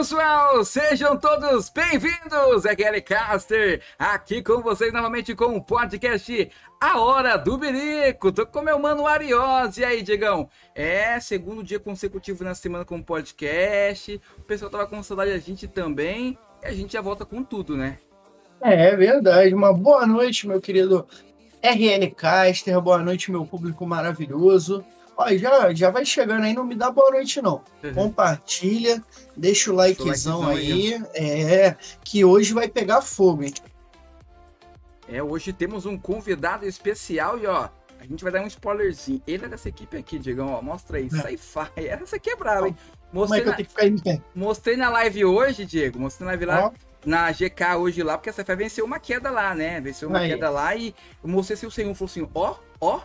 pessoal, sejam todos bem-vindos, é Kelly Caster, aqui com vocês novamente com o podcast A Hora do Birico. Tô com meu mano Ariose. E aí, Diegão? É, segundo dia consecutivo na semana com o podcast. O pessoal tava com saudade da gente também. E a gente já volta com tudo, né? É, é verdade. Uma boa noite, meu querido RN Caster. Boa noite, meu público maravilhoso. Ó, já, já vai chegando aí, não me dá boa noite, não. Uhum. Compartilha, deixa o likezão, aí. aí. É, que hoje vai pegar fogo, hein? É, hoje temos um convidado especial e ó, a gente vai dar um spoilerzinho. Ele é dessa equipe aqui, Diegão, ó, mostra aí, é. sci-fi. Essa aqui é brava, hein? Mostrei Como é que na... eu tenho que ficar em pé? Mostrei na live hoje, Diego, mostrei na live lá. Ó na GK hoje lá, porque a CFA venceu uma queda lá, né? Venceu uma Aí. queda lá e eu mostrei se o senhor falou assim, ó, ó,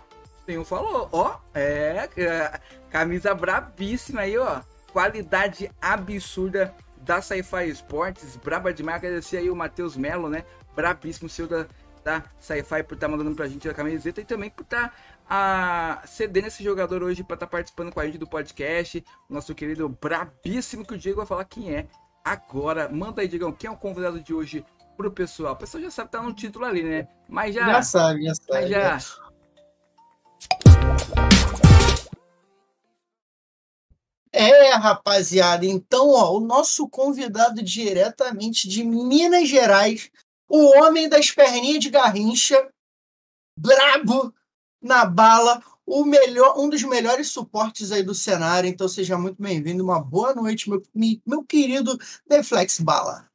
Senhor falou, ó, é, é, camisa brabíssima aí, ó. Qualidade absurda da Sci-Fi Esportes, braba demais. Agradecer aí o Matheus Melo, né? Brabíssimo, seu da, da Sci-Fi, por estar tá mandando pra gente a camiseta e também por estar tá, a, cedendo esse jogador hoje para estar tá participando com a gente do podcast. Nosso querido brabíssimo, que o Diego vai falar quem é agora. Manda aí, Diego, quem é o convidado de hoje pro pessoal? O pessoal já sabe que tá no título ali, né? Mas já. Já sabe, já sabe. Mas já. É, rapaziada, então, ó, o nosso convidado diretamente de Minas Gerais, o homem das perninhas de garrincha, brabo na bala, o melhor, um dos melhores suportes aí do cenário. Então, seja muito bem-vindo. Uma boa noite, meu, meu querido Deflex Bala.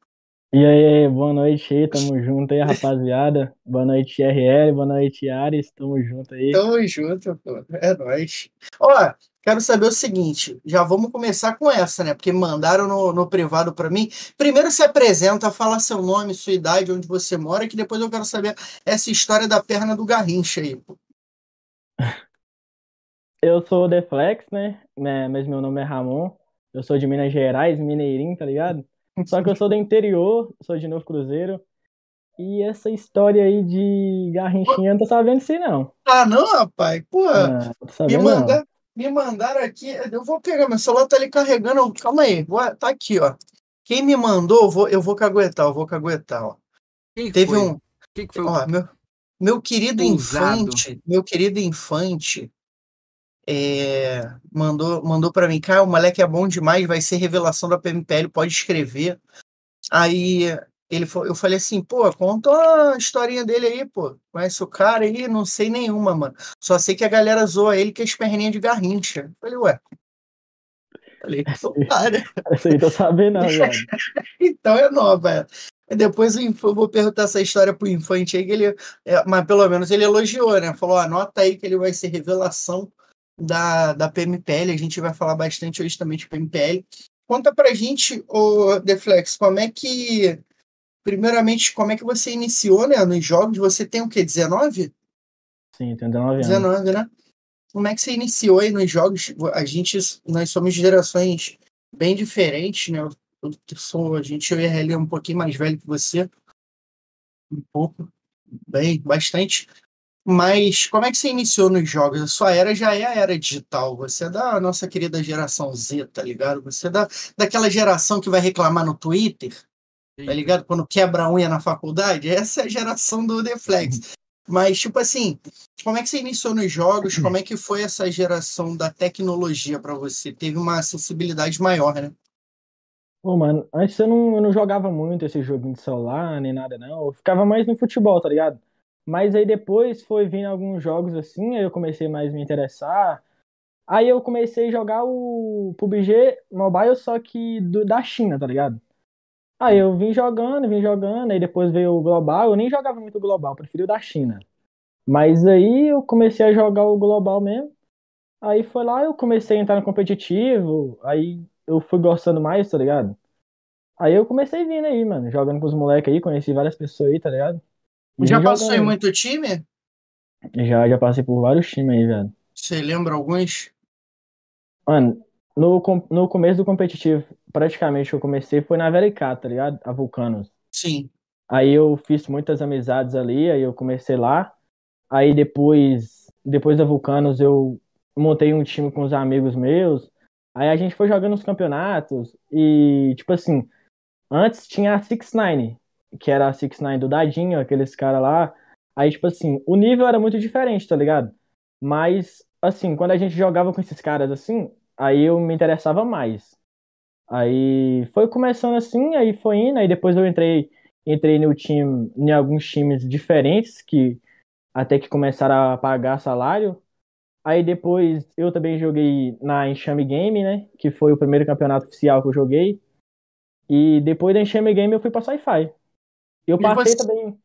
E aí, boa noite aí, tamo junto aí, rapaziada. boa noite, RL, boa noite, Ares, tamo junto aí. Tamo junto, pô, é nóis. Ó, quero saber o seguinte, já vamos começar com essa, né? Porque mandaram no, no privado para mim. Primeiro se apresenta, fala seu nome, sua idade, onde você mora, que depois eu quero saber essa história da perna do Garrincha aí, pô. Eu sou o Deflex, né? né? Mas meu nome é Ramon. Eu sou de Minas Gerais, mineirinho, tá ligado? Só que eu sou do interior, sou de Novo Cruzeiro. E essa história aí de garrinchinha, não tô sabendo se não. Ah, não, rapaz? Pô, ah, me, manda, me mandaram aqui. Eu vou pegar, meu celular tá ali carregando. Calma aí, vou, tá aqui, ó. Quem me mandou, eu vou, eu vou caguetar, eu vou caguetar, ó. Quem Teve foi? um. Quem foi ó, meu, meu querido infante, meu querido infante, é, mandou mandou para mim, cara, o moleque é bom demais, vai ser revelação da PMPL, pode escrever. Aí ele eu falei assim, pô, conta a historinha dele aí, pô. Conhece o cara aí? Não sei nenhuma, mano. Só sei que a galera zoa ele que é as perninhas de garrincha. Eu falei, ué. Falei, para. Essa aí tô sabendo, não, então é nova, é. Depois eu vou perguntar essa história pro Infante aí, que ele, é, mas pelo menos ele elogiou, né? Falou, anota aí que ele vai ser revelação da, da PMPL, a gente vai falar bastante hoje também de PMPL. Conta pra gente, o Deflex, como é que, primeiramente, como é que você iniciou né, nos jogos? Você tem o quê, 19? Sim, tenho 19 anos. 19, né? Como é que você iniciou aí nos jogos? A gente, nós somos gerações bem diferentes, né? Eu, sou, a gente, eu e a é um pouquinho mais velho que você. Um pouco, bem, bastante. Mas como é que você iniciou nos jogos? A sua era já é a era digital. Você é da nossa querida geração Z, tá ligado? Você é da, daquela geração que vai reclamar no Twitter, tá ligado? Quando quebra a unha na faculdade. Essa é a geração do Deflex. Mas, tipo assim, como é que você iniciou nos jogos? Como é que foi essa geração da tecnologia para você? Teve uma acessibilidade maior, né? Pô, mano, antes eu não, eu não jogava muito esse joguinho de celular, nem nada, não. Eu ficava mais no futebol, tá ligado? Mas aí depois foi vindo alguns jogos assim, aí eu comecei mais a me interessar. Aí eu comecei a jogar o PUBG Mobile, só que do, da China, tá ligado? Aí eu vim jogando, vim jogando, aí depois veio o Global. Eu nem jogava muito Global, preferi o da China. Mas aí eu comecei a jogar o Global mesmo. Aí foi lá, eu comecei a entrar no competitivo, aí eu fui gostando mais, tá ligado? Aí eu comecei vindo aí, mano, jogando com os moleques aí, conheci várias pessoas aí, tá ligado? Já passou em muito time? Já, já passei por vários times aí, velho. Você lembra alguns? Mano, no, no começo do competitivo, praticamente eu comecei foi na VLK, tá ligado? A Vulcanos. Sim. Aí eu fiz muitas amizades ali, aí eu comecei lá. Aí depois, depois da Vulcanos eu montei um time com os amigos meus. Aí a gente foi jogando os campeonatos e, tipo assim, antes tinha a Six Nine, que era a Six Nine do Dadinho, aqueles caras lá. Aí, tipo assim, o nível era muito diferente, tá ligado? Mas, assim, quando a gente jogava com esses caras assim, aí eu me interessava mais. Aí foi começando assim, aí foi indo, aí depois eu entrei, entrei no time, em alguns times diferentes, que até que começaram a pagar salário. Aí depois eu também joguei na Enxame Game, né? Que foi o primeiro campeonato oficial que eu joguei. E depois da Enxame Game eu fui pra Sci-Fi. Eu passei você... também.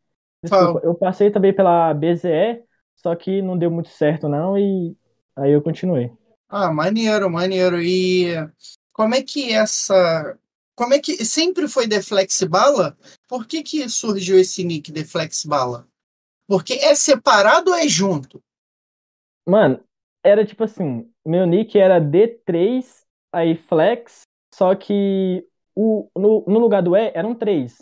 Desculpa, eu passei também pela BZE, só que não deu muito certo, não, e aí eu continuei. Ah, maneiro, maneiro. E como é que essa. Como é que. Sempre foi Deflex Bala? Por que, que surgiu esse nick Deflex Bala? Porque é separado ou é junto? Mano, era tipo assim, meu nick era D3, aí Flex, só que o, no, no lugar do E era um 3.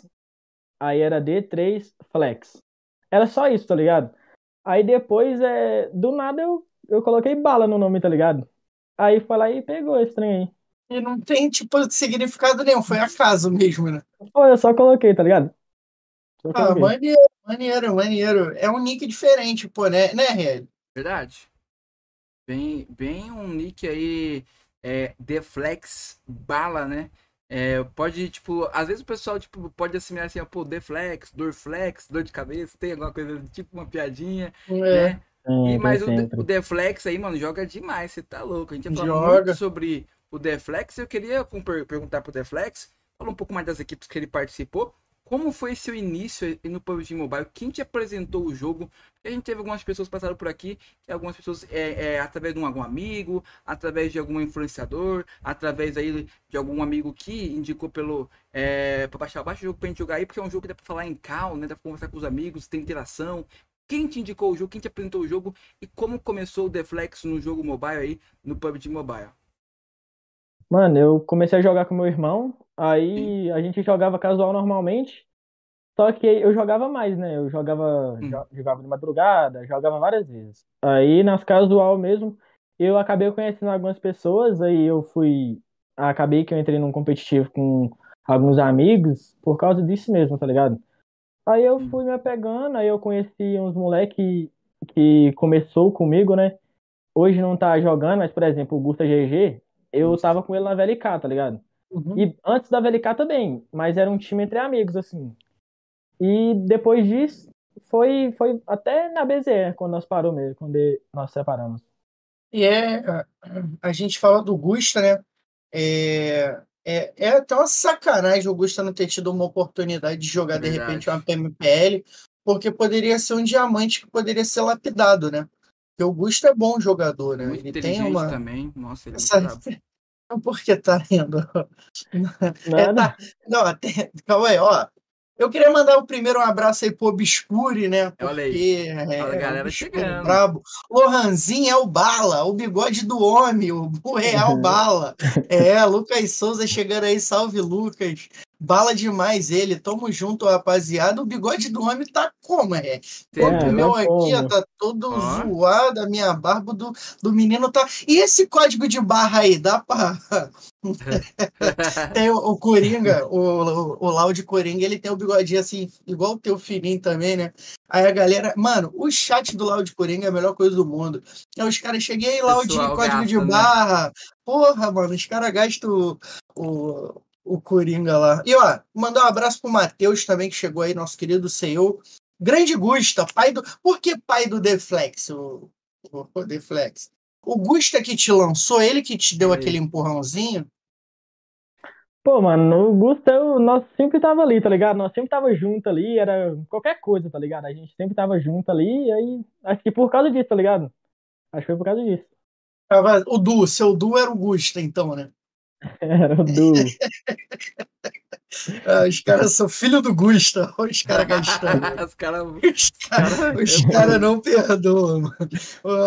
Aí era D3 Flex. Era só isso, tá ligado? Aí depois, é, do nada, eu, eu coloquei bala no nome, tá ligado? Aí foi lá e pegou esse trem aí. E não tem, tipo, significado nenhum, foi acaso mesmo, né? Pô, eu só coloquei, tá ligado? Só ah, maneiro, maneiro, maneiro. É um nick diferente, pô, né, né, Real? Verdade. Bem, bem um nick aí, é, Deflex Bala, né? É, pode, tipo, às vezes o pessoal, tipo, pode assimilar assim, pô, Deflex, Dorflex, dor de cabeça, tem alguma coisa, tipo uma piadinha, é. né? e, mas o, o Deflex aí, mano, joga demais, você tá louco. A gente ia falar muito sobre o Deflex. Eu queria perguntar pro Deflex, falar um pouco mais das equipes que ele participou, como foi seu início no PUBG Mobile? Quem te apresentou o jogo? A gente teve algumas pessoas passaram por aqui, algumas pessoas é, é, através de um, algum amigo, através de algum influenciador, através aí de algum amigo que indicou pelo é, para baixar baixo o jogo pra gente jogar aí, porque é um jogo que dá pra falar em cal, né? Dá pra conversar com os amigos, tem interação. Quem te indicou o jogo? Quem te apresentou o jogo? E como começou o Deflex no jogo mobile aí, no PUBG Mobile? Mano, eu comecei a jogar com meu irmão, aí a gente jogava casual normalmente, só que eu jogava mais, né? Eu jogava, hum. jogava de madrugada, jogava várias vezes. Aí nas casual mesmo, eu acabei conhecendo algumas pessoas, aí eu fui. Acabei que eu entrei num competitivo com alguns amigos por causa disso mesmo, tá ligado? Aí eu fui me apegando, aí eu conheci uns moleque que começou comigo, né? Hoje não tá jogando, mas, por exemplo, o Gusta GG, eu tava com ele na VLK, tá ligado? Uhum. E antes da VLK também, mas era um time entre amigos, assim. E depois disso, foi, foi até na BZE, quando nós parou mesmo, quando nós separamos. E é, a gente fala do Gusta, né? É, é, é até uma sacanagem o Gusta não ter tido uma oportunidade de jogar, de repente, uma PMPL, porque poderia ser um diamante que poderia ser lapidado, né? Porque o Gusto é bom jogador, né? Muito ele tem uma. também. Nossa, ele é Essa... Por que tá rindo? É, tá... Não, até... calma aí, ó. Eu queria mandar o primeiro um abraço aí pro Obscure, né? Porque, Olha aí. É, Olha a galera chegando. Brabo. Lohanzinho é o bala, o bigode do homem, o real bala. É, Lucas Souza chegando aí, salve Lucas. Bala demais ele. Tamo junto, rapaziada. O bigode do homem tá como, é? O é, meu aqui ó, tá todo ah. zoado. A minha barba do, do menino tá. E esse código de barra aí? Dá pra. tem o, o Coringa, o, o, o Lau de Coringa, ele tem o bigodinho assim, igual o teu filhinho também, né? Aí a galera. Mano, o chat do Lau de Coringa é a melhor coisa do mundo. Aí os caras, cheguei Lau de código gasta, de né? barra. Né? Porra, mano, os caras gastam o, o Coringa lá. E ó, mandar um abraço pro Matheus também, que chegou aí, nosso querido CEO. Grande Gusta, pai do. Por que pai do Deflex? O, o, o Deflex. O Gusta que te lançou, ele que te deu é. aquele empurrãozinho. Pô, mano, o Gusta, eu, nós sempre tava ali, tá ligado? Nós sempre tava junto ali, era qualquer coisa, tá ligado? A gente sempre tava junto ali, e aí, acho que por causa disso, tá ligado? Acho que foi por causa disso. O Du, seu Du era o Gusta, então, né? Era o Du. Ah, os caras são filho do Gusta. Olha os caras gastando. os caras os cara, cara não perdoam, mano.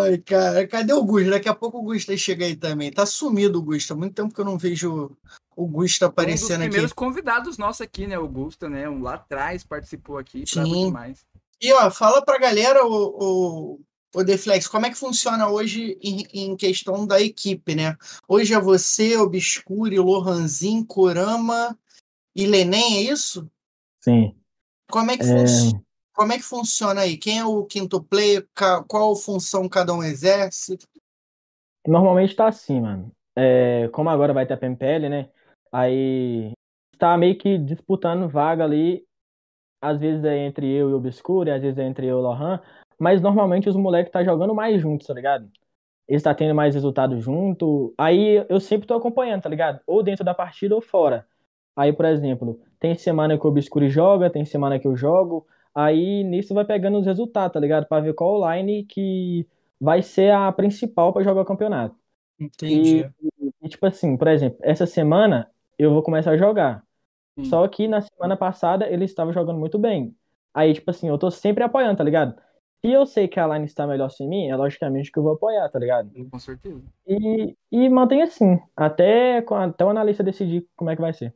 Ai, cara, cadê o Gusta? Daqui a pouco o Gusta chega aí também. Tá sumido o Gusta. Muito tempo que eu não vejo o Gusta aparecendo aqui. Um dos primeiros aqui. convidados nossos aqui, né? O Gusta, né? Um lá atrás participou aqui. Sim. E ó, fala pra galera o, o o Deflex, como é que funciona hoje em, em, questão da equipe, né? Hoje é você, Obscure, Lohanzin, Kurama e Lenem, é isso? Sim. Como é que, é... como é que funciona aí? Quem é o quinto player? Qual função cada um exerce? Normalmente tá assim, mano. É, como agora vai ter a PMPL, né? Aí tá meio que disputando vaga ali. Às vezes é entre eu e o Obscure, às vezes é entre eu e o Lohan. Mas normalmente os moleques tá jogando mais juntos, tá ligado? Eles tá tendo mais resultado junto. Aí eu sempre tô acompanhando, tá ligado? Ou dentro da partida ou fora. Aí, por exemplo, tem semana que o Obscure joga, tem semana que eu jogo. Aí nisso vai pegando os resultados, tá ligado? Pra ver qual line que vai ser a principal para jogar o campeonato. Entendi. E, e, tipo assim, por exemplo, essa semana eu vou começar a jogar. Sim. Só que na semana passada ele estava jogando muito bem. Aí, tipo assim, eu tô sempre apoiando, tá ligado? Se eu sei que a line está melhor sem mim, é logicamente que eu vou apoiar, tá ligado? Com certeza. E, e mantém assim, até, até o analista decidir como é que vai ser.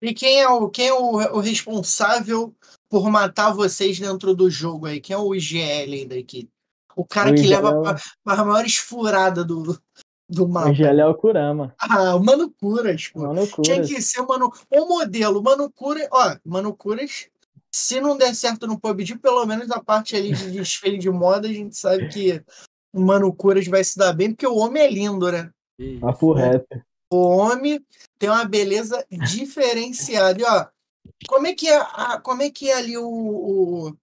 E quem é o, quem é o, o responsável por matar vocês dentro do jogo aí? Quem é o IGL da equipe? O cara o que IGL... leva para a maior esfurada do, do mapa. O IGL é o Kurama. Ah, o Mano Curas, pô. Mano Curas. Tinha que ser o Mano... o modelo. Mano Curas, ó, Mano Curas se não der certo no PUBG, pelo menos a parte ali de desfile de moda, a gente sabe que o Mano Curas vai se dar bem, porque o homem é lindo, né? Papo reto. O homem tem uma beleza diferenciada. E, ó, como é que é, a, como é, que é ali o, o,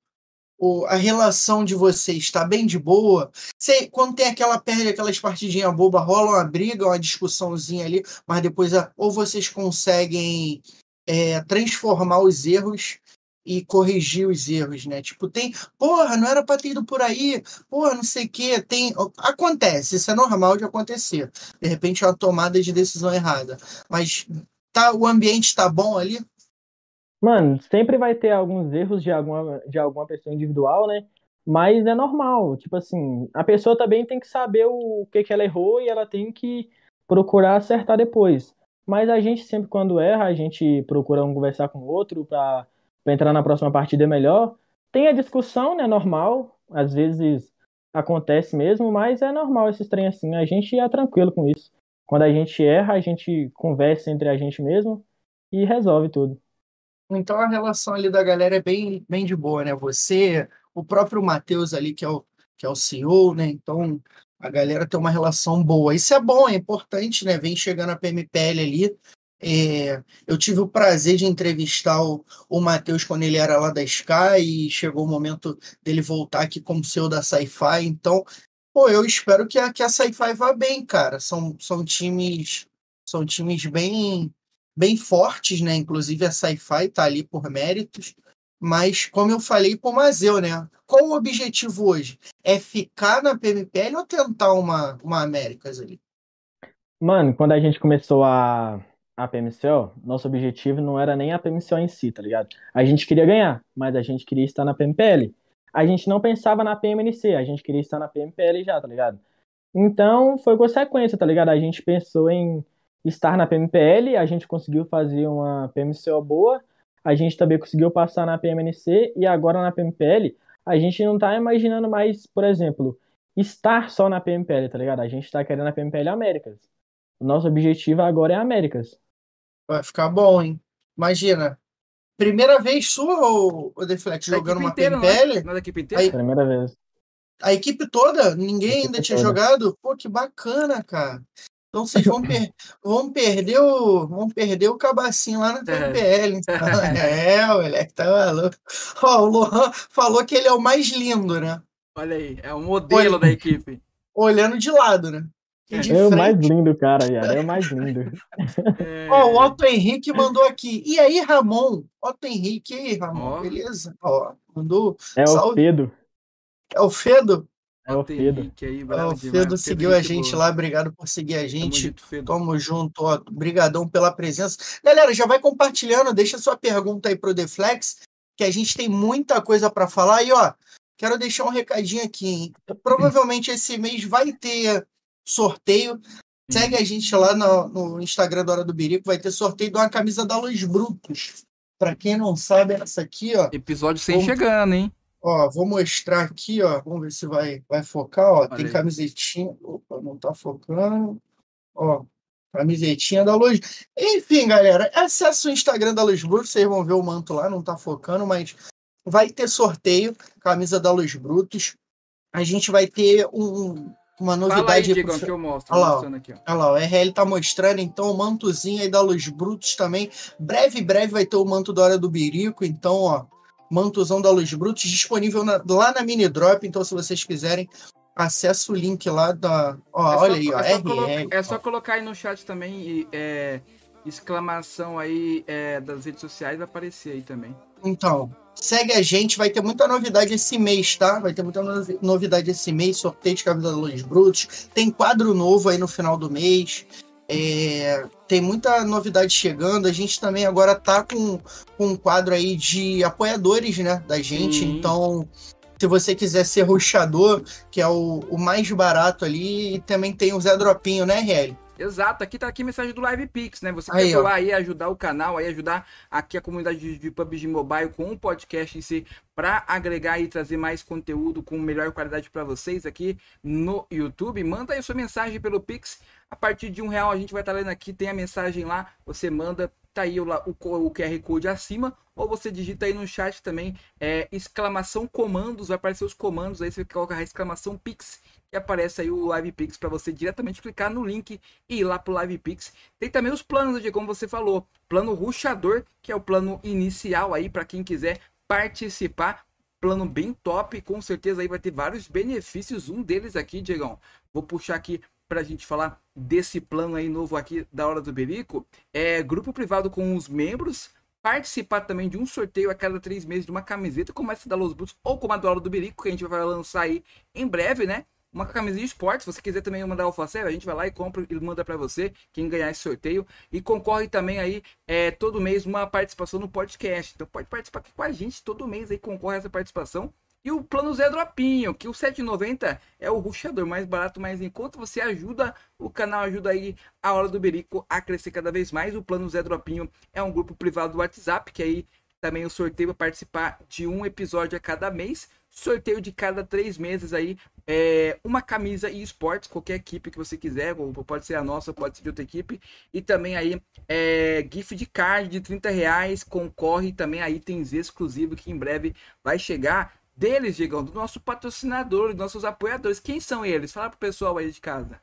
o, a relação de vocês? Está bem de boa? Você, quando tem aquela perde aquelas partidinhas boba, rola uma briga, uma discussãozinha ali, mas depois ou vocês conseguem é, transformar os erros e corrigir os erros, né? Tipo, tem, porra, não era para ter ido por aí, porra, não sei o quê, tem, acontece, isso é normal de acontecer. De repente é uma tomada de decisão errada, mas tá, o ambiente está bom ali? Mano, sempre vai ter alguns erros de alguma, de alguma pessoa individual, né? Mas é normal, tipo assim, a pessoa também tem que saber o que que ela errou e ela tem que procurar acertar depois. Mas a gente sempre quando erra, a gente procura um conversar com o outro para para entrar na próxima partida é melhor. Tem a discussão, né? Normal. Às vezes acontece mesmo, mas é normal esses trem assim. A gente é tranquilo com isso. Quando a gente erra, a gente conversa entre a gente mesmo e resolve tudo. Então a relação ali da galera é bem, bem de boa, né? Você, o próprio Matheus ali, que é o, que é o CEO, né? Então a galera tem uma relação boa. Isso é bom, é importante, né? Vem chegando a PMPL ali, é, eu tive o prazer de entrevistar o, o Matheus quando ele era lá da Sky e chegou o momento dele voltar aqui como CEO da Sci-Fi. Então, pô, eu espero que a, que a Sci-Fi vá bem, cara. São, são times são times bem bem fortes, né? Inclusive a Sci-Fi tá ali por méritos. Mas, como eu falei pro Mazeu, né? Qual o objetivo hoje? É ficar na PMPL ou tentar uma, uma Américas ali? Mano, quando a gente começou a, a PMCO, nosso objetivo não era nem a PMCO em si, tá ligado? A gente queria ganhar, mas a gente queria estar na PMPL. A gente não pensava na PMNC, a gente queria estar na PMPL já, tá ligado? Então foi consequência, tá ligado? A gente pensou em estar na PMPL, a gente conseguiu fazer uma PMCO boa, a gente também conseguiu passar na PMNC e agora na PMPL a gente não tá imaginando mais, por exemplo, estar só na PMPL, tá ligado? A gente tá querendo a PMPL Américas. O nosso objetivo agora é Américas. Vai ficar bom, hein? Imagina. Primeira vez sua, ou o Deflex, jogando uma inteira, PMPL? Não é? equipe inteira? Aí, Primeira vez. A equipe toda? Ninguém ainda tinha toda. jogado? Pô, que bacana, cara. Então vocês vão, per vão, perder o vão perder o cabacinho lá na PMPL. Então. é, o moleque tá maluco. Ó, o Lohan falou que ele é o mais lindo, né? Olha aí, é o modelo Olha, da equipe. Olhando de lado, né? É o mais lindo, cara, Yara. É o mais lindo. É... Ó, o Otto Henrique mandou aqui. E aí, Ramon? Otto Henrique, e aí, Ramon? Oh. Beleza? Ó, mandou. É Salve. o Fedo. É o Fedo? É o Fedo. Aí, é o Fedo seguiu a gente boa. lá. Obrigado por seguir a gente. Tamo, Tamo junto, ó. Obrigadão pela presença. Galera, já vai compartilhando. Deixa sua pergunta aí pro Deflex, que a gente tem muita coisa para falar. E, ó, quero deixar um recadinho aqui, hein? Provavelmente esse mês vai ter sorteio. Segue a gente lá no, no, Instagram da Hora do Birico, vai ter sorteio de uma camisa da Luz Brutos. Para quem não sabe, essa aqui, ó. Episódio 100 chegando, hein? Ó, vou mostrar aqui, ó. Vamos ver se vai, vai focar, ó. Tem camisetinha. Opa, não tá focando. Ó, camisetinha da Luz. Enfim, galera, acesse o Instagram da Luz Brutos, vocês vão ver o manto lá, não tá focando, mas vai ter sorteio, camisa da Luz Brutos. A gente vai ter um, uma novidade. Aí, que eu mostro. Olha lá, aqui, olha lá, o RL tá mostrando, então, o mantozinho aí da Luz Brutos também. Breve, breve vai ter o manto da Hora do Birico, então, ó, mantozão da Luz Brutos disponível na, lá na Mini Drop, então, se vocês quiserem, acessa o link lá da. Ó, é olha só, aí, ó, é RL. Colocar, é só colocar aí no chat também e, é, exclamação aí é, das redes sociais vai aparecer aí também. Então, Segue a gente, vai ter muita novidade esse mês, tá? Vai ter muita novidade esse mês, sorteio de Luz Brutos. Tem quadro novo aí no final do mês. É, tem muita novidade chegando. A gente também agora tá com, com um quadro aí de apoiadores, né? Da gente. Então, se você quiser ser roxador, que é o, o mais barato ali, e também tem o Zé Dropinho, né, RL? Exato, aqui tá aqui a mensagem do Live Pix, né? Você aí, quer doar aí, ajudar o canal, aí ajudar aqui a comunidade de, de PUBG Mobile com um podcast em si, para agregar e trazer mais conteúdo com melhor qualidade para vocês aqui no YouTube. Manda aí sua mensagem pelo Pix. A partir de um real a gente vai estar tá lendo aqui, tem a mensagem lá, você manda, tá aí o, o, o QR Code acima, ou você digita aí no chat também, é, exclamação comandos, vai aparecer os comandos, aí você coloca a exclamação Pix e aparece aí o Live Pix para você diretamente clicar no link e ir lá pro Live Pix. Tem também os planos de como você falou, plano ruxador, que é o plano inicial aí para quem quiser participar. Plano bem top, com certeza aí vai ter vários benefícios. Um deles aqui, Diegão, vou puxar aqui para a gente falar desse plano aí novo aqui da Hora do Berico. É grupo privado com os membros, participar também de um sorteio a cada três meses de uma camiseta como essa da Los Brutos ou como a do Hora do Berico, que a gente vai lançar aí em breve, né? Uma camisinha esporte. Se você quiser também mandar Facel, a gente vai lá e compra e manda para você, quem ganhar esse sorteio. E concorre também aí é, todo mês uma participação no podcast. Então pode participar aqui com a gente todo mês aí, concorre essa participação. E o plano Zé Dropinho, que o 7,90 é o ruxador mais barato, mas enquanto você ajuda, o canal ajuda aí a Hora do Berico a crescer cada vez mais. O plano Zé Dropinho é um grupo privado do WhatsApp, que aí também o sorteio para participar de um episódio a cada mês sorteio de cada três meses aí é, uma camisa e esportes, qualquer equipe que você quiser, pode ser a nossa, pode ser de outra equipe, e também aí é, gift de card de 30 reais, concorre também a itens exclusivos que em breve vai chegar deles, Diegão, do nosso patrocinador, dos nossos apoiadores. Quem são eles? Fala pro pessoal aí de casa.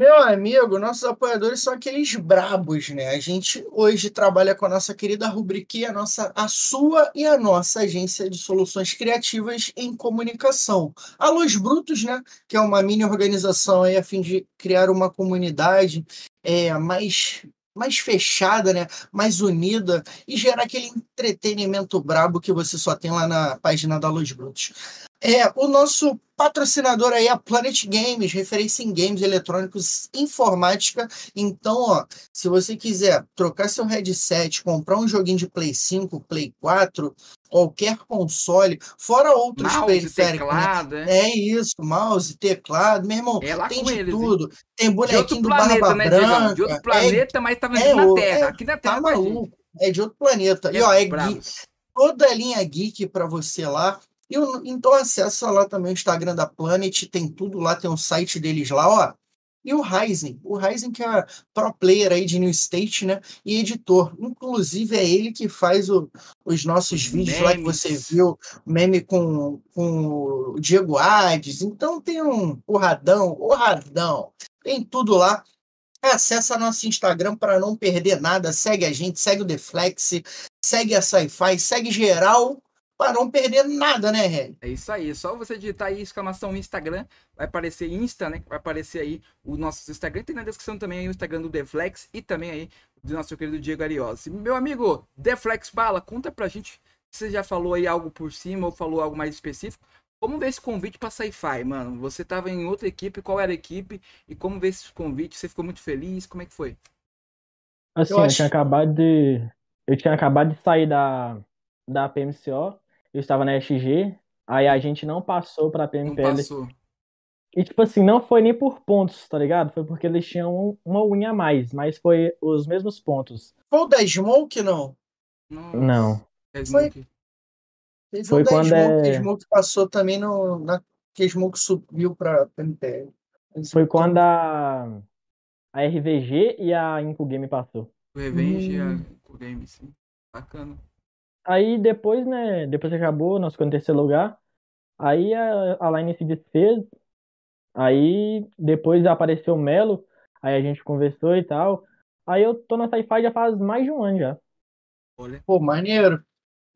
Meu amigo, nossos apoiadores são aqueles brabos, né? A gente hoje trabalha com a nossa querida rubriquinha, a, nossa, a sua e a nossa agência de soluções criativas em comunicação. A Los Brutos, né? Que é uma mini organização aí a fim de criar uma comunidade é, mais mais fechada, né? mais unida e gerar aquele entretenimento brabo que você só tem lá na página da Los Brutos. É, o nosso patrocinador aí é a Planet Games, referência em games eletrônicos, informática. Então, ó, se você quiser trocar seu headset, comprar um joguinho de Play 5, Play 4, qualquer console, fora outros mouse, periféricos. Né? Teclado, né? É isso, mouse, teclado, meu irmão, é tem de eles, tudo. Hein? Tem bonequinho do planeta, Barba né, Branca. De outro planeta, é, mas tá é, na Terra. É, Aqui na Terra tá maluco. É de outro planeta. e ó, é geek, toda a linha geek para você lá. E então acessa lá também o Instagram da Planet, tem tudo lá, tem o um site deles lá, ó. E o Ryzen, o Ryzen que é pro player aí de New State, né? E editor. Inclusive é ele que faz o, os nossos vídeos Memes. lá que você viu, meme com, com o Diego Ades. Então tem um porradão, o radão. Tem tudo lá. Acesse nosso Instagram para não perder nada. Segue a gente, segue o Deflex, segue a Sci-Fi, segue geral para não perder nada, né, Red? É isso aí. Só você digitar aí exclamação Instagram, vai aparecer Insta, né? Vai aparecer aí o nosso Instagram. Tem na descrição também aí o Instagram do Deflex e também aí do nosso querido Diego Ariose. Meu amigo, Deflex Bala, conta pra gente se você já falou aí algo por cima ou falou algo mais específico. Como ver esse convite para Sci-Fi, mano? Você tava em outra equipe, qual era a equipe? E como ver esse convite? Você ficou muito feliz? Como é que foi? Assim, eu, eu acho... tinha acabado de. Eu tinha acabado de sair da, da PMCO eu estava na SG, aí a gente não passou pra PMPL. Não passou. E, tipo assim, não foi nem por pontos, tá ligado? Foi porque eles tinham uma unha a mais, mas foi os mesmos pontos. Foi o da Smoke, não? Nossa. Não. É foi... Teve foi um quando Smoke, é... Smoke passou também no, na que Smoke subiu para MPL. Foi quando a, a RVG e a Inco Game passou. O Revenge hum. e a hum. Inco Game, sim. Bacana. Aí depois, né? Depois que acabou, nós ficamos em terceiro lugar. Aí a, a line se desfez. Aí depois apareceu o Melo. Aí a gente conversou e tal. Aí eu tô na Sci-Fi já faz mais de um ano já. Pô, maneiro.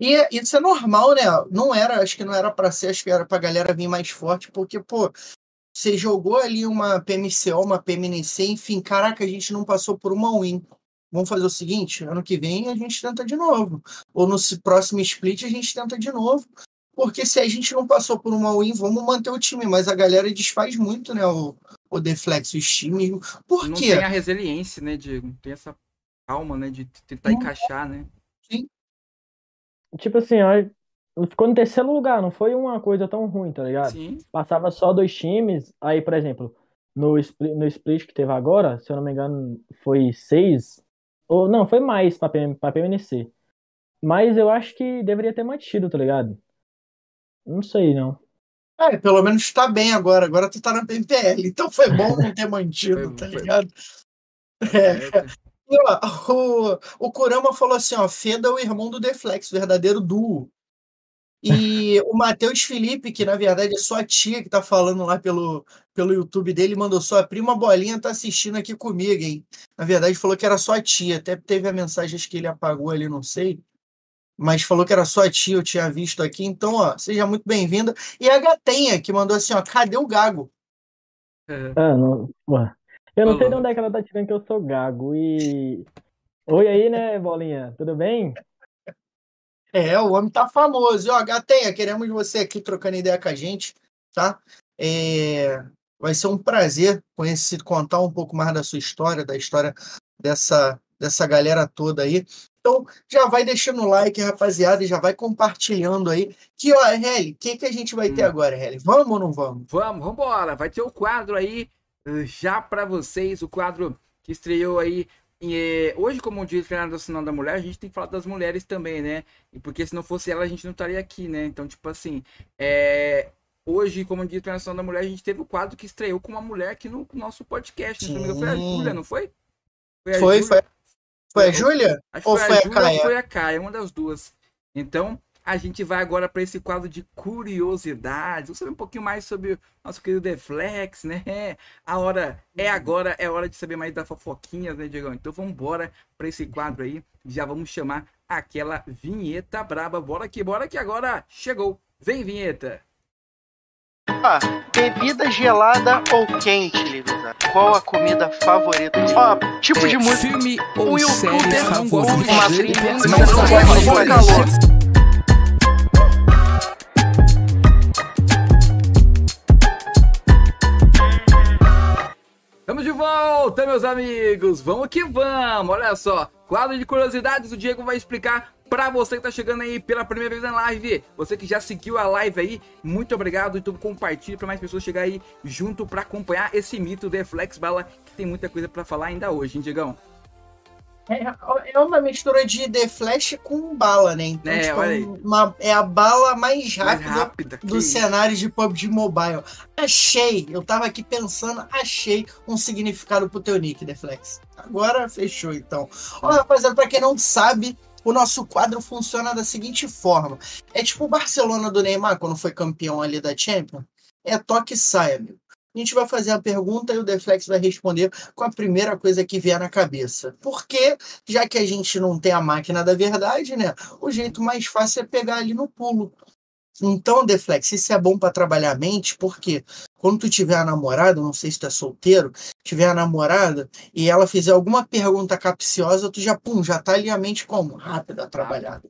E isso é normal, né? Não era, acho que não era para ser, acho que era pra galera vir mais forte, porque, pô, você jogou ali uma PMCO, uma PMNC, enfim, caraca, a gente não passou por uma win. Vamos fazer o seguinte, ano que vem a gente tenta de novo. Ou no próximo split a gente tenta de novo. Porque se a gente não passou por uma win, vamos manter o time. Mas a galera desfaz muito, né? O, o Deflex, os times. Por não quê? Não tem a resiliência, né, Diego? Não tem essa calma, né? De tentar não. encaixar, né? Sim tipo assim, ó, ficou no terceiro lugar, não foi uma coisa tão ruim, tá ligado? Sim. Passava só dois times, aí, por exemplo, no split, no split que teve agora, se eu não me engano, foi seis, ou não, foi mais pra, PM, pra PMNC. Mas eu acho que deveria ter mantido, tá ligado? Não sei, não. É, pelo menos tá bem agora. Agora tu tá na PMPL. Então foi bom não ter mantido, tá ligado? É. E, ó, o, o Kurama falou assim, ó, Feda é o irmão do Deflex, verdadeiro duo. E o Matheus Felipe, que na verdade é sua tia que tá falando lá pelo, pelo YouTube dele, mandou sua prima Bolinha tá assistindo aqui comigo, hein? Na verdade falou que era sua tia, até teve a mensagem que ele apagou ali, não sei. Mas falou que era sua tia, eu tinha visto aqui. Então, ó, seja muito bem-vinda. E a Gatenha, que mandou assim, ó, cadê o Gago? Ah, não. Ué. Eu não sei de onde é que ela tá tirando que eu sou gago. E. Oi aí, né, Bolinha? Tudo bem? É, o homem tá famoso. Ó, Gatenha, queremos você aqui trocando ideia com a gente, tá? É... Vai ser um prazer conhecer, contar um pouco mais da sua história, da história dessa, dessa galera toda aí. Então, já vai deixando o like, rapaziada, e já vai compartilhando aí. Que, ó, Heli, o que, que a gente vai ter hum. agora, Heli? Vamos ou não vamos? Vamos, vamos embora. Vai ter o quadro aí já para vocês o quadro que estreou aí é, hoje, como Dia Internacional da Mulher, a gente tem que falar das mulheres também, né? Porque se não fosse ela, a gente não estaria aqui, né? Então, tipo assim, é, hoje, como Dia Internacional da Mulher, a gente teve o quadro que estreou com uma mulher aqui no nosso podcast. Né? Foi a Júlia, não foi? Foi, foi, foi. Foi a Júlia? Ou foi a, Júlia, a Caia? Foi a Caia, uma das duas. Então, a gente vai agora para esse quadro de curiosidades. Vamos saber um pouquinho mais sobre o nosso querido Deflex, né? A hora é agora, é hora de saber mais das fofoquinhas, né, Diego? Então vamos embora para esse quadro aí. Já vamos chamar aquela vinheta braba. Bora que bora que agora chegou. Vem, vinheta! Ah, bebida gelada ou quente, Livida? Qual a comida favorita? Ó, tipo é, de música. Filme ou série favorito? Uma trilha, não gosta de calor. Volta, meus amigos. Vamos que vamos. Olha só, quadro de curiosidades, o Diego vai explicar para você que tá chegando aí pela primeira vez na live. Você que já seguiu a live aí, muito obrigado. Então compartilhe para mais pessoas chegar aí junto para acompanhar esse mito de Flex Bala, que tem muita coisa para falar ainda hoje, hein, Diegão? É, é uma mistura de The Flash com bala, né? Então, é, tipo, uma, é a bala mais rápida, mais rápida do cenário de PUBG Mobile. Achei, eu tava aqui pensando, achei um significado pro teu nick, The Flex. Agora fechou, então. Ó, rapaziada, pra quem não sabe, o nosso quadro funciona da seguinte forma. É tipo o Barcelona do Neymar, quando foi campeão ali da Champions. É toque e sai, amigo. A gente vai fazer a pergunta e o Deflex vai responder com a primeira coisa que vier na cabeça. Porque, já que a gente não tem a máquina da verdade, né? O jeito mais fácil é pegar ali no pulo. Então, Deflex, isso é bom para trabalhar a mente, porque quando tu tiver a namorada, não sei se tu é solteiro, tiver a namorada e ela fizer alguma pergunta capciosa, tu já, pum, já tá ali a mente como? Rápida, trabalhada.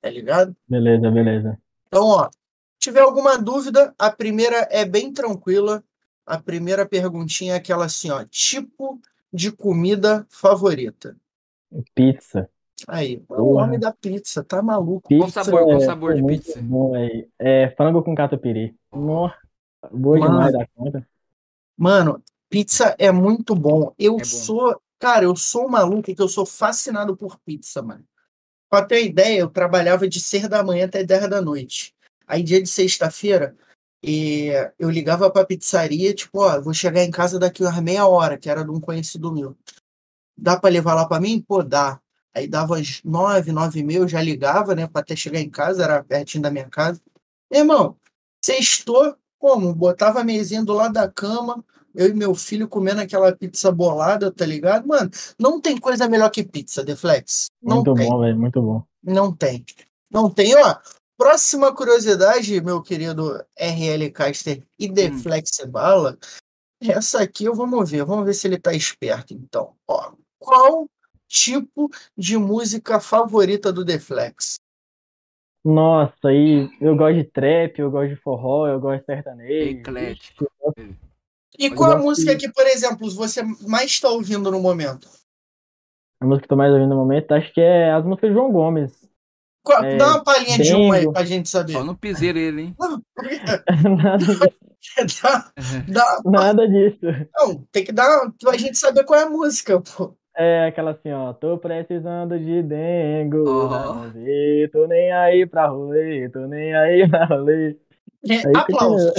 Tá ligado? Beleza, beleza. Então, ó, tiver alguma dúvida, a primeira é bem tranquila. A primeira perguntinha é aquela assim, ó, tipo de comida favorita. Pizza. Aí, é o nome da pizza, tá maluco? Pizza qual sabor, qual sabor é, de pizza? Bom, é, frango com catupiry. Nossa, boa mano, demais da conta. Mano, pizza é muito bom. Eu é bom. sou, cara, eu sou um maluco que eu sou fascinado por pizza, mano Pra ter ideia, eu trabalhava de 6 da manhã até 10 da noite. Aí, dia de sexta-feira, e eu ligava pra pizzaria, tipo, ó, vou chegar em casa daqui umas meia hora, que era de um conhecido meu. Dá pra levar lá pra mim? Pô, dá. Aí dava as nove, nove e meia, eu já ligava, né, pra até chegar em casa, era pertinho da minha casa. Irmão, sextou, como? Botava a mesinha do lado da cama, eu e meu filho comendo aquela pizza bolada, tá ligado? Mano, não tem coisa melhor que pizza, Deflex. Não muito tem. bom, velho, muito bom. Não tem. Não tem, ó. Próxima curiosidade, meu querido RL Caster e Deflex Bala. Essa aqui eu vamos ver. Vamos ver se ele tá esperto, então. Ó, qual tipo de música favorita do Deflex? Nossa, aí eu gosto de trap, eu gosto de forró, eu gosto de sertanejo. Eclético. E qual a música que, por exemplo, você mais está ouvindo no momento? A música que eu tô mais ouvindo no momento, acho que é as músicas de João Gomes. É, Dá uma palhinha de uma aí pra gente saber. Só no piseiro ele, hein? Não, nada, disso, dá, dá- nada disso. não, tem que dar pra gente saber qual é a música, pô. É aquela assim, ó. Tô precisando de dengo. Não vi, tô nem aí pra rolê, tô nem aí pra rolê. É, Aí aplausos.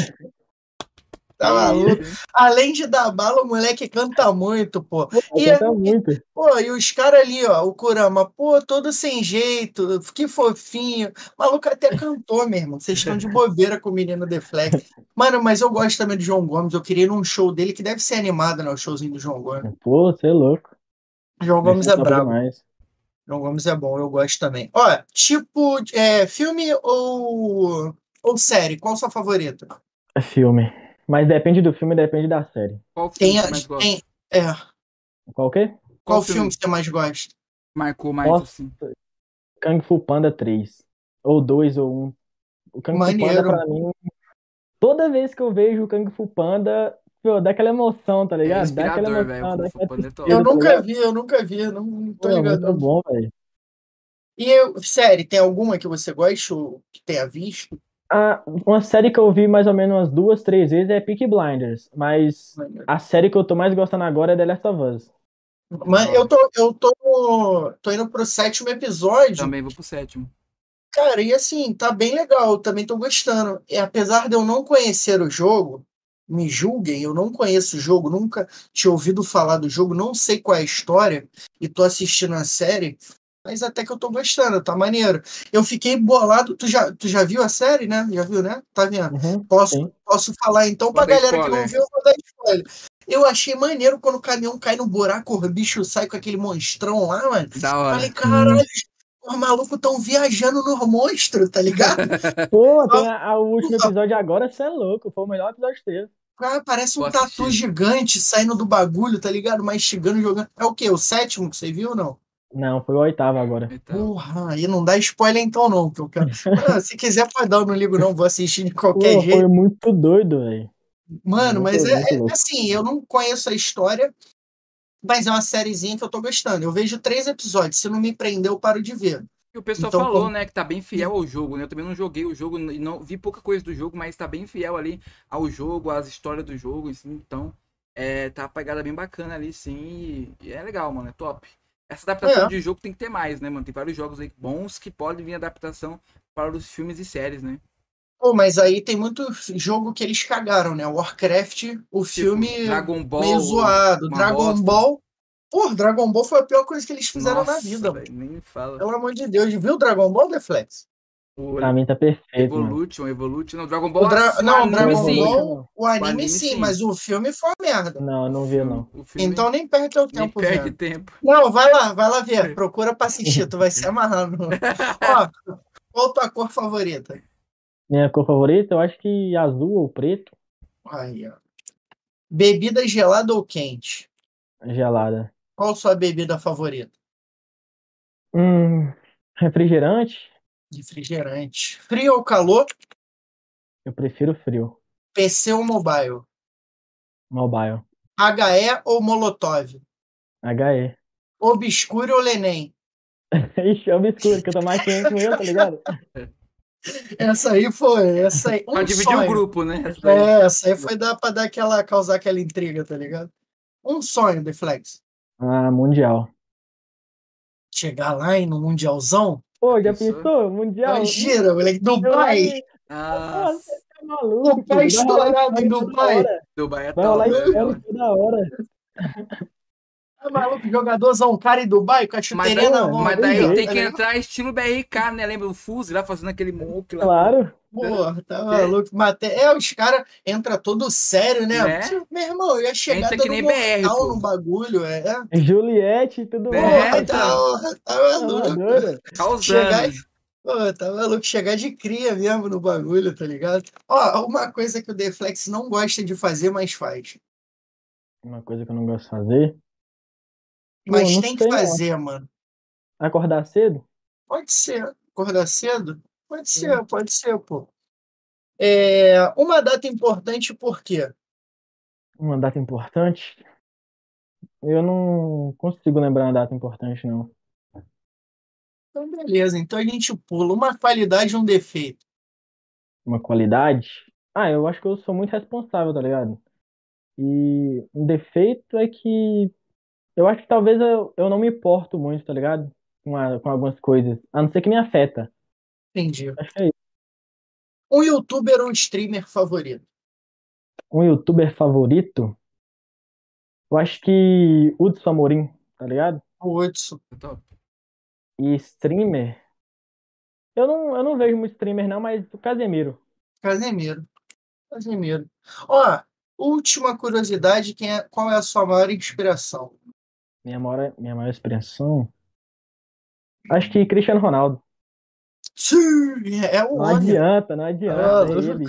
Tá maluco? Isso, hein? Além de dar bala, o moleque canta muito, pô. E, Canta muito. pô, e os caras ali, ó, o Kurama, pô, todo sem jeito, que fofinho. O maluco até cantou, meu irmão. Vocês estão de bobeira com o menino Deflex. Mano, mas eu gosto também do João Gomes. Eu queria ir num show dele que deve ser animado, né? O showzinho do João Gomes. Pô, você é louco. João Gomes é brabo. demais. João Gomes é bom, eu gosto também. Ó, tipo, é, filme ou, ou série? Qual a sua favorita? É filme. Mas depende do filme, depende da série. Qual filme Tem, você mais gosta? tem, é, Qual o quê? qual Qual filme filme? você mais gosta? Marcou mais Nossa. assim. Kung Fu Panda 3. Ou 2 ou 1. O Kung Fu Maneiro. Panda, pra mim, toda vez que eu vejo o Kung Fu Panda, pô, dá aquela emoção, tá É ligado? Dá aquela emoção, O dá Fu aquela é. Eu tá nunca ligado? vi, eu nunca vi, não, não tô Pô, é ligado. muito não. bom, velho. E eu, série, tem alguma que você gosta ou que tenha visto? Ah, uma série que eu vi mais ou menos umas duas, três vezes é Peaky Blinders, mas a série que eu tô mais gostando agora é The Last of Us. Mas eu tô, eu tô, tô indo pro sétimo episódio. Também vou pro sétimo. Cara, e assim, tá bem legal, eu também tô gostando. E apesar de eu não conhecer o jogo, me julguem, eu não conheço o jogo, nunca tinha ouvido falar do jogo, não sei qual é a história, e tô assistindo a série, mas até que eu tô gostando, tá maneiro. Eu fiquei bolado, tu já, tu já viu a série, né? Já viu, né? Tá vendo? Uhum, Posso, sim. posso falar então pra galera que não viu, eu vou dar spoiler. Eu achei maneiro quando o caminhão cai no buraco, o bicho sai com aquele monstrão lá, mano. Da hora. Falei, caralho, os malucos tão viajando no monstro, tá ligado? Pô, tem a- a- o último episódio agora, você é louco, foi o melhor episódio que teve. Cara, parece um tatu assistir. gigante saindo do bagulho, tá ligado? Mastigando, jogando. É o quê? O sétimo que você viu ou não? Não, foi o oitavo agora. Então, Porra, aí não dá spoiler então não, que eu quero. Ah, se quiser pode dar, eu não ligo não, vou assistir de qualquer Pô, jeito. foi muito doido, velho. Mano, muito, mas é, é assim, eu não conheço a história, mas é uma sériezinha que eu tô gostando. Eu vejo três episódios, se não me prender, eu paro de ver. E o pessoal Então, falou, como- né, que tá bem fiel ao jogo, né? Eu também não joguei o jogo e não vi pouca coisa do jogo, mas tá bem fiel ali ao jogo, às histórias do jogo, assim, então é, tá uma pegada bem bacana ali, sim, e é legal, mano, é top. Essa adaptação É. de jogo tem que ter mais, né, mano? Tem vários jogos aí bons que podem vir adaptação para os filmes e séries, né? Pô, mas aí tem muito jogo que eles cagaram, né? Warcraft, o Tipo, filme Dragon Ball. meio zoado. Dragon bosta. Ball. Pô, Dragon Ball foi a pior coisa que eles fizeram Nossa, na vida. velho, nem fala. Pelo amor de Deus, viu Dragon Ball, Deflex? O Pra mim tá perfeito, mano. Evolution, Evolution, não, Dragon Ball, O Dra- assim, não, anime, Dragon sim. Ball, o anime, anime, sim, sim. mas o filme foi uma merda. Não, não vi, não. O filme Então nem perde teu nem tempo perde vendo. tempo. Não, vai lá, vai lá ver. Procura pra assistir, tu vai se amarrar. no- Ó, qual tua cor favorita? Minha cor favorita, eu acho que azul ou preto, Aí, ó. Bebida gelada ou quente? gelada. Qual sua bebida favorita? Hum, refrigerante, Refrigerante. Frio ou calor? eu prefiro frio. PC ou mobile? Mobile. HE ou Molotov? HE. Obscure ou Lenem? Ixi, é obscuro, que eu tô mais quente que eu, tá ligado? Essa aí foi, essa aí. Pra Um dividir o sonho. grupo, né? Essa daí. É, essa aí foi dar pra dar aquela, causar aquela intriga, tá ligado? Um sonho, Deflex. Ah, mundial. Chegar lá e no Mundialzão, Pô, já pensou? pensou? Mundial? Imagina, moleque, Dubai. Nossa. Tá maluco, Dubai estourado em Dubai. Dubai é Vai rolar top, toda hora. Tá maluco, jogadorzão, um cara em Dubai com a chuteirinha na mão. Mas daí tem que entrar estilo BRK, né? Lembra o Fuse lá fazendo aquele monk lá. Claro. Porra, tá maluco. Mate... É, os caras entram todo sério, né? né? Meu irmão, eu ia chegar Entra que nem BR, no bagulho, é. Juliette e tudo é, mais. Tá, tá, tá maluco. Causando. Chegar... Pô, tá maluco chegar de cria mesmo no bagulho, tá ligado? Ó, uma coisa que o Deflex não gosta de fazer, mas faz. Uma coisa que eu não gosto de fazer? Mas Pô, tem que fazer, não. mano. Acordar cedo? Pode ser. Acordar cedo? Pode ser, hum. pode ser, pô. É, uma data importante por quê? Uma data importante? Eu não consigo lembrar uma data importante, não. Então, beleza. Então a gente pula uma qualidade e um defeito. Uma qualidade? Ah, eu acho que eu sou muito responsável, tá ligado? E um defeito é que eu acho que talvez eu, eu não me importo muito, tá ligado? Com, a, com algumas coisas. A não ser que me afeta. Entendi. É. Um youtuber ou um streamer favorito? Um youtuber favorito? Eu acho que Hudson Amorim, tá ligado? O Hudson. E streamer? Eu não, eu não vejo muito streamer não, mas o Casemiro. Casemiro. Casemiro. Ó, última curiosidade, quem é, qual é a sua maior inspiração? Minha maior, minha maior expressão? Acho que Cristiano Ronaldo. É o Não adianta, não adianta. Tá maluco. É ele.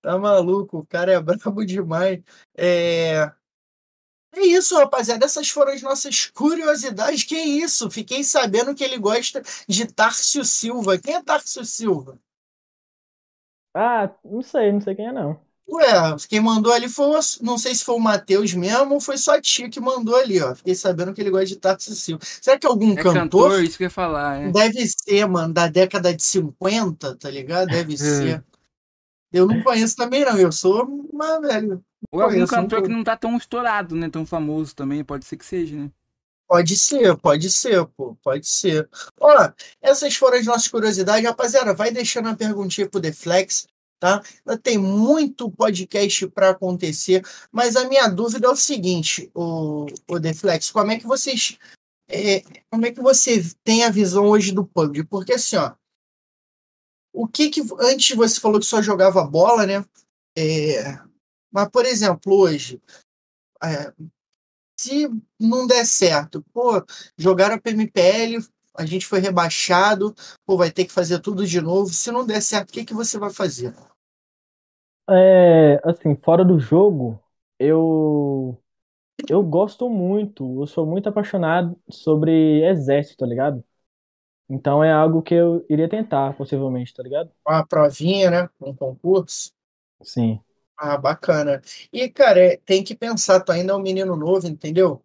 Tá maluco, o cara é brabo demais. É... É isso, rapaziada. Essas foram as nossas curiosidades. Que isso? Fiquei sabendo que ele gosta de Tárcio Silva. Quem é Tárcio Silva? Ah, não sei, não sei quem é, não. Ué, quem mandou ali foi, não sei se foi o Matheus mesmo ou foi só a tia que mandou ali, ó. Fiquei sabendo que ele gosta de Tato Silva. Será que algum é cantor? cantor? Isso que eu ia falar, é. Deve ser, mano, da década de 50, tá ligado? Deve é. ser. Eu não conheço também, não. Eu sou uma velho. Ou algum cantor que não tá tão estourado, né? Tão famoso também, pode ser que seja, né? Pode ser, pode ser, pô, pode ser. Ó, essas foram as nossas curiosidades. Rapaziada, vai deixando a perguntinha pro Deflex tá? Tem muito podcast para acontecer, mas a minha dúvida é o seguinte, o, o Deflex, como é que vocês é, como é que você tem a visão hoje do PUBG? Porque assim, ó, o que que antes você falou que só jogava bola, né? É, mas por exemplo, hoje é, se não der certo, pô, jogaram a PMPL, a gente foi rebaixado, pô, vai ter que fazer tudo de novo. Se não der certo, o que, que você vai fazer? É, assim, fora do jogo, eu eu gosto muito, eu sou muito apaixonado sobre exército, tá ligado? Então é algo que eu iria tentar, possivelmente, tá ligado? Uma provinha, né? Um concurso. Sim. Ah, bacana. E, cara, é, tem que pensar, tu ainda é um menino novo, entendeu?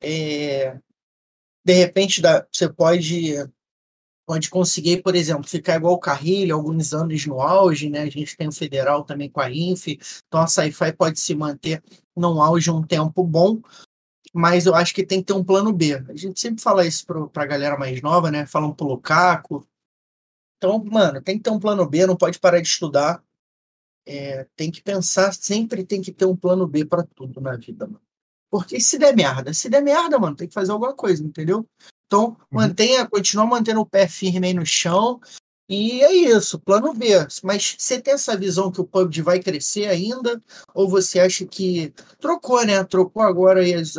É, de repente, dá, você pode pode conseguir, por exemplo, ficar igual o Carrilho, alguns anos no auge, né? A gente tem o Federal também com a Inf, então a Sci-Fi pode se manter no auge um tempo bom, mas eu acho que tem que ter um plano B. A gente sempre fala isso para a galera mais nova, né? Falam pro Lukaku. Então, mano, tem que ter um plano B, não pode parar de estudar. É, tem que pensar, sempre tem que ter um plano B para tudo na vida, mano. Porque se der merda, se der merda, mano, tem que fazer alguma coisa, entendeu? Então, uhum. mantenha, continua mantendo o pé firme aí no chão. E é isso, plano B. Mas você tem essa visão que o PUBG vai crescer ainda? Ou você acha que trocou, né? Trocou agora as,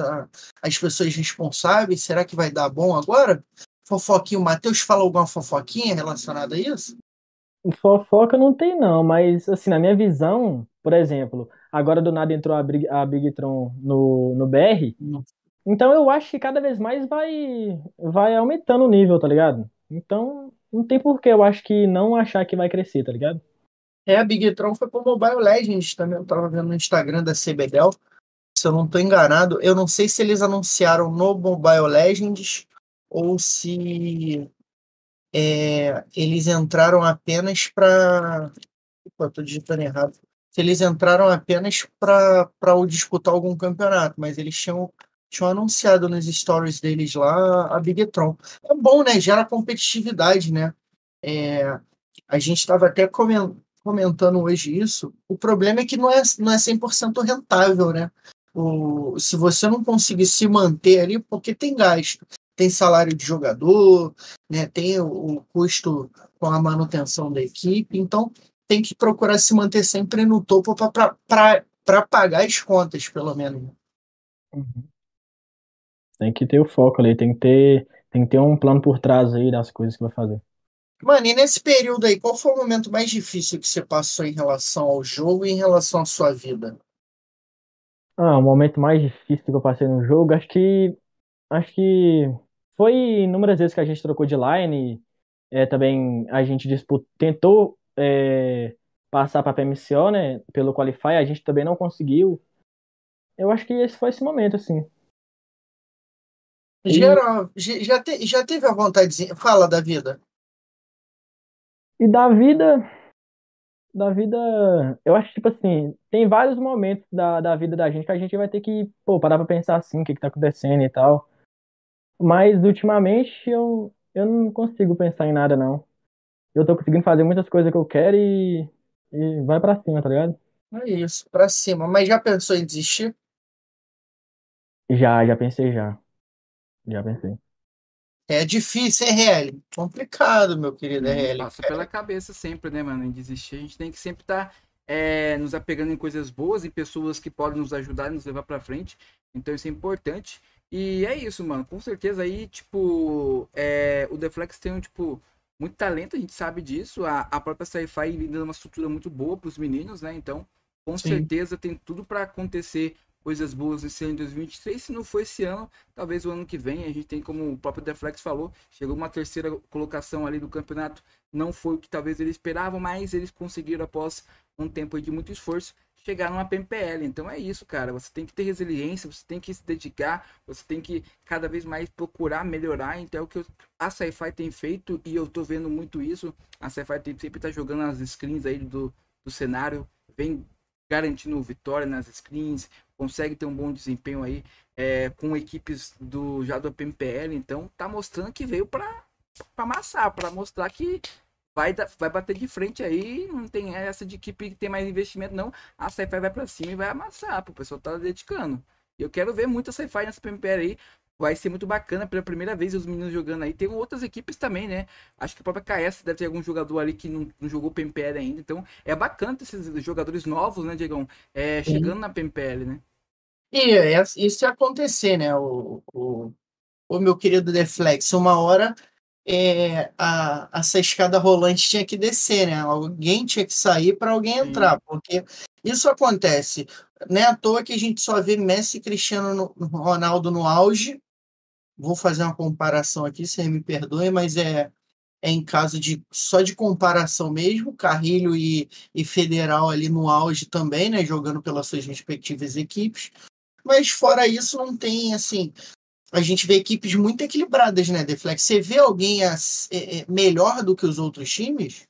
as pessoas responsáveis? Será que vai dar bom agora? Fofoquinho, o Matheus fala alguma fofoquinha relacionada a isso? Fofoca não tem, não, mas assim, na minha visão, por exemplo, agora do nada entrou a, Big, a Bigtron no, no BR. Então eu acho que cada vez mais vai, vai aumentando o nível, tá ligado? Então não tem por que eu acho que não achar que vai crescer, tá ligado? É, a Big Tron foi pro Mobile Legends também. Eu tava vendo no Instagram da CBDEL. Se eu não tô enganado, eu não sei se eles anunciaram no Mobile Legends ou se é, eles entraram apenas para. Opa, tô digitando errado. Eles entraram apenas para disputar algum campeonato, mas eles tinham tinham anunciado nos stories deles lá a Bigetron. É bom, né? Gera competitividade, né? É, a gente estava até comentando hoje isso. O problema é que não é, não é 100% rentável, né? O, se você não conseguir se manter ali, porque tem gasto. Tem salário de jogador, né? tem o, o custo com a manutenção da equipe. Então, tem que procurar se manter sempre no topo para pagar as contas, pelo menos. Uhum. Tem que ter o foco ali, tem que ter, tem que ter um plano por trás aí das coisas que vai fazer. Mano, e nesse período aí, qual foi o momento mais difícil que você passou em relação ao jogo e em relação à sua vida? Ah, o momento mais difícil que eu passei no jogo, acho que acho que foi inúmeras vezes que a gente trocou de line, é, também a gente disputou, tentou é, passar para a PMCO, né, pelo Qualify, a gente também não conseguiu. Eu acho que esse foi esse momento, assim. Geral, já, te, já teve a vontade, fala da vida. E da vida, da vida, eu acho tipo assim, tem vários momentos da, da vida da gente que a gente vai ter que, pô, parar pra pensar assim, o que que tá acontecendo e tal. Mas ultimamente eu, eu não consigo pensar em nada, não. Eu tô conseguindo fazer muitas coisas que eu quero e, e vai pra cima, tá ligado? É isso, pra cima. Mas já pensou em desistir? Já, já pensei já. Já pensei. É difícil, é RL. Complicado, meu querido Hum, RL. Passa pela cabeça sempre, né, mano, em desistir. A gente tem que sempre estar nos apegando em coisas boas, em pessoas que podem nos ajudar e nos levar pra frente. Então isso é importante. E é isso, mano. Com certeza aí, tipo, é, o Deflex tem um, tipo, muito talento, a gente sabe disso. A, a própria Sci-Fi dando uma estrutura muito boa pros meninos, né? Então, com Sim. certeza tem tudo pra acontecer coisas boas esse ano de 2023. Se não for esse ano, talvez o ano que vem. A gente tem, como o próprio Deflex falou, chegou uma terceira colocação ali do campeonato. Não foi o que talvez eles esperavam, mas eles conseguiram, após um tempo de muito esforço, chegar numa PMPL. Então é isso, cara. Você tem que ter resiliência, você tem que se dedicar, você tem que cada vez mais procurar melhorar. Então é o que eu- a Sci-Fi tem feito e eu tô vendo muito isso. A Sci-Fi tem, sempre tá jogando as screens aí do, do cenário, vem garantindo vitória nas screens, consegue ter um bom desempenho aí é, com equipes do já do PMPL, então tá mostrando que veio para amassar, para mostrar que vai, dar- vai bater de frente aí, não tem essa de equipe que tem mais investimento, não. A Sci-Fi vai para cima e vai amassar, pô, o pessoal tá dedicando. Eu quero ver muito a Sci-Fi nessa PMPL aí. Vai ser muito bacana pela primeira vez os meninos jogando aí. Tem outras equipes também, né? Acho que a própria KS deve ter algum jogador ali que não, não jogou PMPL ainda. Então é bacana esses jogadores novos, né, Diegão? É, chegando na PMPL, né? E é- isso ia acontecer, né? O, o, o meu querido Deflex, uma hora é, a, essa escada rolante tinha que descer, né? Alguém tinha que sair para alguém Sim. entrar, porque isso acontece. Não é à toa que a gente só vê Messi e Cristiano no- Ronaldo no auge. Vou fazer uma comparação aqui, vocês me perdoem, mas é, é em caso de só de comparação mesmo, Carrilho e, e Federal ali no auge também, né? Jogando pelas suas respectivas equipes. Mas fora isso, não tem assim. A gente vê equipes muito equilibradas, né, Deflex? Você vê alguém é, é, melhor do que os outros times?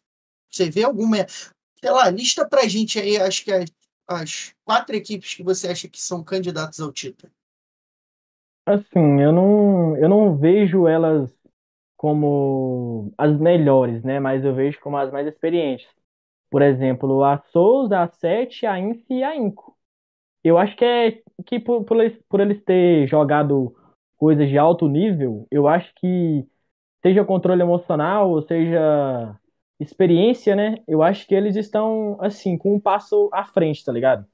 Você vê alguma. Sei lá, lista pra gente aí, acho que as, as quatro equipes que você acha que são candidatas ao título. Assim, eu não, eu não vejo elas como as melhores, né? Mas eu vejo como as mais experientes. Por exemplo, a Souza, a Sete, a Inf e a Inco. Eu acho que é que por, por eles, por eles ter jogado coisas de alto nível, eu acho que seja controle emocional, ou seja experiência, né? Eu acho que eles estão assim com um passo à frente, tá ligado?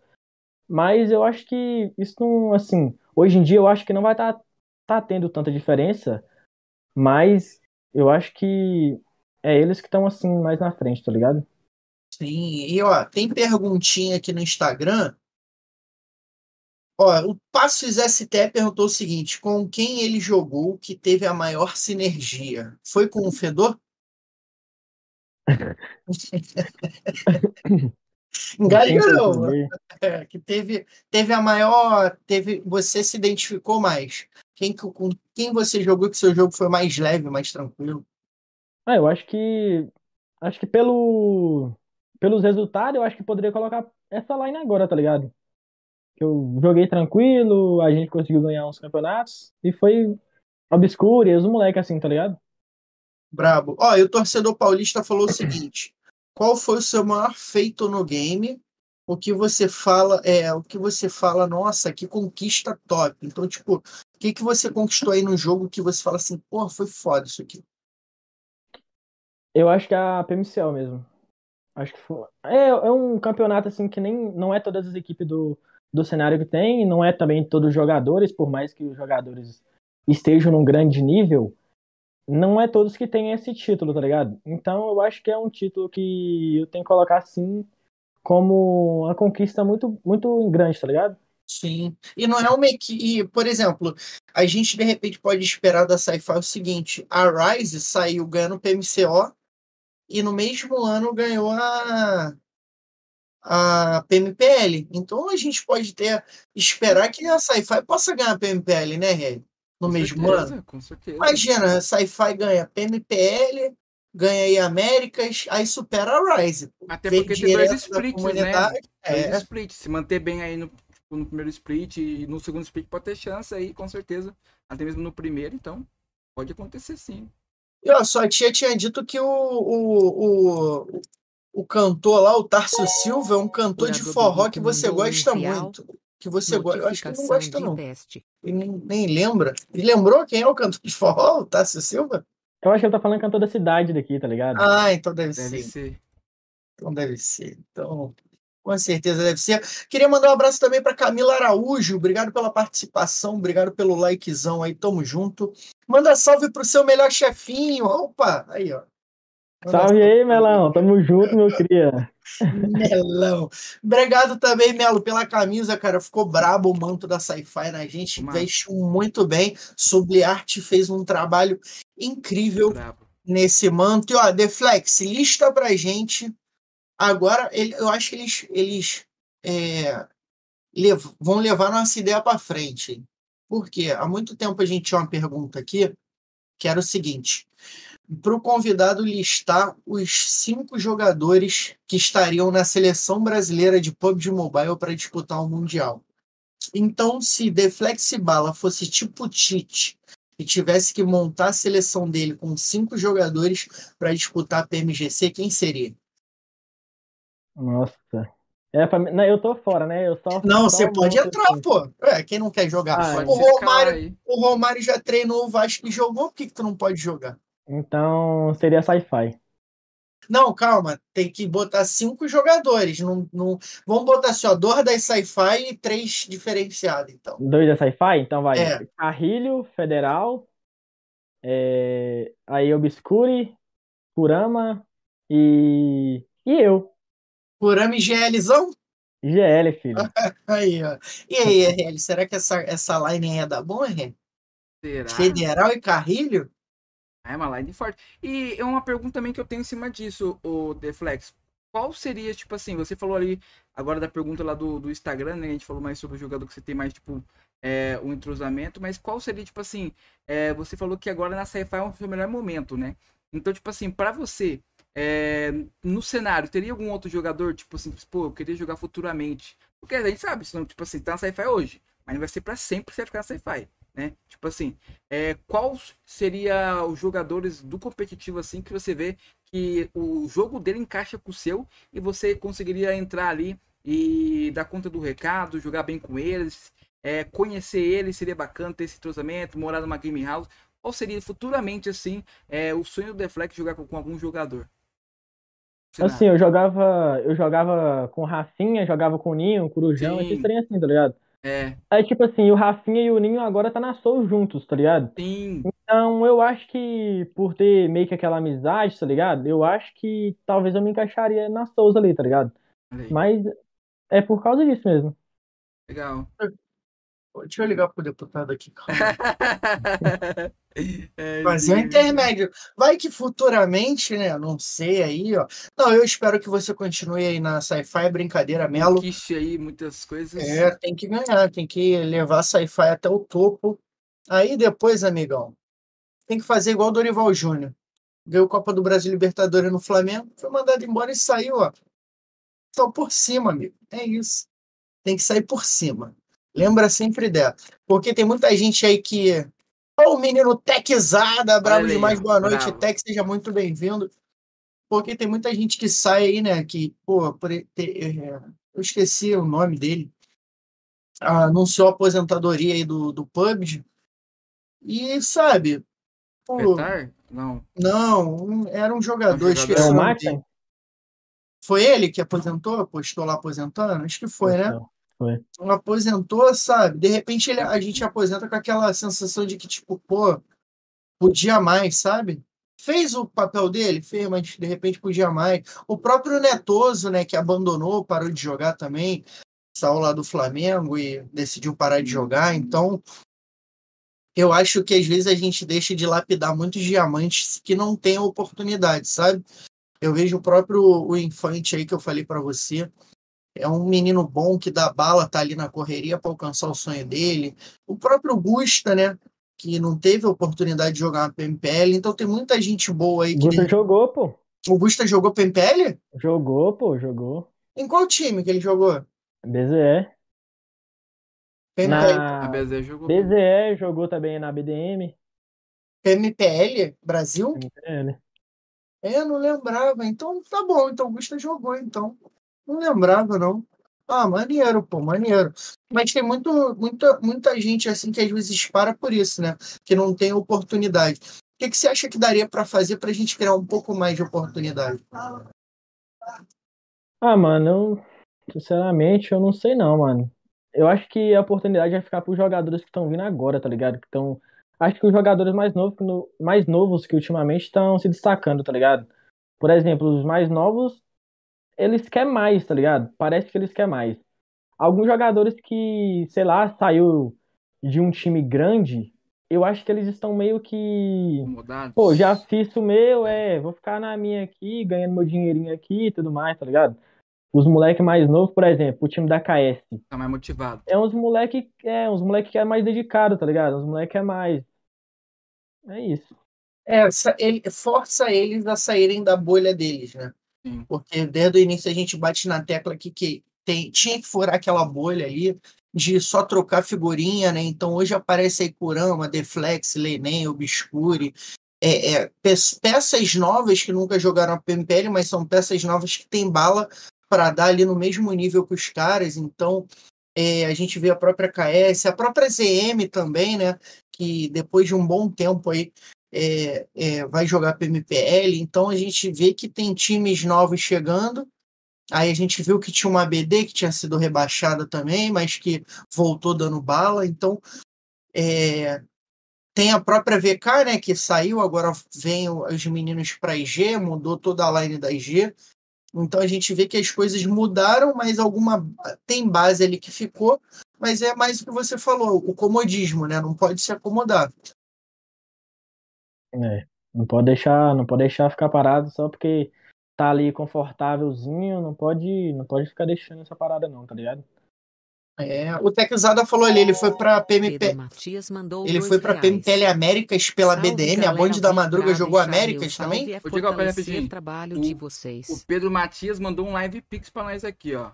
Mas eu acho que isso não, assim, hoje em dia eu acho que não vai estar tá, tendo tanta diferença, mas eu acho que é eles que estão assim mais na frente, tá ligado? Sim, e ó, tem perguntinha aqui no Instagram. Ó, o Passos ST perguntou o seguinte: com quem ele jogou que teve a maior sinergia? Foi com o Fedor? Não. É, que teve, teve a maior. Teve, você se identificou mais. Quem, com quem você jogou que seu jogo foi mais leve, mais tranquilo? Ah, eu acho que. Acho que pelo, pelos resultados, eu acho que poderia colocar essa line agora, tá ligado? Que eu joguei tranquilo, a gente conseguiu ganhar uns campeonatos e foi obscuro e os moleques assim, tá ligado? Brabo. Ó, e o torcedor paulista falou o seguinte: qual foi o seu maior feito no game? O que você fala é o que você fala, nossa, que conquista top. Então, tipo, o que, que você conquistou aí no jogo que você fala assim, porra, foi foda isso aqui? Eu acho que é a PMCL mesmo. Acho que foi. É, é um campeonato assim que nem não é todas as equipes do, do cenário que tem, não é também todos os jogadores, por mais que os jogadores estejam num grande nível, não é todos que têm esse título, tá ligado? Então eu acho que é um título que eu tenho que colocar assim como uma conquista muito muito grande, tá ligado? Sim. E não é uma equipe. Por exemplo, a gente de repente pode esperar da Sci-Fi o seguinte: a Rise saiu ganhando PMCO e no mesmo ano ganhou a, a PMPL. Então a gente pode ter esperar que a Sci-Fi possa ganhar a PMPL, né, Rei? No Com mesmo certeza, ano. com certeza. Imagina, a Sci-Fi ganha PMPL, ganha aí Américas, aí supera a Rise. Até Vem porque tem dois splits, né? Dois É, splits. Se manter bem aí no, tipo, no primeiro split e no segundo split pode ter chance aí, com certeza. Até mesmo no primeiro, então. Pode acontecer sim. E ó, sua tia tinha dito que o, o, o, o cantor lá, o Tarso Silva, é um cantor de forró que você gosta muito. Que você gosta. Eu acho que ele não gosta, não. Ele nem, nem lembra. Ele lembrou quem é o cantor de forró, o Tarso Silva? Eu acho que ele tá falando cantor da cidade daqui, tá ligado? Ah, então deve, Deve ser. ser. Então deve ser. Então, com certeza deve ser. Queria mandar um abraço também para Camila Araújo. Obrigado pela participação, obrigado pelo likezão aí. Tamo junto. Manda salve pro seu melhor chefinho. Opa, aí, ó. Salve aí, Melão. Tamo junto, meu cria. Melão. Obrigado também, Melo, pela camisa, cara. Ficou brabo o manto da Sci-Fi na gente. Massa. Vestiu muito bem. Subliarte fez um trabalho incrível Brabo. nesse manto. E, ó, Deflex, lista pra gente. Agora, ele- eu acho que eles, eles é, lev- vão levar nossa ideia pra frente. Por quê? Há muito tempo a gente tinha uma pergunta aqui, que era o seguinte: para o convidado listar os cinco jogadores que estariam na seleção brasileira de PUBG Mobile para disputar o Mundial. Então, se Deflex Bala fosse tipo Tite e tivesse que montar a seleção dele com cinco jogadores para disputar a PMGC, quem seria? Nossa. É pra... Não, eu tô fora, né? Eu só, Não, só você pode entrar, assim. pô. É, quem não quer jogar? Ah, o, Romário, o Romário já treinou o Vasco e jogou, por que, que tu não pode jogar? Então seria sci-fi. Não, calma, tem que botar cinco jogadores. Não, não... Vamos botar assim, ó, dois das sci-fi e três diferenciados, então. Dois é sci-fi? Então vai. É. Carrilho, Federal, é... aí Obscure, Kurama e. E eu. Kurami GLzão? GL, filho. Aí, ó. E aí, RL, será que essa, essa line aí é da bom, RL? Será? Federal e Carrilho? É uma line forte. E é uma pergunta também que eu tenho em cima disso, o Deflex. Qual seria, tipo assim, você falou ali agora da pergunta lá do, do Instagram, né? A gente falou mais sobre o jogador que você tem mais, tipo, é, um entrosamento, mas qual seria, tipo assim, é, você falou que agora na Sci-Fi é o seu melhor momento, né? Então, tipo assim, pra você, é, no cenário, teria algum outro jogador, tipo assim, pô, eu queria jogar futuramente? Porque a gente sabe, senão, tipo assim, tá na Sci-Fi hoje, mas não vai ser pra sempre que você vai ficar na Sci-Fi, né? Tipo assim, é, qual seria os jogadores do competitivo assim que você vê que o jogo dele encaixa com o seu e você conseguiria entrar ali e dar conta do recado, jogar bem com eles, é, conhecer eles, seria bacana ter esse entrosamento, morar numa game house, ou seria futuramente assim é, o sonho do Deflex jogar com, com algum jogador? Assim, eu jogava. Eu jogava com Rafinha, jogava com Ninho, Corujão, esses trem assim, tá ligado? É, Aí, tipo assim, o Rafinha e o Ninho agora tá na Soul juntos, tá ligado? sim, Então, eu acho que por ter meio que aquela amizade, tá ligado? Eu acho que talvez eu me encaixaria na Souls ali, tá ligado? aí, Mas é por causa disso mesmo. legal. Deixa eu ligar pro deputado aqui, calma. É, Fazer um intermédio. Vai que futuramente, né? Não sei aí, ó. Não, eu espero que você continue aí na Sci-Fi, brincadeira, Melo. Conquiste aí muitas coisas. É, tem que ganhar, tem que levar a Sci-Fi até o topo. Aí depois, amigão, tem que fazer igual o Dorival Júnior. Ganhou Copa do Brasil Libertadores no Flamengo, foi mandado embora e saiu, ó. Só por cima, amigo. É isso. tem que sair por cima. Lembra sempre dela. Porque tem muita gente aí que. Ó, oh, o menino Techzada, bravo demais, boa noite. Bravo. Tech, seja muito bem-vindo. Porque tem muita gente que sai aí, né? Que, pô, por, é, eu esqueci o nome dele. Anunciou a aposentadoria aí do, do PUBG. E, sabe. Pô, Não. Não, era um jogador, um jogador. esqueci. Foi ele que aposentou? Postou lá aposentando? Acho que foi, né? Foi. Aposentou, sabe? De repente ele, a gente aposenta com aquela sensação de que, tipo, pô, podia mais, sabe? Fez o papel dele, fez, mas de repente podia mais. O próprio Netoso, né, que abandonou, parou de jogar também, saiu lá do Flamengo e decidiu parar de jogar. Então, eu acho que às vezes a gente deixa de lapidar muitos diamantes que não têm oportunidade, sabe? Eu vejo o próprio o Infante aí que eu falei para você. É um menino bom que dá bala, tá ali na correria para alcançar o sonho dele. O próprio Gusta, né? que não teve a oportunidade de jogar na PMPL, então tem muita gente boa aí que. Gusta jogou, pô. O Gusta jogou PMPL? Jogou, pô, jogou. Em qual time que ele jogou? BZE. PMPL. Na... A BZE jogou. BZE jogou também na BDM. PMPL? Brasil? PMPL. É, não lembrava. Então tá bom, então o Gusta jogou, então. Não lembrava, não. Ah, maneiro, pô, maneiro. Mas tem muito, muita, muita gente assim que às vezes para por isso, né? Que não tem oportunidade. O que, que você acha que daria para fazer para a gente criar um pouco mais de oportunidade? Ah, mano, eu, sinceramente, eu não sei não, mano. Eu acho que a oportunidade vai ficar para os jogadores que estão vindo agora, tá ligado? Que estão. Acho que os jogadores mais novos, mais novos que ultimamente estão se destacando, tá ligado? Por exemplo, os mais novos eles querem mais, tá ligado? Parece que eles querem mais. Alguns jogadores que, sei lá, saiu de um time grande, eu acho que eles estão meio que. Mudados. Pô, já fiz o meu, é, vou ficar na minha aqui, ganhando meu dinheirinho aqui e tudo mais, tá ligado? Os moleques mais novos, por exemplo, o time da KS. Tá mais motivado. É uns moleque, é, uns moleque que é mais dedicado, tá ligado? Uns moleque que é mais. É isso. É, ele força eles a saírem da bolha deles, né? Porque desde o início a gente bate na tecla aqui que tem, tinha que furar aquela bolha ali de só trocar figurinha, né? Então hoje aparece aí Kurama, Deflex, Lenem, Obscure, é, é, peças novas que nunca jogaram a PMPL, mas são peças novas que tem bala para dar ali no mesmo nível que os caras. Então é, a gente vê a própria KS, a própria ZM também, né? Que depois de um bom tempo aí é, é, vai jogar PMPL, então a gente vê que tem times novos chegando. Aí a gente viu que tinha uma BD que tinha sido rebaixada também, mas que voltou dando bala. Então é, tem a própria VK, né, que saiu, agora vem os meninos para IG, mudou toda a line da IG. Então a gente vê que as coisas mudaram, mas alguma tem base ali que ficou, mas é mais o que você falou, o comodismo, né? Não pode se acomodar. É, não pode deixar, não pode deixar ficar parado só porque tá ali confortávelzinho, não pode, não pode ficar deixando essa parada não, tá ligado? É, o Teczada falou ali, ele foi pra PMP. Ele foi pra PMPL Américas pela Salve, BDM, a Bonde da Madruga jogou Américas também? Vou dizer uma rapidinho. Trabalho o, de vocês. o Pedro Matias mandou um live pix pra nós aqui, ó.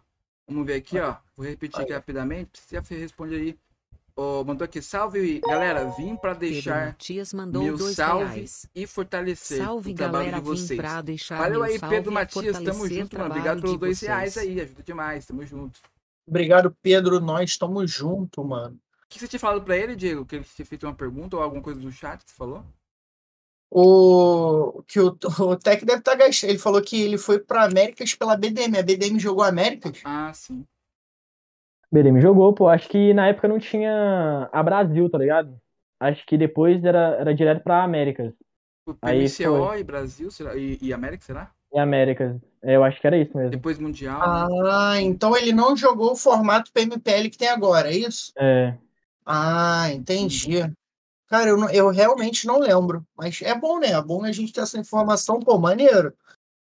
Vamos ver aqui, ó. Vou repetir aqui rapidamente. Você responde aí Oh, mandou aqui, salve galera, vim para deixar meu salve reais. e fortalecer salve, o trabalho galera, de vocês. Valeu aí, Pedro Matias, tamo junto, mano. Obrigado pelos dois reais aí, ajuda demais, tamo junto. Obrigado, Pedro, nós estamos junto, mano. O que você tinha falado para ele, Diego? Que ele tinha feito uma pergunta ou alguma coisa do chat que você falou? O que o, o Tech deve estar tá gastando. Ele falou que ele foi para Américas pela BDM. A BDM jogou Américas? Ah, sim. BDM jogou, pô. Acho que na época não tinha a Brasil, tá ligado? Acho que depois era, era direto pra Américas. O PMCO Aí e Brasil será? E, e América, será? E Américas. É, eu acho que era isso mesmo. Depois Mundial. Né? Ah, né? então ele não jogou o formato PMPL que tem agora, é isso? É. Ah, entendi. Cara, eu, não, eu realmente não lembro. Mas é bom, né? É bom a gente ter essa informação. Pô, maneiro.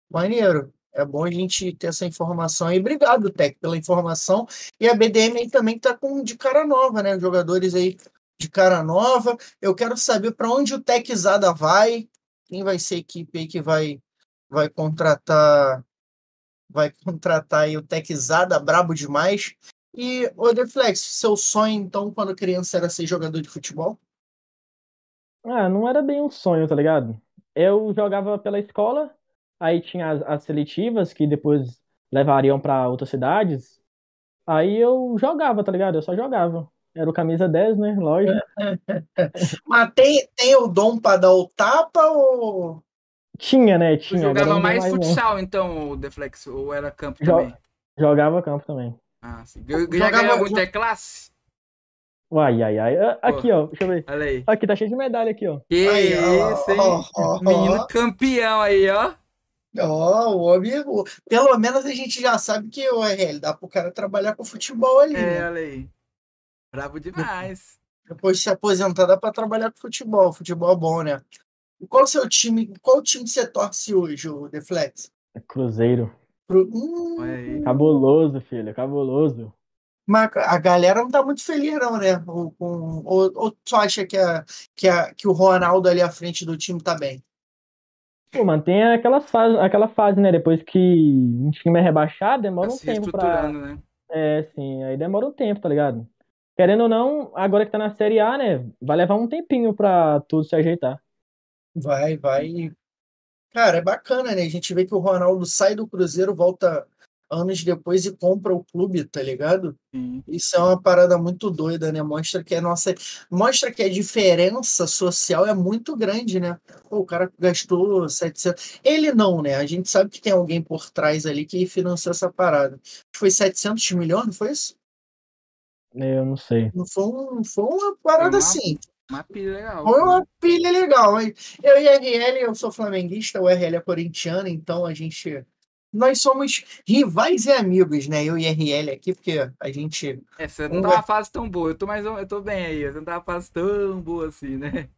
Maneiro. É bom a gente ter essa informação aí. Obrigado, Tec, pela informação. E a BDM aí também está com de cara nova, né? Jogadores aí de cara nova. Eu quero saber para onde o Techzada vai. Quem vai ser a equipe aí que vai, vai contratar vai contratar aí o Techzada, brabo demais. E, o Deflex, seu sonho, então, quando criança, era ser jogador de futebol? Ah, não era bem um sonho, tá ligado? Eu jogava pela escola, aí tinha as, as seletivas que depois levariam para outras cidades. Aí eu jogava, tá ligado? Eu só jogava. Era o camisa 10, né? Lógico. Mas tem, tem o dom para dar o tapa ou. Tinha, né? Tinha. Tu jogava mais, mais futsal, não. então, o Deflex, ou era campo também? Jogava campo também. Ah, sim. Já ganhou muita classe? Uai, ai, ai. Aqui, Pô, ó. Deixa eu ver. Olha aí. Aqui, tá cheio de medalha aqui, ó. Que Aí, ó, isso, hein? ó, ó, Menino ó. campeão aí, ó. Ó, o homem. o- Pelo menos a gente já sabe que o RL dá pro cara trabalhar com futebol ali, É, né? olha aí. Bravo demais. Depois de se aposentar, dá pra trabalhar com futebol. Futebol é bom, né? E qual o seu time? Qual time você torce hoje, o Deflex? Cruzeiro. Pro... Hum. Cabuloso, filho. Cabuloso. mas a galera não tá muito feliz, não, né? Ou, com... ou, ou tu acha que, a, que, a, que o Ronaldo ali à frente do time tá bem? Pô, mano, tem aquela fase, aquela fase, né? Depois que um time é rebaixado, demora Tá um se tempo pra. né? É, sim, aí demora um tempo, tá ligado? Querendo ou não, agora que tá na Série A, né? Vai levar um tempinho pra tudo se ajeitar. Vai, vai. Cara, é bacana, né? A gente vê que o Ronaldo sai do Cruzeiro, volta anos depois e compra o clube, tá ligado? Sim. Isso é uma parada muito doida, né? Mostra que a nossa. Mostra que a diferença social é muito grande, né? Pô, o cara gastou 700. Ele não, né? A gente sabe que tem alguém por trás ali que financiou essa parada. Foi 700 milhões, não foi isso? Eu não sei. Não foi, um, foi uma parada uma- assim. Uma pilha legal. Foi uma pilha legal. Eu e a RL, eu sou flamenguista, o RL é corintiano, então a gente. Nós somos rivais e amigos, né? Eu e RL aqui, porque a gente. É, você não tá numa fase tão boa. Eu tô mais eu tô bem aí. Você não tá numa fase tão boa assim, né?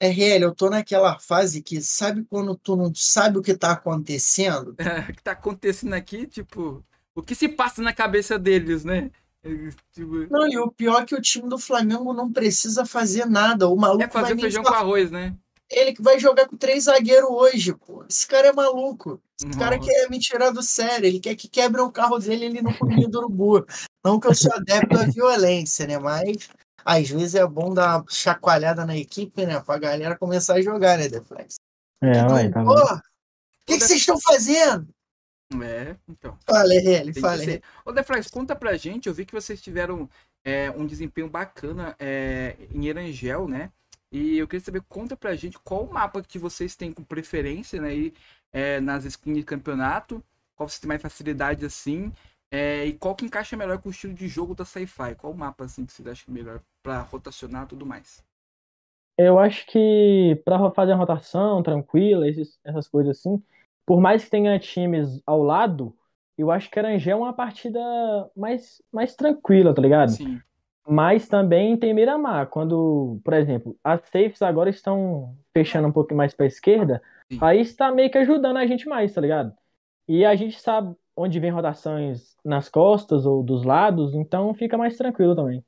RL, eu tô naquela fase que sabe quando tu não sabe o que tá acontecendo? O que tá acontecendo aqui, tipo, o que se passa na cabeça deles, né? É, Tipo, Não, e o pior é que o time do Flamengo não precisa fazer nada. O maluco é fazer feijão com arroz, né? Ele que vai jogar com três zagueiros hoje, pô. Esse cara é maluco. Esse cara Nossa. quer me tirar do sério. Ele quer que quebre o carro dele ali no caminho do urubu. Não que eu sou adepto à violência, né? Mas às vezes é bom dar uma chacoalhada na equipe, né? Pra galera começar a jogar, né, Deflex? É, vai, tá Pô, vendo? o que vocês estão fazendo? É, então. Fala, que fala. Ô, Deflex, conta pra gente. Eu vi que vocês tiveram é, um desempenho bacana é, em Erangel, né? E eu queria saber, conta pra gente qual o mapa que vocês têm com preferência, né? E, é, nas skins de campeonato, qual você tem mais facilidade assim, é, e qual que encaixa melhor com o estilo de jogo da Sci-Fi? Qual o mapa assim que vocês acham melhor pra rotacionar e tudo mais? Eu acho que pra ro- fazer a rotação tranquila, esses- essas coisas assim, por mais que tenha times ao lado, eu acho que Arangel é uma partida mais, mais tranquila, tá ligado? Sim, Mas também tem Miramar. Quando, por exemplo, as safes agora estão fechando um pouco mais pra esquerda, Sim. aí está meio que ajudando a gente mais, tá ligado? E a gente sabe onde vem rotações nas costas ou dos lados, então fica mais tranquilo também.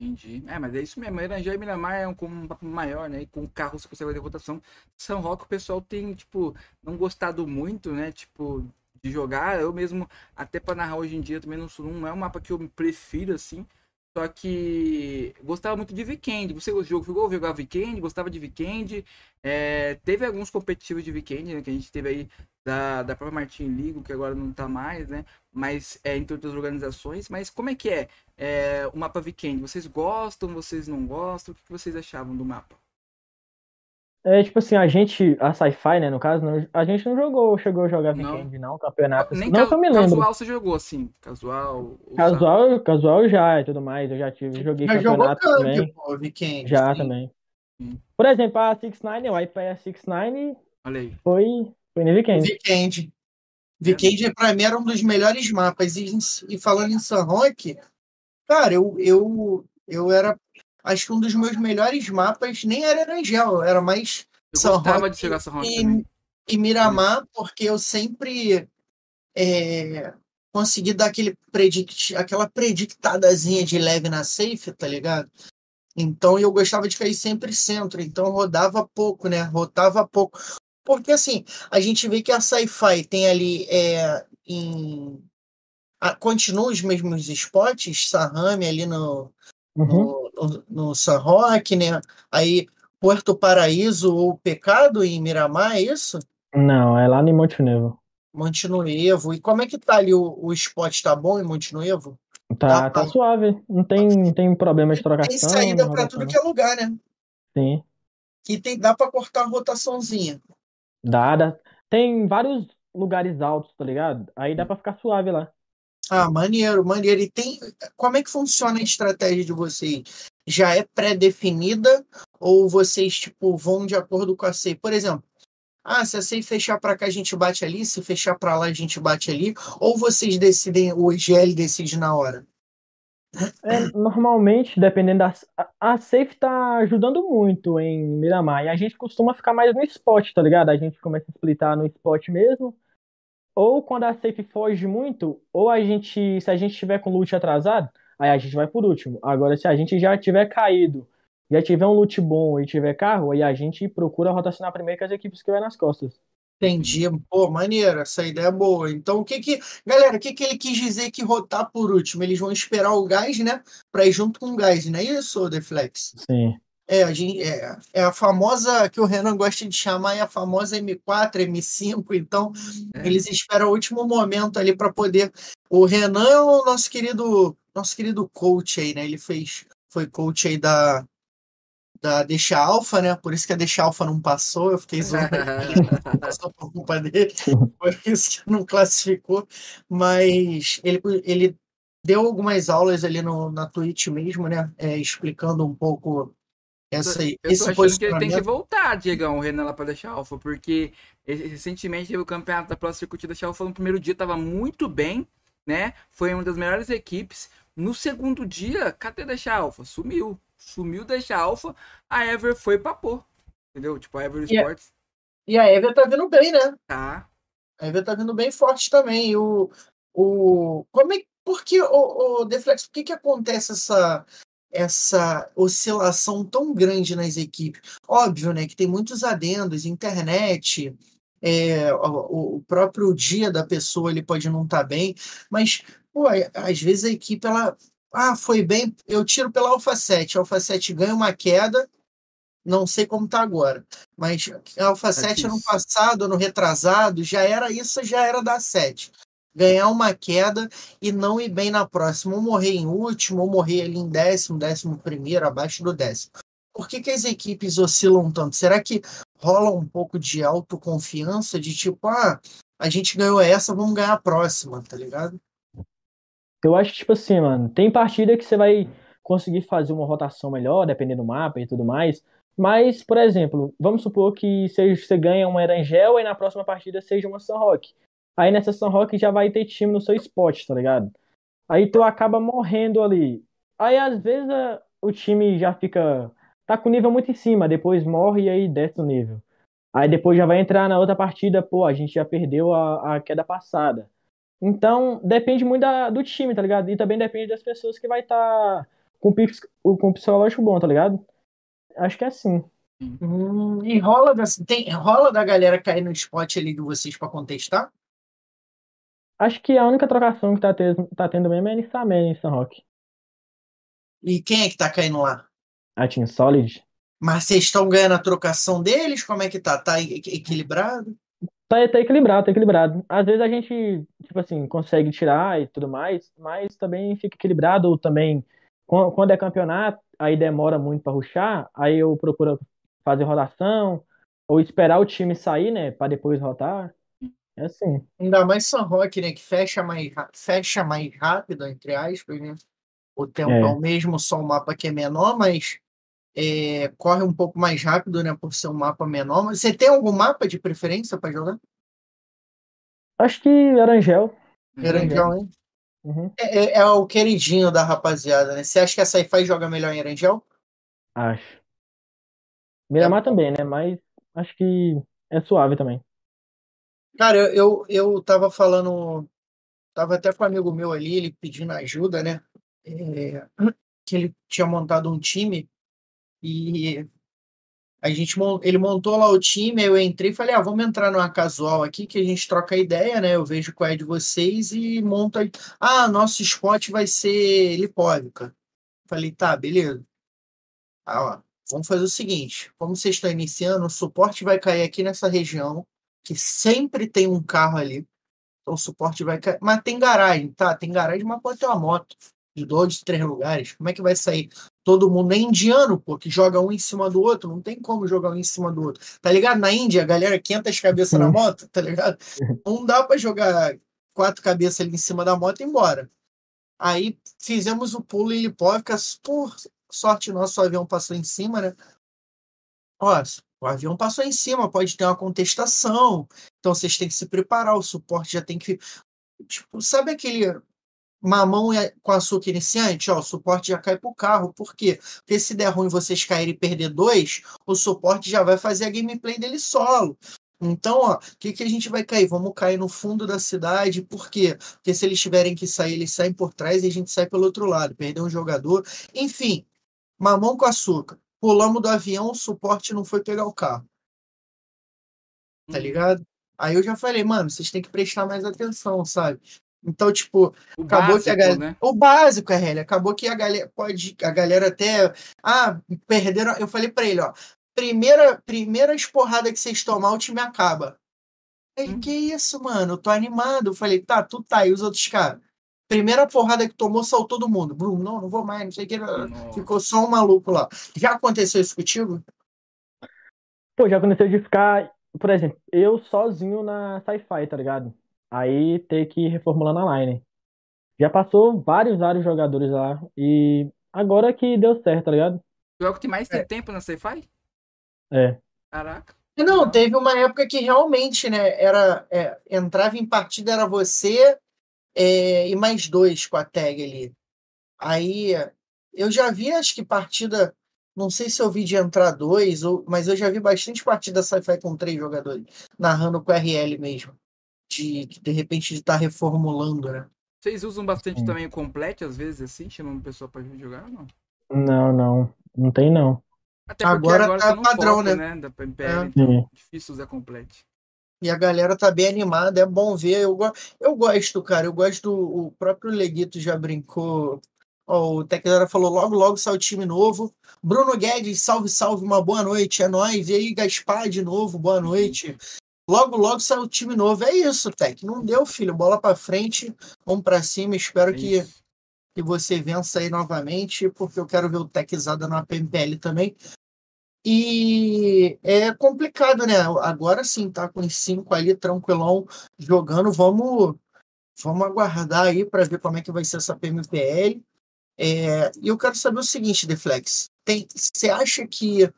entendi. É, mas é isso mesmo. Erangel e Miramar é um, um mapa maior, né? E com carro você consegue fazer rotação. São Roque o pessoal tem, tipo, não gostado muito, né? Tipo, de jogar. Eu mesmo, até pra narrar hoje em dia, também não, não é um mapa que eu prefiro, assim. Só que gostava muito de Weekend. Você jogou, jogou jogar Weekend, gostava de Weekend. É, teve alguns competitivos de Weekend, né, que a gente teve aí da, da própria Martin Ligo, que agora não tá mais, né? Mas é entre outras organizações. Mas como é que é, é o mapa Weekend? Vocês gostam, vocês não gostam? O que que vocês achavam do mapa? É tipo assim, a gente, a Sci-Fi, né, no caso, não- a gente não jogou, chegou a jogar Não. Weekend, não, campeonato. assim. Nem Não ca- que eu me lembro. casual você jogou, assim. Casual. Casual, casual já e tudo mais. Eu já tive, joguei Já jogou campeonato camp, também. pô, Weekend. Já sim. também. Sim. Por exemplo, a 69, o IPA 69 Olha aí. foi, foi no Weekend. Weekend. Weekend, pra mim, era um dos melhores mapas. E, e falando em San Roque, cara, eu, eu, eu era. Acho que um dos meus melhores mapas nem era Erangel, era mais Eu São Roque de São Roque e, também. e Miramar, porque eu sempre é, consegui dar aquele predict, aquela predictadazinha de leve na safe, tá ligado? Então eu gostava de cair sempre centro, então rodava pouco, né? Rotava pouco. Porque assim, a gente vê que a Sci-Fi tem ali é, em ah, continuam os mesmos spots, Sarrame ali no, uhum. no, no, no San Roque, né? Aí Puerto Paraíso ou Pecado em Miramar, é isso? Não, é lá em Monte Nevo. Monte Nuevo. E como é que tá ali o, o spot? Tá bom em Monte Nuevo? Tá, tá suave. Não tem, não tem problema de trocação. Tem saída para tudo que é lugar, né? Sim. E tem, dá para cortar a rotaçãozinha. Dá, dá. Tem vários lugares altos, tá ligado? Aí dá para ficar suave lá. Ah, maneiro, maneiro. E tem. Como é que funciona a estratégia de vocês? Já é pré-definida ou vocês, tipo, vão de acordo com a SEI? Por exemplo, ah, se a SEI fechar para cá, a gente bate ali, se fechar para lá, a gente bate ali, ou vocês decidem, o IGL decide na hora? É, normalmente, dependendo da. A Safe tá ajudando muito em Miramar. E a gente costuma ficar mais no spot, tá ligado? A gente começa a splitar no spot mesmo. Ou quando a Safe foge muito, ou a gente. Se a gente tiver com loot atrasado, aí a gente vai por último. Agora, se a gente já tiver caído, já tiver um loot bom e tiver carro, aí a gente procura rotacionar primeiro com as equipes que vai nas costas. Entendi. Pô, maneiro, essa ideia é boa. Então, o que que. Galera, o que que ele quis dizer que rotar por último? Eles vão esperar o gás, né? Pra ir junto com o gás, não é isso, Deflex? Sim. É, a gente, é, é a famosa, que o Renan gosta de chamar, é a famosa M4, M5. Então, é. eles esperam o último momento ali para poder. O Renan é o nosso querido, nosso querido coach aí, né? Ele fez, foi coach aí da, da Deixa Alfa, né? Por isso que a Deixa Alfa não passou, eu fiquei zoando. não passou por culpa dele, por isso que não classificou. Mas ele, ele deu algumas aulas ali no, na Twitch mesmo, né? É, explicando um pouco essa, eu tô, esse achando que ele tem que voltar, Diegão, o Renan lá para deixar Alfa, porque recentemente teve o campeonato da Pro Circuit da Alfa no primeiro dia, tava muito bem, né? Foi uma das melhores equipes. No segundo dia, cadê deixar Alfa? Sumiu sumiu deixa Alpha, a Ever foi pra pôr. Entendeu? Tipo, a Ever Sports. E a Ever tá vindo bem, né? Tá. A Ever tá vindo bem forte também. E o, o, como é, por que, o, o Deflex, por que que acontece essa, essa oscilação tão grande nas equipes? Óbvio, né, que tem muitos adendos, internet, é, o, o, próprio dia da pessoa ele pode não estar tá bem, mas pô, às vezes a equipe ela ah, foi bem. Eu tiro pela Alpha 7. A Alpha 7 ganha uma queda. Não sei como está agora. Mas a Alpha é 7 ano passado, ano retrasado, já era isso, já era da 7. Ganhar uma queda e não ir bem na próxima. Ou morrer em último, ou morrer ali em décimo, décimo primeiro, abaixo do décimo. Por que, que as equipes oscilam tanto? Será que rola um pouco de autoconfiança, de tipo, ah, a gente ganhou essa, vamos ganhar a próxima, tá ligado? Eu acho que, tipo assim, mano, tem partida que você vai conseguir fazer uma rotação melhor, dependendo do mapa e tudo mais. Mas, por exemplo, vamos supor que você ganha uma Erangel e na próxima partida seja uma Sunrock. Aí nessa Sunrock já vai ter time no seu spot, tá ligado? Aí tu acaba morrendo ali. Aí às vezes o time já fica. tá com o nível muito em cima, depois morre e aí desce o nível. Aí depois já vai entrar na outra partida, pô, a gente já perdeu a, a queda passada. Então, depende muito da, do time, tá ligado? E também depende das pessoas que vai estar tá com, com o psicológico bom, tá ligado? Acho que é assim. Hum, e rola da, tem, rola da galera cair no spot ali de vocês para contestar? Acho que a única trocação que tá, tendo, tá tendo mesmo é a Nissaman em San Roque. E quem é que tá caindo lá? A Team Solid. Mas vocês estão ganhando a trocação deles? Como é que tá? Tá equilibrado? Tá, tá equilibrado, tá equilibrado. Às vezes a gente, tipo assim, consegue tirar e tudo mais, mas também fica equilibrado. Ou também, quando é campeonato, aí demora muito para ruxar, aí eu procuro fazer rotação, ou esperar o time sair, né, para depois rotar. É assim. Ainda mais São Roque, né, que fecha mais, fecha mais rápido, entre aspas, né? O tempo é. é o mesmo, só o mapa que é menor, mas é, corre um pouco mais rápido, né? Por ser um mapa menor. Mas você tem algum mapa de preferência para jogar? Acho que Arangel. Arangel, hein? Uhum. É, é, é, o queridinho da rapaziada, né? Você acha que a Sci-Fi joga melhor em Arangel? Acho. Miramar é. também, né? Mas acho que é suave também. Cara, eu, eu, tava falando. Tava até com um amigo meu ali, ele pedindo ajuda, né? É, que ele tinha montado um time e a gente ele montou lá o time, eu entrei e falei, ah, vamos entrar numa casual aqui que a gente troca ideia, né? Eu vejo qual é de vocês e monta. Ah, nosso spot vai ser Lipóvica. Falei, tá, beleza. Ah, ó, vamos fazer o seguinte: como vocês estão iniciando, o suporte vai cair aqui nessa região, que sempre tem um carro ali. Então o suporte vai cair. Mas tem garagem, tá? Tem garagem, mas pode ter uma moto de dois, três lugares. Como é que vai sair todo mundo é indiano, pô, que joga um em cima do outro, não tem como jogar um em cima do outro. Tá ligado? Na Índia, a galera 500 cabeças na moto, tá ligado? Não dá para jogar quatro cabeças ali em cima da moto e ir embora. Aí fizemos o pulo em Lipovka, por sorte nosso avião passou em cima, né? Ó, o avião passou em cima, pode ter uma contestação, então vocês têm que se preparar, o suporte já tem que. Tipo, sabe aquele mamão com açúcar iniciante, ó, o suporte já cai pro carro. Por quê? Porque se der ruim vocês caírem e perder dois, o suporte já vai fazer a gameplay dele solo. Então, ó, o que, que a gente vai cair? Vamos cair no fundo da cidade, por quê? Porque se eles tiverem que sair, eles saem por trás e a gente sai pelo outro lado, perder um jogador. Enfim, mamão com açúcar. Pulamos do avião, o suporte não foi pegar o carro. Tá uhum. ligado? Aí eu já falei, mano, vocês têm que prestar mais atenção, sabe? Então, tipo, o acabou básico, que a galera. Né? O básico, é, Relly. Acabou que a galera pode. A galera até. Ah, perderam. Eu falei pra ele, ó. Primeira, primeira esporrada que vocês tomar, o time acaba. Ele, hum. que isso, mano? Eu tô animado. Eu falei, tá, tu tá, e os outros caras? Primeira porrada que tomou, saiu todo mundo. Bruno, não, não vou mais, não sei o que. Nossa. Ficou só um maluco lá. Já aconteceu isso contigo? Pô, já aconteceu de ficar, por exemplo, eu sozinho na sci-fi, tá ligado? Aí ter que ir reformulando a line. Já passou vários, vários jogadores lá. E agora que deu certo, tá ligado? Tu é o que tem mais é. tempo na Sci-Fi? É. Caraca. Não, teve uma época que realmente, né, era, é, entrava em partida, era você é, e mais dois com a tag ali. Aí eu já vi, acho que partida, não sei se eu vi de entrar dois, ou, mas eu já vi bastante partida sci-fi com três jogadores, narrando com RL mesmo de, de repente de estar tá reformulando, né? Vocês usam bastante Sim. também o complete, às vezes, assim, chamando o pessoal pra jogar ou não? Não, não. Não tem, não. Até agora, agora tá, tá padrão, foco, né? né? Da PMPL, é. então difícil usar complete. E a galera tá bem animada, é bom ver. Eu, go... eu gosto, cara. Eu gosto. O próprio Leguito já brincou. Oh, o Tecnara falou: logo, logo sai o time novo. Bruno Guedes, salve, salve, uma boa noite. É nóis. E aí, Gaspar, de novo, boa noite. Logo, logo sai o time novo. É isso, Tec. Não deu, filho. Bola para frente, vamos para cima. Espero é que, que você vença aí novamente, porque eu quero ver o Teczada na PMPL também. E é complicado, né? Agora sim, tá com os cinco ali, tranquilão, jogando. Vamos, vamos aguardar aí para ver como é que vai ser essa PMPL. É, e eu quero saber o seguinte, Deflex. Você acha que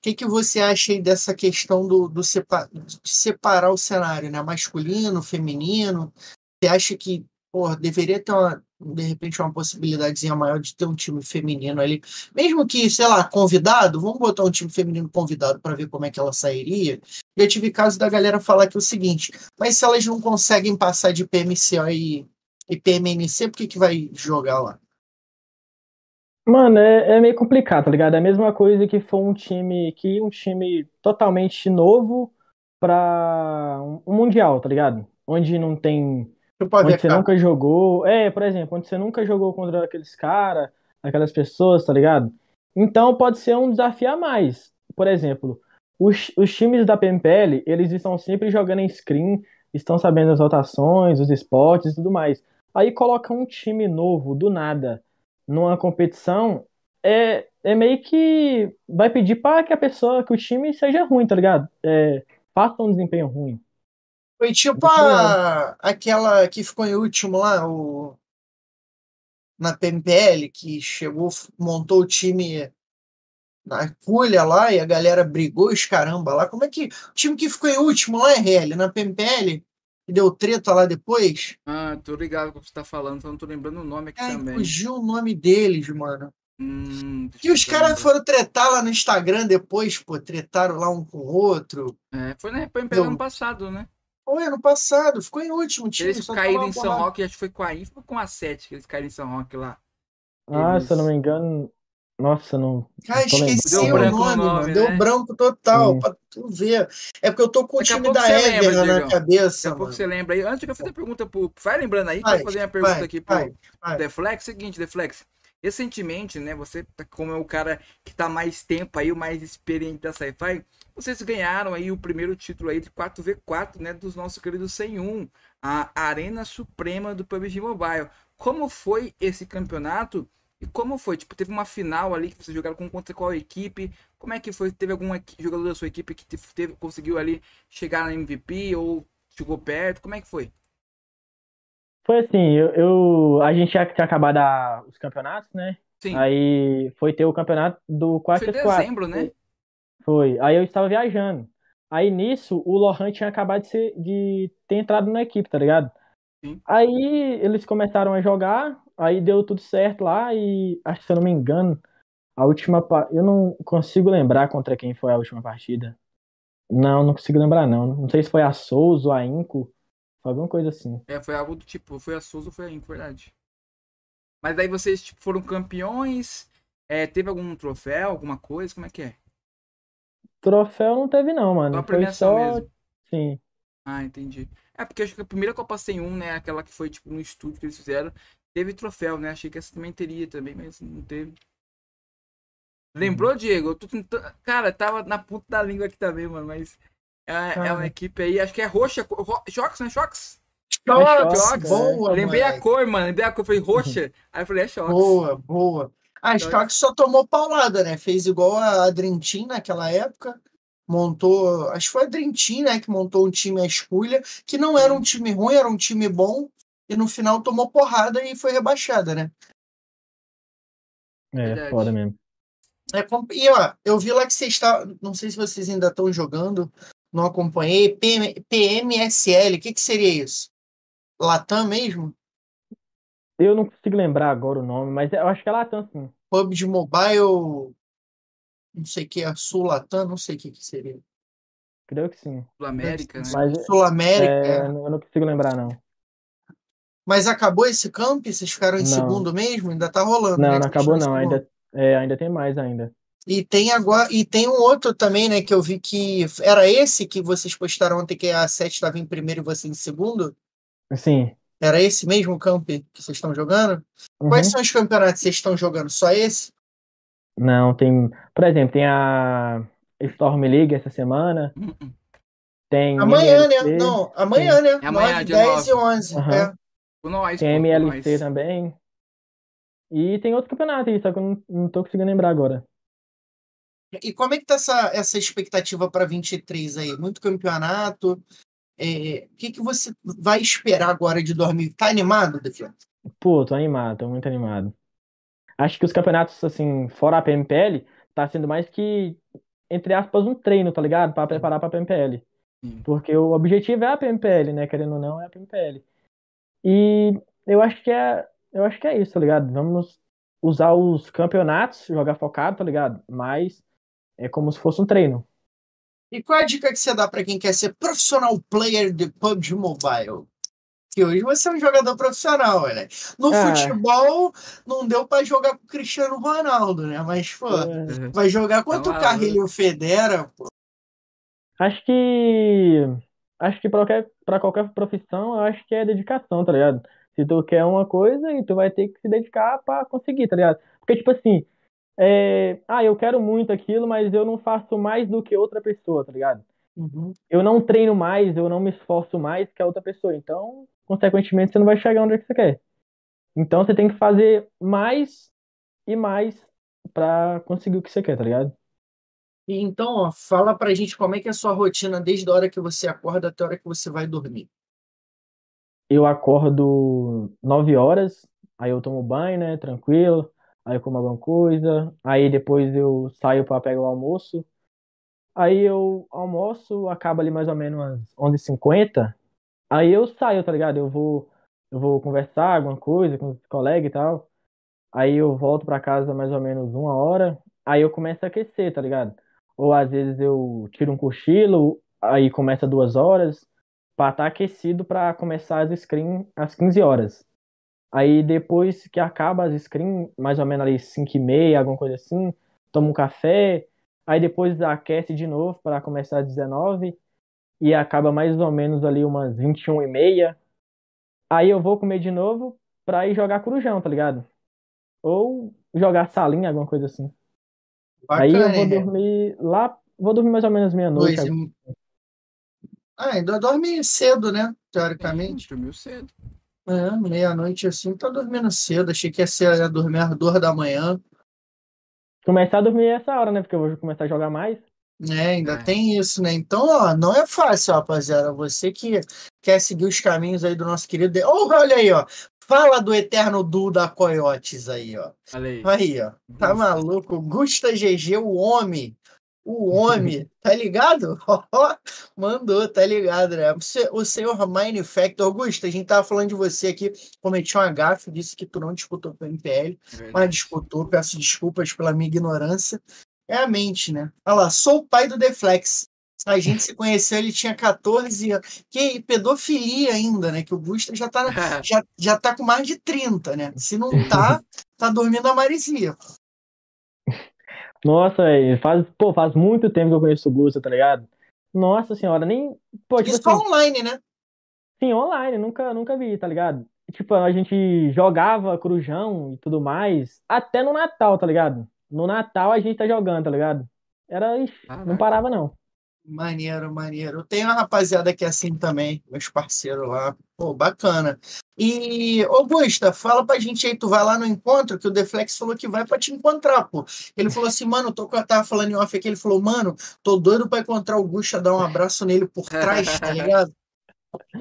que, que você acha aí dessa questão do, do de separar o cenário, né? Masculino, feminino? Você acha que porra, deveria ter uma, de repente uma possibilidadezinha maior de ter um time feminino ali, mesmo que, sei lá, convidado, vamos botar um time feminino convidado para ver como é que ela sairia. Já tive caso da galera falar que é o seguinte, mas se elas não conseguem passar de PMCO e, e PMNC, por que, que vai jogar lá? Mano, é, é meio complicado, tá ligado? É a mesma coisa que foi um time que um time totalmente novo pra um mundial, tá ligado? Onde não tem. Onde você nunca jogou. É, por exemplo, onde você nunca jogou contra aqueles caras, aquelas pessoas, tá ligado? Então pode ser um desafio a mais. Por exemplo, os, os times da PMPL, eles estão sempre jogando em screen, estão sabendo as rotações, os spots e tudo mais. Aí coloca um time novo, do nada numa competição, é, é meio que vai pedir para que a pessoa, que o time seja ruim, tá ligado? É, faça um desempenho ruim. Foi tipo a, aquela que ficou em último lá, o, na PMPL, que chegou, montou o time na Culha lá e a galera brigou os caramba lá. Como é que. O time que ficou em último lá, RL, na PMPL, que deu treta lá depois. Ah, tô ligado com o que você tá falando, só não tô lembrando o nome aqui Ai, também. Fugiu o nome deles, mano. Hum, e os caras foram tretar lá no Instagram depois, pô, tretaram lá um com o outro. É, foi, né, foi ano passado, né? Foi ano passado, ficou em último time. Eles caíram em São Roque, acho que foi com a Info ou com a 7 que eles caíram em São Roque lá. Ah, eles... se eu não me engano, Nossa, não. Cara, esqueci o nome, nome, mano. Né? Deu branco total, hum. pra tu ver. É porque eu tô com o time da Ever lembra, na cabeça. Daqui a pouco você lembra aí. Antes que eu fazer a pergunta pro. Vai lembrando aí, vai, fazer uma pergunta vai, aqui pro vai, vai. Deflex. Seguinte, Deflex. Recentemente, né, você, tá, como é o cara que tá mais tempo aí, o mais experiente da Sci-Fi, vocês ganharam aí o primeiro título aí de 4v4, né, dos nossos queridos 101, a Arena Suprema do PUBG Mobile. Como foi esse campeonato? E como foi? Tipo, teve uma final ali que vocês jogaram com contra qual equipe? Como é que foi? Teve algum jogador da sua equipe que teve, conseguiu ali chegar na MVP ou chegou perto? Como é que foi? Foi assim, eu, eu a gente já tinha acabado a, os campeonatos, né? Sim. Aí foi ter o campeonato do 4 Foi dezembro, né? Foi. Aí eu estava viajando. Aí nisso, o Lohan tinha acabado de, ser, de ter entrado na equipe, tá ligado? Sim. Aí eles começaram a jogar, aí deu tudo certo lá e acho que se eu não me engano, a última eu não consigo lembrar contra quem foi a última partida. Não, não consigo lembrar não. Não sei se foi a Souza ou a Inco, foi alguma coisa assim. É, foi algo do tipo, foi a Souza ou foi a Inco, verdade. Mas aí vocês tipo, foram campeões, é, teve algum troféu, alguma coisa, como é que é? Troféu não teve não, mano. Só a premiação foi só... mesmo. Sim. Ah, entendi. É, porque acho que a primeira Copa 101, né, aquela que foi, tipo, no estúdio que eles fizeram, teve troféu, né? Achei que essa também teria também, mas não teve. Lembrou, uhum. Diego? Eu tô tentando... Cara, tava na ponta da língua aqui também, mano, mas é, é uma equipe aí, acho que é roxa. Ro... Né? Shox? Shox, boa, Lembrei moleque. a cor, mano. Lembrei a cor, foi roxa. Aí eu falei, é Shox. Boa, boa. A Shox só tomou paulada, né? Fez igual a Adrentin naquela época montou, acho que foi a Team, né, que montou um time à escolha, que não era um time ruim, era um time bom, e no final tomou porrada e foi rebaixada, né? É, Verdade. foda mesmo. É, e ó, eu vi lá que vocês estão, não sei se vocês ainda estão jogando, não acompanhei, PM, PMSL, o que que seria isso? Latam mesmo? Eu não consigo lembrar agora o nome, mas eu acho que é Latam sim. PUBG Mobile não sei o que, a Sul-Latam, não sei o que, que seria. Creio que sim. Sul-América, né? Mas, Sul-América. É, é. Eu não consigo lembrar, não. Mas acabou esse camp? Vocês ficaram em não. segundo mesmo? Ainda tá rolando, Não, né? não acabou não. Ainda, é, ainda tem mais ainda. E tem agora e tem um outro também, né, que eu vi que era esse que vocês postaram ontem que a 7 estava em primeiro e você em segundo? Sim. Era esse mesmo camp que vocês estão jogando? Uhum. Quais são os campeonatos que vocês estão jogando? Só esse? Não, tem. Por exemplo, tem a Storm League essa semana. Uh-uh. Tem. Amanhã, né? Não, amanhã, né? É amanhã, 9, 10 9. e 11. Uhum. É. Nós, tem MLC também. E tem outro campeonato aí, só que eu não, não tô conseguindo lembrar agora. E como é que tá essa, essa expectativa para 23 aí? Muito campeonato. É, o que, que você vai esperar agora de dormir? Tá animado, Defesa? Pô, tô animado, tô muito animado acho que os campeonatos, assim, fora a PMPL, tá sendo mais que, entre aspas, um treino, tá ligado? Para preparar pra PMPL. Porque o objetivo é a PMPL, né? Querendo ou não, é a PMPL. E eu acho que é, eu acho que é isso, tá ligado? Vamos usar os campeonatos, jogar focado, tá ligado? Mas é como se fosse um treino. E qual é a dica que você dá para quem quer ser profissional player de PUBG Mobile? que hoje você é um jogador profissional, né? No é. futebol, não deu para jogar com o Cristiano Ronaldo, né? Mas, pô, é. vai jogar contra tá o Carrilho Federa, pô. Acho que. Acho que pra qualquer, pra qualquer profissão, eu acho que é dedicação, tá ligado? Se tu quer uma coisa e tu vai ter que se dedicar para conseguir, tá ligado? Porque, tipo assim, é... ah, eu quero muito aquilo, mas eu não faço mais do que outra pessoa, tá ligado? Uhum. Eu não treino mais, eu não me esforço mais que a outra pessoa. Então, consequentemente, você não vai chegar onde é você quer. Então, você tem que fazer mais e mais para conseguir o que você quer, tá ligado? E então, ó, fala pra gente como é que é a sua rotina desde a hora que você acorda até a hora que você vai dormir. Eu acordo 9 horas, aí eu tomo banho, né, tranquilo, aí eu como alguma coisa, aí depois eu saio para pegar o almoço, aí eu almoço, acaba ali mais ou menos às 11h50, Aí eu saio, tá ligado? Eu vou, eu vou conversar alguma coisa com os colegas e tal. Aí eu volto para casa mais ou menos uma hora. Aí eu começo a aquecer, tá ligado? Ou às vezes eu tiro um cochilo, aí começa duas horas, pra estar tá aquecido para começar as screens às 15 horas. Aí depois que acaba as screens, mais ou menos ali 5 e meia, alguma coisa assim, tomo um café, aí depois aquece de novo para começar às 19 e acaba mais ou menos ali umas 21 e meia. Aí eu vou comer de novo pra ir jogar corujão, tá ligado? Ou jogar salinha, alguma coisa assim. Bacana, aí eu vou dormir lá, vou dormir mais ou menos meia-noite. Ah, ainda dorme cedo, né? Teoricamente. Dormiu cedo. É, meia-noite assim, tá dormindo cedo. Achei que ia ser ia dormir às duas da manhã. Começar a dormir essa hora, né? Porque eu vou começar a jogar mais. É, ainda é. tem isso, né? Então, ó, não é fácil, rapaziada. Você que quer seguir os caminhos aí do nosso querido. Oh, olha aí, ó. Fala do eterno Du da Coyotes aí, ó. Aí. aí, ó. Tá maluco? Gusta GG, o homem. O homem, tá ligado? Mandou, tá ligado, né? O senhor Minefactor, Augusto, a gente tava falando de você aqui, cometeu um gafe, disse que tu não disputou pelo MPL, é mas disputou, peço desculpas pela minha ignorância. É a mente, né? Olha lá, sou o pai do Deflex. A gente se conheceu, ele tinha 14 anos. Que pedofilia ainda, né? Que o Gusta já tá, já, já tá com mais de 30, né? Se não tá, tá dormindo a maresia. Nossa, véio, faz, pô, faz muito tempo que eu conheço o Gusta, tá ligado? Nossa senhora, nem. Pô, tipo Isso assim, online, né? Sim, online, nunca, nunca vi, tá ligado? Tipo, a gente jogava Crujão e tudo mais, até no Natal, tá ligado? No Natal a gente tá jogando, tá ligado? Era. Ixi, não parava, não. Maneiro, maneiro. Tem uma rapaziada que é assim também, meus parceiros lá. Pô, bacana. E, Augusta, fala pra gente aí, tu vai lá no encontro, que o Deflex falou que vai pra te encontrar, pô. Ele falou assim, mano, tô, eu tava falando em off aqui, ele falou, mano, tô doido pra encontrar o Augusta, dar um abraço nele por trás, tá ligado?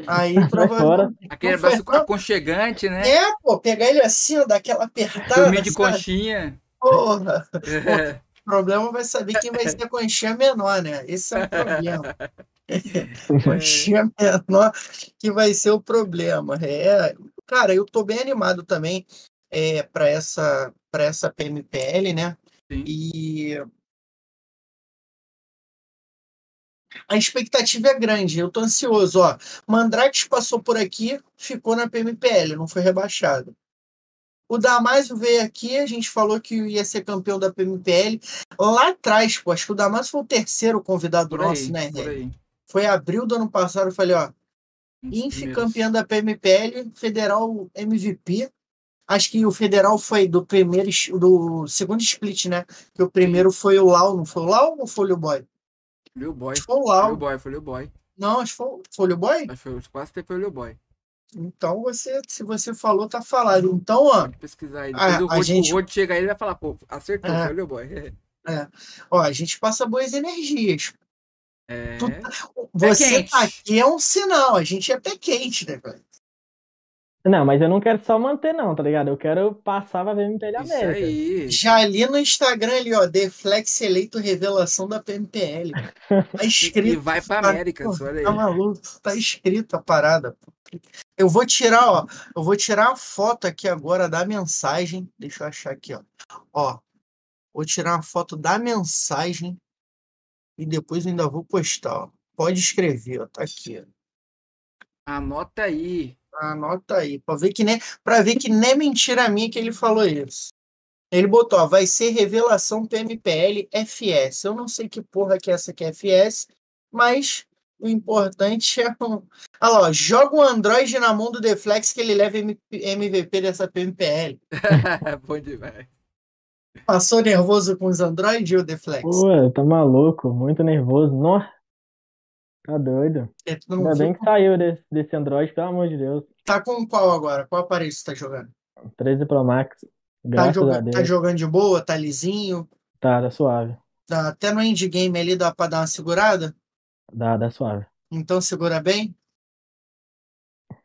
Aí, provavelmente. Aquele abraço aconchegante, né? É, pô, pegar ele assim, ó, daquela apertada. Dormir de sabe? conchinha. Porra. É. O problema vai saber quem vai ser a conchinha menor, né? Esse é o problema. conchinha menor que vai ser o problema. É, cara, eu tô bem animado também é, para essa para essa PMPL, né? Sim. E a expectativa é grande, eu tô ansioso, ó. Mandrake passou por aqui, ficou na PMPL, não foi rebaixado. O Damásio veio aqui, a gente falou que ia ser campeão da PMPL. Lá atrás, pô, acho que o Damásio foi o terceiro convidado por nosso, aí, né, Foi abril do ano passado, eu falei, ó. Inf campeão da PMPL, Federal MVP. Acho que o Federal foi do primeiro, do segundo split, né? Que o primeiro foi o Lau, não foi o Lau ou foi o Boy? Liu Boy. Foi o Lau. Boy, foi o Boy. Não, acho que foi, foi o Boy? Acho que foi, quase que foi o Boy. Então, você, se você falou, tá falado. Então, ó. Pesquisar aí. Depois a, o, Rod, gente... o chega aí e vai falar, pô, acertou, é. foi o boy. É. Ó, a gente passa boas energias. É. Tu, tá, você tá aqui é um sinal, a gente é pé quente, né, velho? Não, mas eu não quero só manter, não, tá ligado? Eu quero passar pra PMPL América. Isso aí. Já ali no Instagram ali, ó, Deflex eleito revelação da PMPL. Tá escrito. e vai pra América, tá, olha aí. Tá maluco, tá escrito a parada. Eu vou tirar, ó, eu vou tirar a foto aqui agora da mensagem. Deixa eu achar aqui, ó. Ó, vou tirar a foto da mensagem e depois ainda vou postar, ó. Pode escrever, ó, tá aqui. Ó. Anota aí. Anota aí, para ver que nem para ver que nem é mentira minha que ele falou isso. Ele botou, ó, vai ser revelação PMPL FS. Eu não sei que porra que é essa que é FS, mas o importante é um... Olha lá, joga um Android na mão do Deflex que ele leva MVP dessa PMPL. Bom demais. Passou nervoso com os Android, o Deflex? Pô, tá maluco, muito nervoso. Nossa. Tá doido. É, Ainda bem que saiu desse, desse Android, pelo amor de Deus. Tá com qual agora? Qual aparelho você tá jogando? 13 Pro Max. Tá graças tá, jogando, tá jogando de boa? Tá lisinho? Tá, tá suave. Tá, até no endgame ali dá pra dar uma segurada? Dá, dá suave. Então segura bem?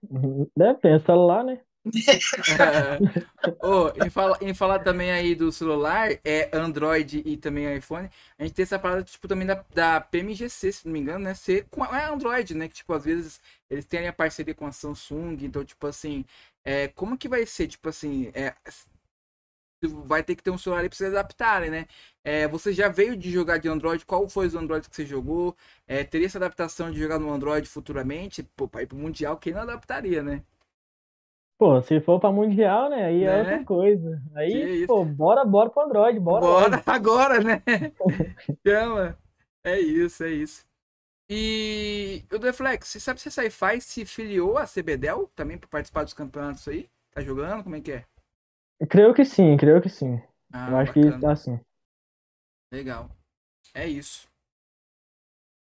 Deve ter celular, né? oh, em, fala, em falar também aí do celular, é Android e também iPhone, a gente tem essa parada, tipo, também da, da PMGC, se não me engano, né? Ser com é Android, né? Que, tipo, às vezes eles têm a parceria com a Samsung, então, tipo assim, é, como que vai ser, tipo assim, é, vai ter que ter um celular aí pra se adaptarem, né? É, você já veio de jogar de Android, qual foi os Android que você jogou? É, teria essa adaptação de jogar no Android futuramente? Pô, pra ir pro Mundial, quem não adaptaria, né? Pô, se for pra Mundial, né? Aí é né? é outra coisa. Aí, pô, bora, bora pro Android, bora. Bora logo. agora, né? Chama. É isso, é isso. E o Deflex, você sabe se a Sci-Fi se filiou a CBDEL também para participar dos campeonatos aí? Tá jogando? Como é que é? Creio que sim, creio que sim. Ah, Eu acho bacana. que tá assim. Legal. É isso.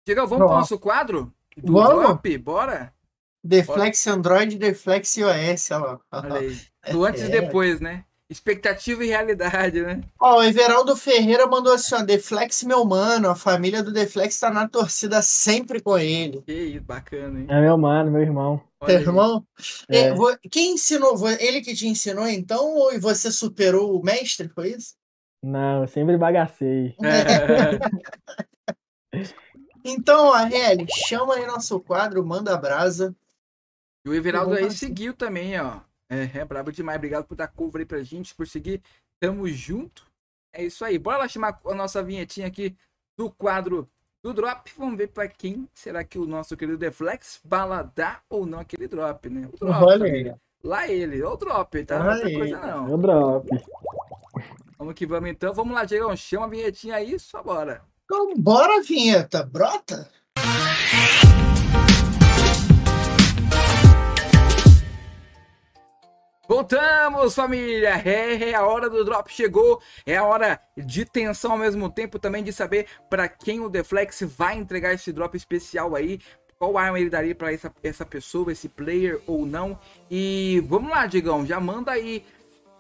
Diego, vamos pro nosso quadro? Do vamos. Drop? Bora? Deflex. Android, Deflex iOS, olha lá. Olha aí. Do antes é. e depois, né? Expectativa e realidade, né? Ó, o Everaldo Ferreira mandou assim, ó, Deflex, meu mano, a família do Deflex tá na torcida sempre com ele. Que isso, bacana, hein? É meu mano, meu irmão. Teu irmão? É. Quem ensinou? Ele que te ensinou, então, ou você superou o mestre, foi isso? Não, eu sempre bagacei. então, Areli, chama aí nosso quadro, manda a brasa. E o Everaldo aí seguiu também, ó. É, é brabo demais. Obrigado por dar cover aí pra gente, por seguir. Tamo junto. É isso aí. Bora lá chamar a nossa vinhetinha aqui do quadro do drop. Vamos ver para quem será que o nosso querido Deflex bala dá ou não aquele drop, né? O drop, Olha Lá ele, o drop, tá? Não outra coisa não. O drop. Vamos que vamos então. Vamos lá, Diego. Chama a vinhetinha aí, só bora. Então, bora, vinheta. Brota. Voltamos, família! É, é, a hora do drop chegou, é a hora de tensão ao mesmo tempo também de saber para quem o Deflex vai entregar esse drop especial aí, qual arma ele daria para essa, essa pessoa, esse player ou não. E vamos lá, Digão, já manda aí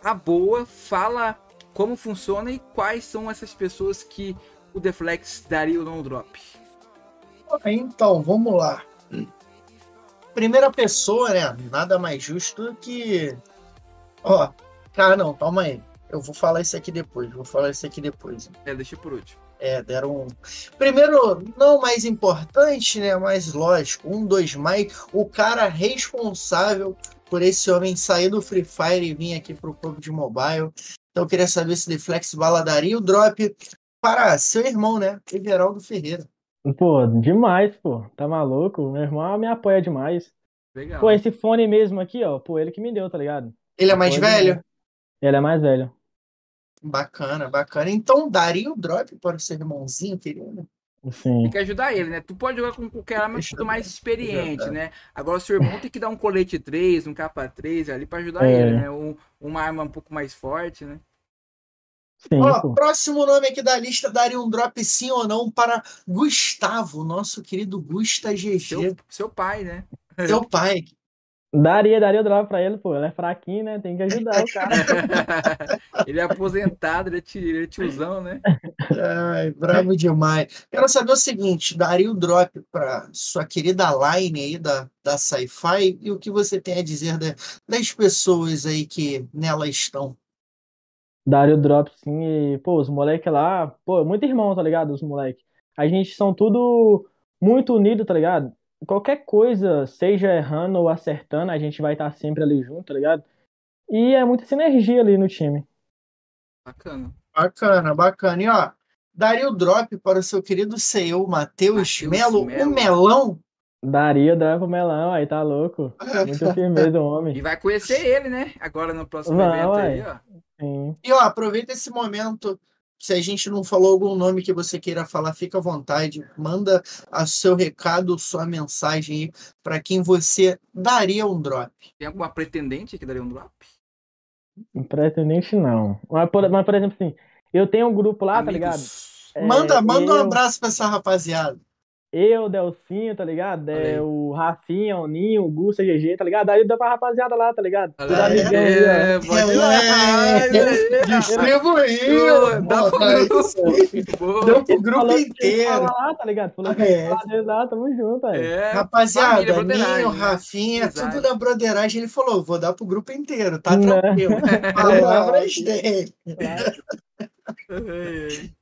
a boa, fala como funciona e quais são essas pessoas que o Deflex daria ou não drop. Então, vamos lá. Primeira pessoa, né? Nada mais justo que Ó, ah, não, calma aí. Eu vou falar isso aqui depois, vou falar isso aqui depois. É, deixa por último. É, deram um. Primeiro, não mais importante, né? Mas lógico, um, dois mais. O cara responsável por esse homem sair do Free Fire e vir aqui pro clube de mobile. Então eu queria saber se Deflex Bala daria o drop para seu irmão, né? Everaldo Ferreira. Pô, demais, pô. Tá maluco? Meu irmão me apoia demais. Legal. Pô, esse fone mesmo aqui, ó, pô, ele que me deu, tá ligado? Ele é mais velho? Ele é mais velho. Bacana, bacana. Então daria o drop para o seu irmãozinho, querido? Sim. Tem que ajudar ele, né? Tu pode jogar com qualquer arma tu mais experiente, né? Agora, seu irmão tem que dar um colete 3, um capa 3 ali para ajudar é. ele, né? Um, uma arma um pouco mais forte, né? Sim, Ó, próximo nome aqui da lista daria um drop sim ou não para Gustavo, nosso querido Gusta GG. Seu, seu pai, né? Seu pai. Daria, daria o drop pra ele, pô. Ele é fraquinho, né? Tem que ajudar o cara. ele é aposentado, ele é, ele é tiozão, né? Ai, bravo demais. Quero saber o seguinte: daria o drop pra sua querida line aí da, da Sci-Fi e o que você tem a dizer da, das pessoas aí que nela estão? Daria o drop, sim. E, pô, os moleques lá, pô, muito irmão, tá ligado? Os moleques. A gente são tudo muito unido, tá ligado? Qualquer coisa, seja errando ou acertando, a gente vai estar sempre ali junto, tá ligado? E é muita sinergia ali no time. Bacana. Bacana, bacana. E ó, daria o drop para o seu querido CEO Matheus Melo, o melão. Daria o drop pro melão, aí tá louco. Muito firmeza o homem. E vai conhecer ele, né? Agora no próximo Não, evento aí, ó. Sim. E ó, aproveita esse momento se a gente não falou algum nome que você queira falar, fica à vontade. Manda a seu recado, sua mensagem para quem você daria um drop. Tem alguma pretendente que daria um drop? Pretendente não. Mas por, mas, por exemplo, assim, eu tenho um grupo lá, Amigos. tá ligado? Manda, é, manda eu... um abraço para essa rapaziada. Eu, Delcinho, tá ligado? É, o Rafinha, o Ninho, o Gusta, GG, tá ligado? Aí dá pra rapaziada lá, tá ligado? Tudo é, amigão é, pode lá. Distribuiu. Dá pro grupo. Deu pro grupo inteiro. lá, tá ligado? Falou é. lá, tamo junto, aí. É, Rapaziada, Ninho, né? Rafinha, Exato. tudo da broderagem. Ele falou, vou dar pro grupo inteiro, tá né? tranquilo. Palavras dele.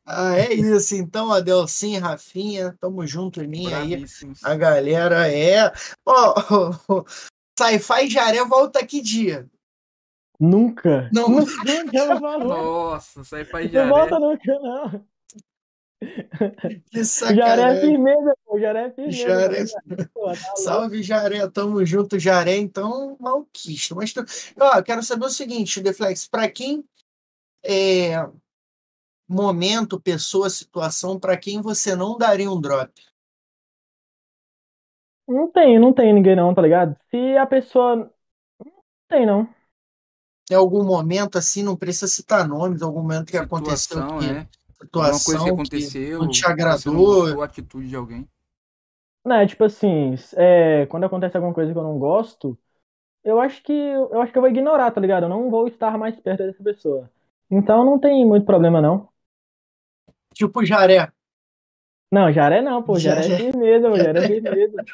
Ah, é isso. Então, Adelcim, Rafinha, tamo junto em mim aí. A galera é. Ó, oh, Sci-Fi Jaré volta que dia? Nunca. Não. Nunca Nossa, Sci-Fi Jaré. Não volta nunca, não. Que sacanagem. Jaré firmeza, pô. Jaré é firmeza. Jaré. Pô, tá Salve, Jaré. Tamo junto, Jaré. Então, malquisto. Mas, tu... ó, quero saber o seguinte, Deflex. Pra quem é momento, pessoa, situação, para quem você não daria um drop? Não tem, não tem ninguém não, tá ligado? Se a pessoa. Não tem, não. Tem algum momento assim, não precisa citar nomes, algum momento que Situação, aconteceu que, é. situação Alguma coisa que aconteceu. não te não agradou. gostou, a atitude de alguém. Não, é tipo assim, é, quando acontece alguma coisa que eu não gosto, eu acho que eu acho que eu vou ignorar, tá ligado? Eu não vou estar mais perto dessa pessoa. Então não tem muito problema, não. Tipo Jaré. Não, Jaré não, pô. Jaré é Jaré. firmeza, pô. Jaré é firmeza.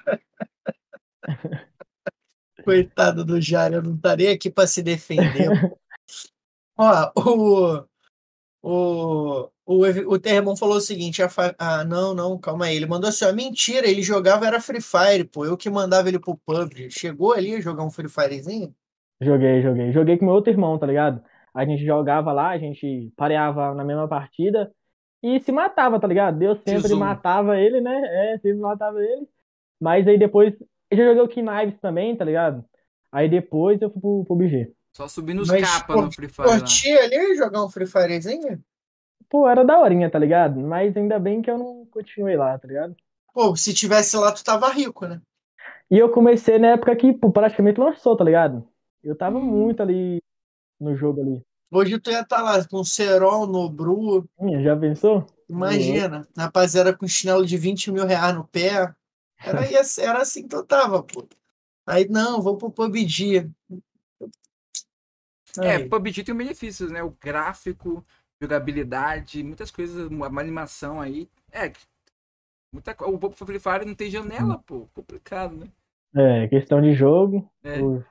Coitado do Jaré, eu não estaria aqui para se defender. Ó, o, o, o, o Terremon falou o seguinte: a fa- ah, não, não, calma aí. Ele mandou assim: ó, mentira, ele jogava era Free Fire, pô. Eu que mandava ele pro PUBG. Chegou ali a jogar um Free Firezinho? Joguei, joguei. Joguei com meu outro irmão, tá ligado? A gente jogava lá, a gente pareava na mesma partida e se matava, tá ligado? Deus sempre Tesouro. matava ele, né? É, sempre matava ele. Mas aí depois. Eu já joguei o Knives também, tá ligado? Aí depois eu fui pro, pro BG. Só subindo os capas no Free Fire. Curtia ali jogar um Free Firezinho? Pô, era daorinha, tá ligado? Mas ainda bem que eu não continuei lá, tá ligado? Pô, se tivesse lá, tu tava rico, né? E eu comecei na época que pô, praticamente lançou, tá ligado? Eu tava Hum. muito ali no jogo ali. Hoje tu ia estar lá com o Serol, Nobru. Ih, Já pensou? Imagina, rapaziada com chinelo de 20 mil reais no pé. Era, era assim que eu tava, pô. Aí, não, vou pro PUBG. É, Aí. PUBG tem benefícios, né? O gráfico, jogabilidade, muitas coisas, uma animação aí. É, muita O Free Fire não tem janela, pô. Complicado, né? É, questão de jogo. É. o-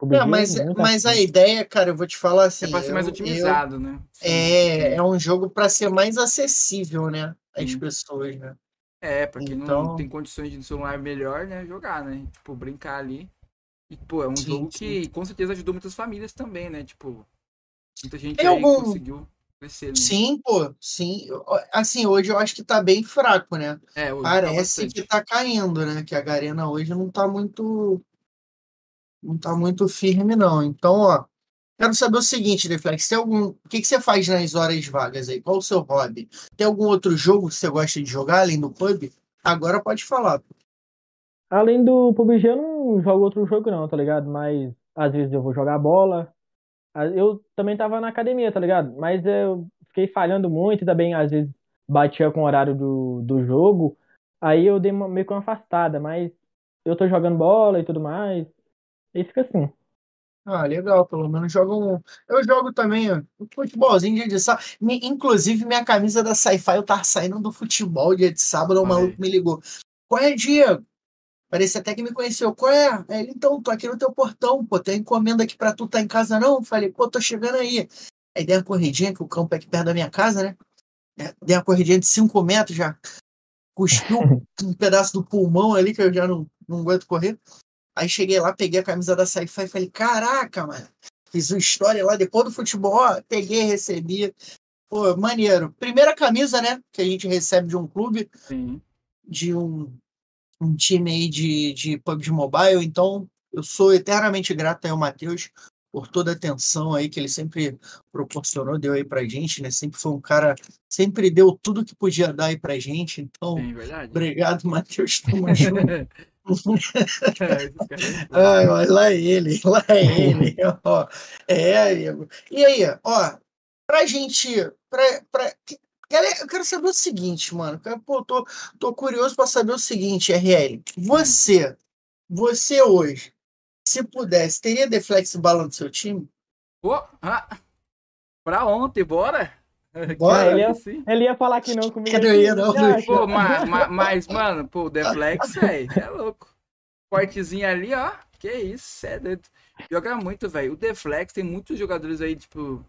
o Não, BG mas, é muito mas a ideia, cara, eu vou te falar assim. É pra ser mais eu- otimizado, né? eu- Sim, é, é um jogo para ser mais acessível, né? Às Sim. pessoas, né? É, pra quem Então- não tem condições de no celular melhor, né? Jogar, né? Tipo, brincar ali. E, pô, é um Sim, jogo sim. que com certeza ajudou muitas famílias também, né? Tipo, muita gente Tem algum- conseguiu crescer. Né? Sim, pô, sim. Assim, hoje eu acho que tá bem fraco, né? É, hoje tá Parece bastante. que tá caindo, né? Que a Garena hoje não tá muito. Não tá muito firme, não. Então, ó. Quero saber o seguinte, Deflex. Tem algum... O que, que você faz nas horas vagas aí? Qual o seu hobby? Tem algum outro jogo que você gosta de jogar além do pub? Agora pode falar. Além do PUBG, eu não jogo outro jogo, não, tá ligado? Mas às vezes eu vou jogar bola. Ah, Eu também tava na academia, tá ligado? Mas eu fiquei falhando muito também às vezes batia com o horário do, do jogo. Aí eu dei uma, meio que uma afastada, mas eu tô jogando bola e tudo mais. E fica assim. Ah, legal, pelo menos joga um. Eu jogo também, ó, um futebolzinho dia de sábado. Inclusive, minha camisa da Sci-Fi eu tava saindo do futebol dia de sábado, o maluco me ligou. Qual é, Diego? Parece até que me conheceu. Qual é? Ele, então, tô aqui no teu portão, pô, tem encomenda aqui pra tu, tá em casa não? Falei, pô, tô chegando aí. Aí dei uma corridinha, que o campo é aqui perto da minha casa, né? É, Dei uma corridinha de 5 metros já. Cuspiu um pedaço do pulmão ali, que eu já não, não aguento correr. Aí cheguei lá, peguei a camisa da Sci-Fi e falei, caraca, mano. Fiz uma história lá depois do futebol, ó, peguei, recebi. Pô, maneiro. Primeira camisa, né? Que a gente recebe de um clube, Sim. de um, um time aí de, de PUBG Mobile. Então, eu sou eternamente grato aí ao Matheus por toda a atenção aí que ele sempre proporcionou, deu aí pra gente, né? Sempre foi um cara, sempre deu tudo que podia dar aí pra gente. Então, obrigado, Matheus. Ó, lá ele, lá ele. ó. É, amigo. E aí, ó, pra gente. Pra, pra... Galera, eu quero saber o seguinte, mano. Pô, tô, tô curioso pra saber o seguinte, RL. Você, você hoje, se pudesse, teria Deflex Bala no seu time? Pô, ah, pra ontem, bora? Bora? Ele ia- que sim. Ele ia falar que não comigo. Não ia, não, acha? Pô, ma- ma- mas, mano, pô, o Deflex, velho, é louco. Cortezinho ali, ó. Que isso, cê é doido. Joga muito, velho. O Deflex tem muitos jogadores aí, tipo.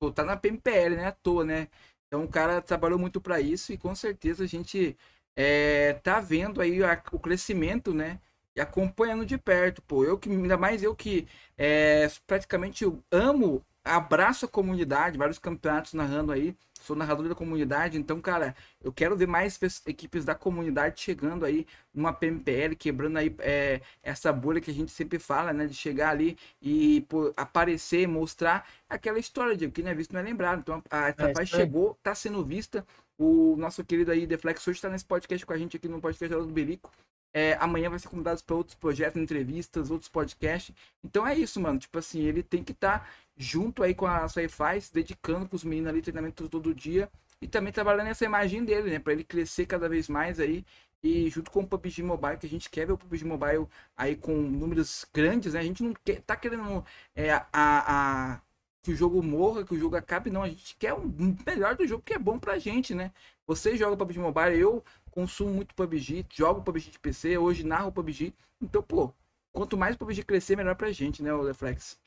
Pô, tá na PMPL, né? À toa, né? Então o cara trabalhou muito pra isso e com certeza a gente é, tá vendo aí a- o crescimento, né? E acompanhando de perto, pô. Eu que, ainda mais eu que é, praticamente amo, abraço a comunidade, vários campeonatos narrando aí. sou narrador da comunidade, então, cara, eu quero ver mais equipes da comunidade chegando aí numa PMPL, quebrando aí é, essa bolha que a gente sempre fala, né? De chegar ali e pô, aparecer, mostrar aquela história de que não é visto, não é lembrado. Então, a etapa é, chegou, tá sendo vista. O nosso querido aí, Deflex, hoje está nesse podcast com a gente aqui no podcast do Belico. É, amanhã vai ser convidado para outros projetos, entrevistas, outros podcasts. Então é isso, mano. Tipo assim, ele tem que estar tá junto aí com a Sci-Fi, se dedicando com os meninos ali, treinamento todo dia. E também trabalhando essa imagem dele, né? Para ele crescer cada vez mais aí. E junto com o PUBG Mobile, que a gente quer ver o PUBG Mobile aí com números grandes, né? A gente não quer, tá querendo é, a, a, que o jogo morra, que o jogo acabe, não. A gente quer o um melhor do jogo que é bom pra gente, né? Você joga PUBG Mobile, eu consumo muito PUBG, jogo PUBG de PC, hoje narro PUBG. Então, pô, quanto mais o PUBG crescer, melhor pra gente, né, o Reflex?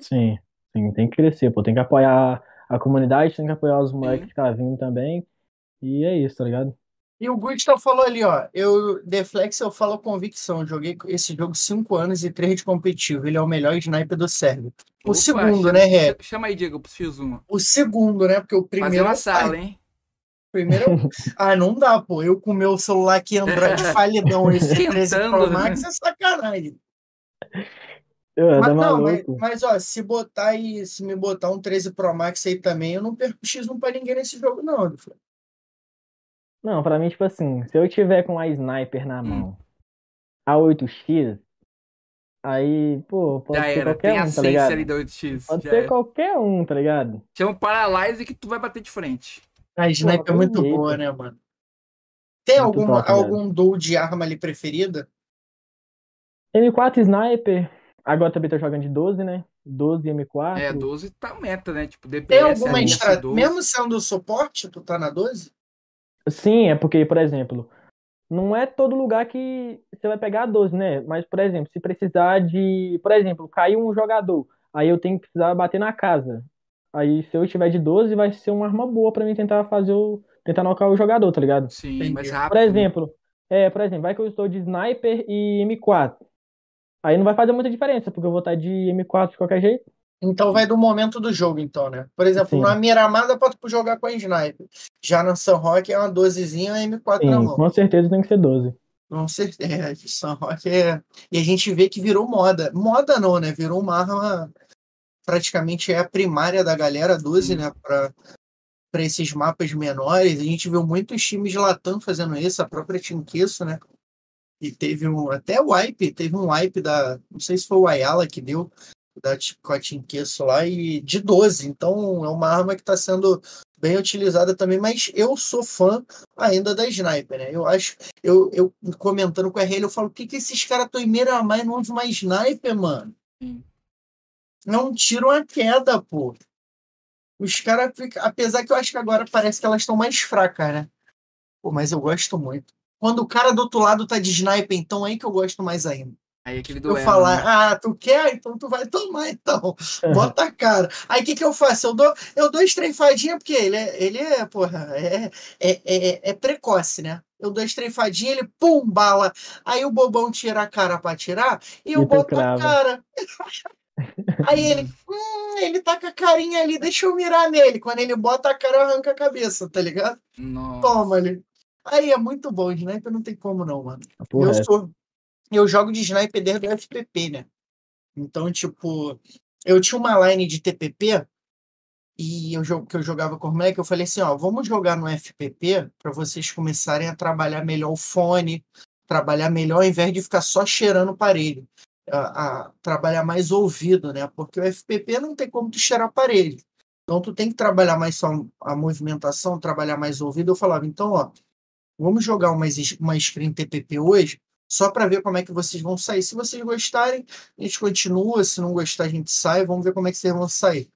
Sim, sim, tem que crescer, pô. Tem que apoiar a comunidade, tem que apoiar os moleques que tá vindo também. E é isso, tá ligado? E o Gustav falou ali, ó. Eu, Deflex, eu falo convicção. Joguei esse jogo 5 anos e 3 de competitivo. Ele é o melhor sniper do server. O Opa, segundo, chama, né, Ré? Chama aí, Diego, pro X1. O segundo, né? Porque o primeiro. Fazer uma sala, hein? Primeiro, ah, não dá, pô. Eu com o meu celular aqui Android falidão, esse 13 Pro né? Max é sacanagem. Eu, mas, não, mas, mas, ó, se botar aí, se me botar um 13 Pro Max aí também, eu não perco X1 pra ninguém nesse jogo, não. Não, pra mim, tipo assim, se eu tiver com a sniper na mão, a 8x, aí, pô, pode Já ser era. qualquer Tem um, tá ligado? ali da 8x. Pode Já ser era. qualquer um, tá ligado? Chama um Paralyze que tu vai bater de frente. A sniper é muito jeito. boa, né, mano? Tem Muito alguma, top, algum duo de arma ali preferida? M4 Sniper, agora também tô jogando de 12, né? 12 e M4. É, 12 tá meta, né? Tipo, DPS, Tem alguma estratégia? 12. Mesmo sendo suporte, tu tá na 12? Sim, é porque, por exemplo, não é todo lugar que você vai pegar a 12, né? Mas, por exemplo, se precisar de. Por exemplo, caiu um jogador, aí eu tenho que precisar bater na casa. Aí, se eu estiver de 12, vai ser uma arma boa pra mim tentar fazer o. tentar nocar o jogador, tá ligado? Sim, Entendi. mais rápido. Por exemplo, é, por exemplo, vai que eu estou de sniper e M4. Aí não vai fazer muita diferença, porque eu vou estar de M4 de qualquer jeito. Então vai do momento do jogo, então, né? Por exemplo, Sim. na Miramada pode jogar com a sniper. Já na San Roque é uma 12zinha M4 na Sim, mão. com certeza tem que ser 12. Com certeza. É, San Roque é. E a gente vê que virou moda. Moda não, né? Virou uma arma. Praticamente é a primária da galera 12, né? Pra, pra esses mapas menores. A gente viu muitos times de Latam fazendo isso, a própria Team Queso, né? E teve um. Até o wipe, teve um wipe da. Não sei se foi o Ayala que deu, da com a lá, e de 12. Então é uma arma que está sendo bem utilizada também, mas eu sou fã ainda da Sniper, né? Eu acho, eu, eu comentando com a RL, eu falo, que, que esses caras estão em Miramar e não usam mais Sniper, mano? Hum. Não tiram a queda, pô. Os caras ficam. Apesar que eu acho que agora parece que elas estão mais fracas, né? Pô, mas eu gosto muito. Quando o cara do outro lado tá de sniper, então aí que eu gosto mais ainda. Aí aquele Eu duelo. falar, né? ah, tu quer? Então tu vai tomar, então. Bota a cara. Aí o que, que eu faço? Eu dou, eu dou estrefadinha, porque ele é, ele é, porra, é, é, é, é precoce, né? Eu dou estrefadinha, ele pum, bala. Aí o bobão tira a cara pra tirar e eu E tu boto a cara. Aí ele, hum, ele tá com a carinha ali, deixa eu mirar nele. Quando ele bota a cara, eu arranco a cabeça, tá ligado? Nossa. Toma ali. Aí é muito bom, sniper não tem como não, mano. Porra, Eu sou. Eu jogo de sniper desde o FPP, né? Então, tipo, eu tinha uma line de TPP e eu, que eu jogava com o moleque, eu falei assim, ó, vamos jogar no FPP para vocês começarem a trabalhar melhor o fone, trabalhar melhor ao invés de ficar só cheirando o aparelho. A, a- trabalhar mais ouvido, né? Porque o FPP não tem como tu cheirar aparelho. Então tu tem que trabalhar mais só a movimentação, trabalhar mais o ouvido. Eu falava, então, ó, vamos jogar uma, uma screen TPP hoje, só para ver como é que vocês vão sair. Se vocês gostarem, a gente continua. Se não gostar, a gente sai. Vamos ver como é que vocês vão sair.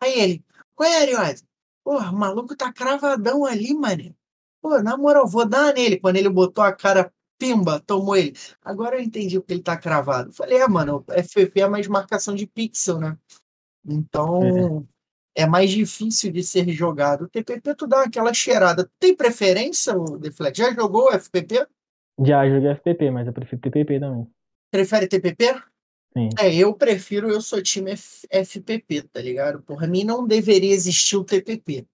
Aí ele, qual é, Ariose? Porra, o maluco tá cravadão ali, mané. Pô, na moral, vou dar nele. Quando ele botou a cara, pimba, tomou ele. Agora eu entendi porque ele tá cravado. Falei, é, mano, FPP é mais marcação de pixel, né? Então, é mais difícil de ser jogado. O TPP, tu dá aquela cheirada. Tem preferência, o Deflect? Já jogou o FPP? Já joguei FPP, mas eu prefiro TPP também. Prefere TPP? Sim. É, eu prefiro, eu sou time F- FPP, tá ligado? Por mim não deveria existir o TPP.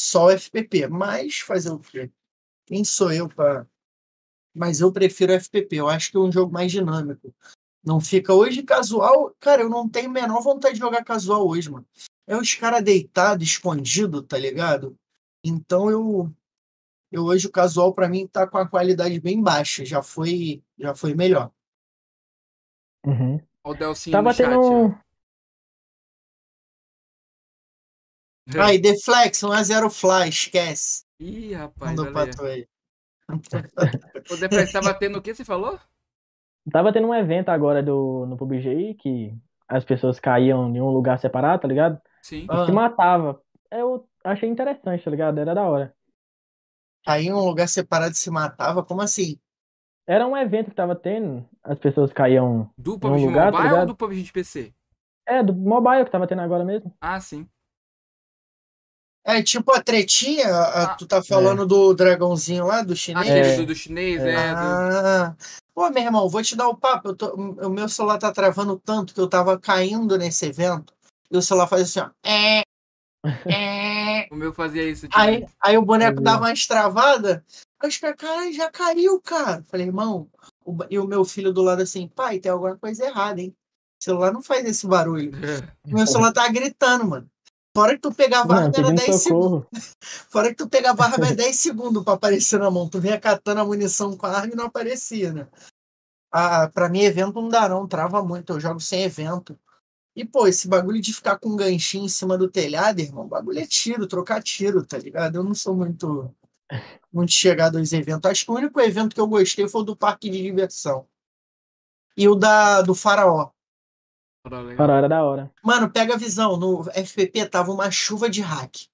só o FPP. Mas fazer o quê? Quem sou eu para. Mas eu prefiro FPP. Eu acho que é um jogo mais dinâmico. Não fica hoje casual. Cara, eu não tenho a menor vontade de jogar casual hoje, mano. É os caras deitados, escondido, tá ligado? Então eu. Eu hoje o casual para mim tá com a qualidade bem baixa. Já foi, já foi melhor. Uhum. O Delcinho Tava no chat. tendo. ó. Aí, Deflex, 1x0 Fly, esquece. Ih, rapaz, Mandou pra aí. tu aí. O Deflex tava tendo o que você falou? Tava tendo um evento agora do, no PUBG que as pessoas caíam em um lugar separado, tá ligado? Sim. Ah. E se matava. Eu achei interessante, tá ligado? Era da hora. Aí em um lugar separado se matava, como assim? Era um evento que tava tendo, as pessoas caíam. Do Em um PUBG lugar, tá Mobile ou ligado? do PUBG de PC? É, do mobile que tava tendo agora mesmo. Ah, sim. É tipo a tretinha, a- Ah, tu tá falando do dragãozinho lá, do chinês? Aquele É. do, do chinês, É. é. do- Ah, pô, meu irmão, vou te dar o papo. eu tô- o meu celular tá travando tanto que eu tava caindo nesse evento e o celular faz assim, ó. É, é. O meu fazia isso. tipo, Aí, aí o boneco Fazia. dava umas travadas. Aí os cara, já caiu, cara. Falei, irmão, o e o meu filho do lado assim, pai, tem alguma coisa errada, hein? O celular não faz esse barulho. Meu celular tá gritando, mano. Fora que tu pegava a Não, arma, era pedindo 10 segundos. Fora que tu pegava a é 10 segundos pra aparecer na mão. Tu vinha catando a munição com a arma e não aparecia, né? Ah, pra mim, evento não dá, não. Trava muito. Eu jogo sem evento. E, pô, esse bagulho de ficar com um ganchinho em cima do telhado, irmão, bagulho é tiro, trocar tiro, tá ligado? Eu não sou muito, muito chegado aos eventos. Acho que o único evento que eu gostei foi o do parque de diversão. E o da, do faraó. Cara, era da hora. Mano, pega a visão. No FPP tava uma chuva de hack.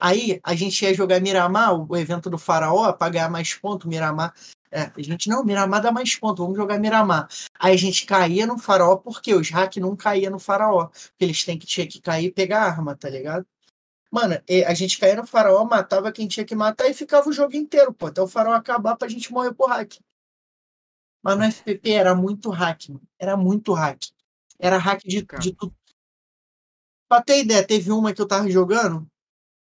Aí a gente ia jogar Miramar, o evento do Faraó, pra ganhar mais pontos. Miramar. É, a gente, não, Miramar dá mais pontos, vamos jogar Miramar. Aí a gente caía no Faraó, porque os hack não caíam no Faraó. Porque eles têm que, tinha que cair e pegar arma, tá ligado? Mano, a gente caía no Faraó, matava quem tinha que matar e ficava o jogo inteiro, pô, até o Faraó acabar pra gente morrer por hack. Mas no FPP era muito hack, mano. Era muito hack. Era hack de, de tudo. Pra ter ideia, teve uma que eu tava jogando.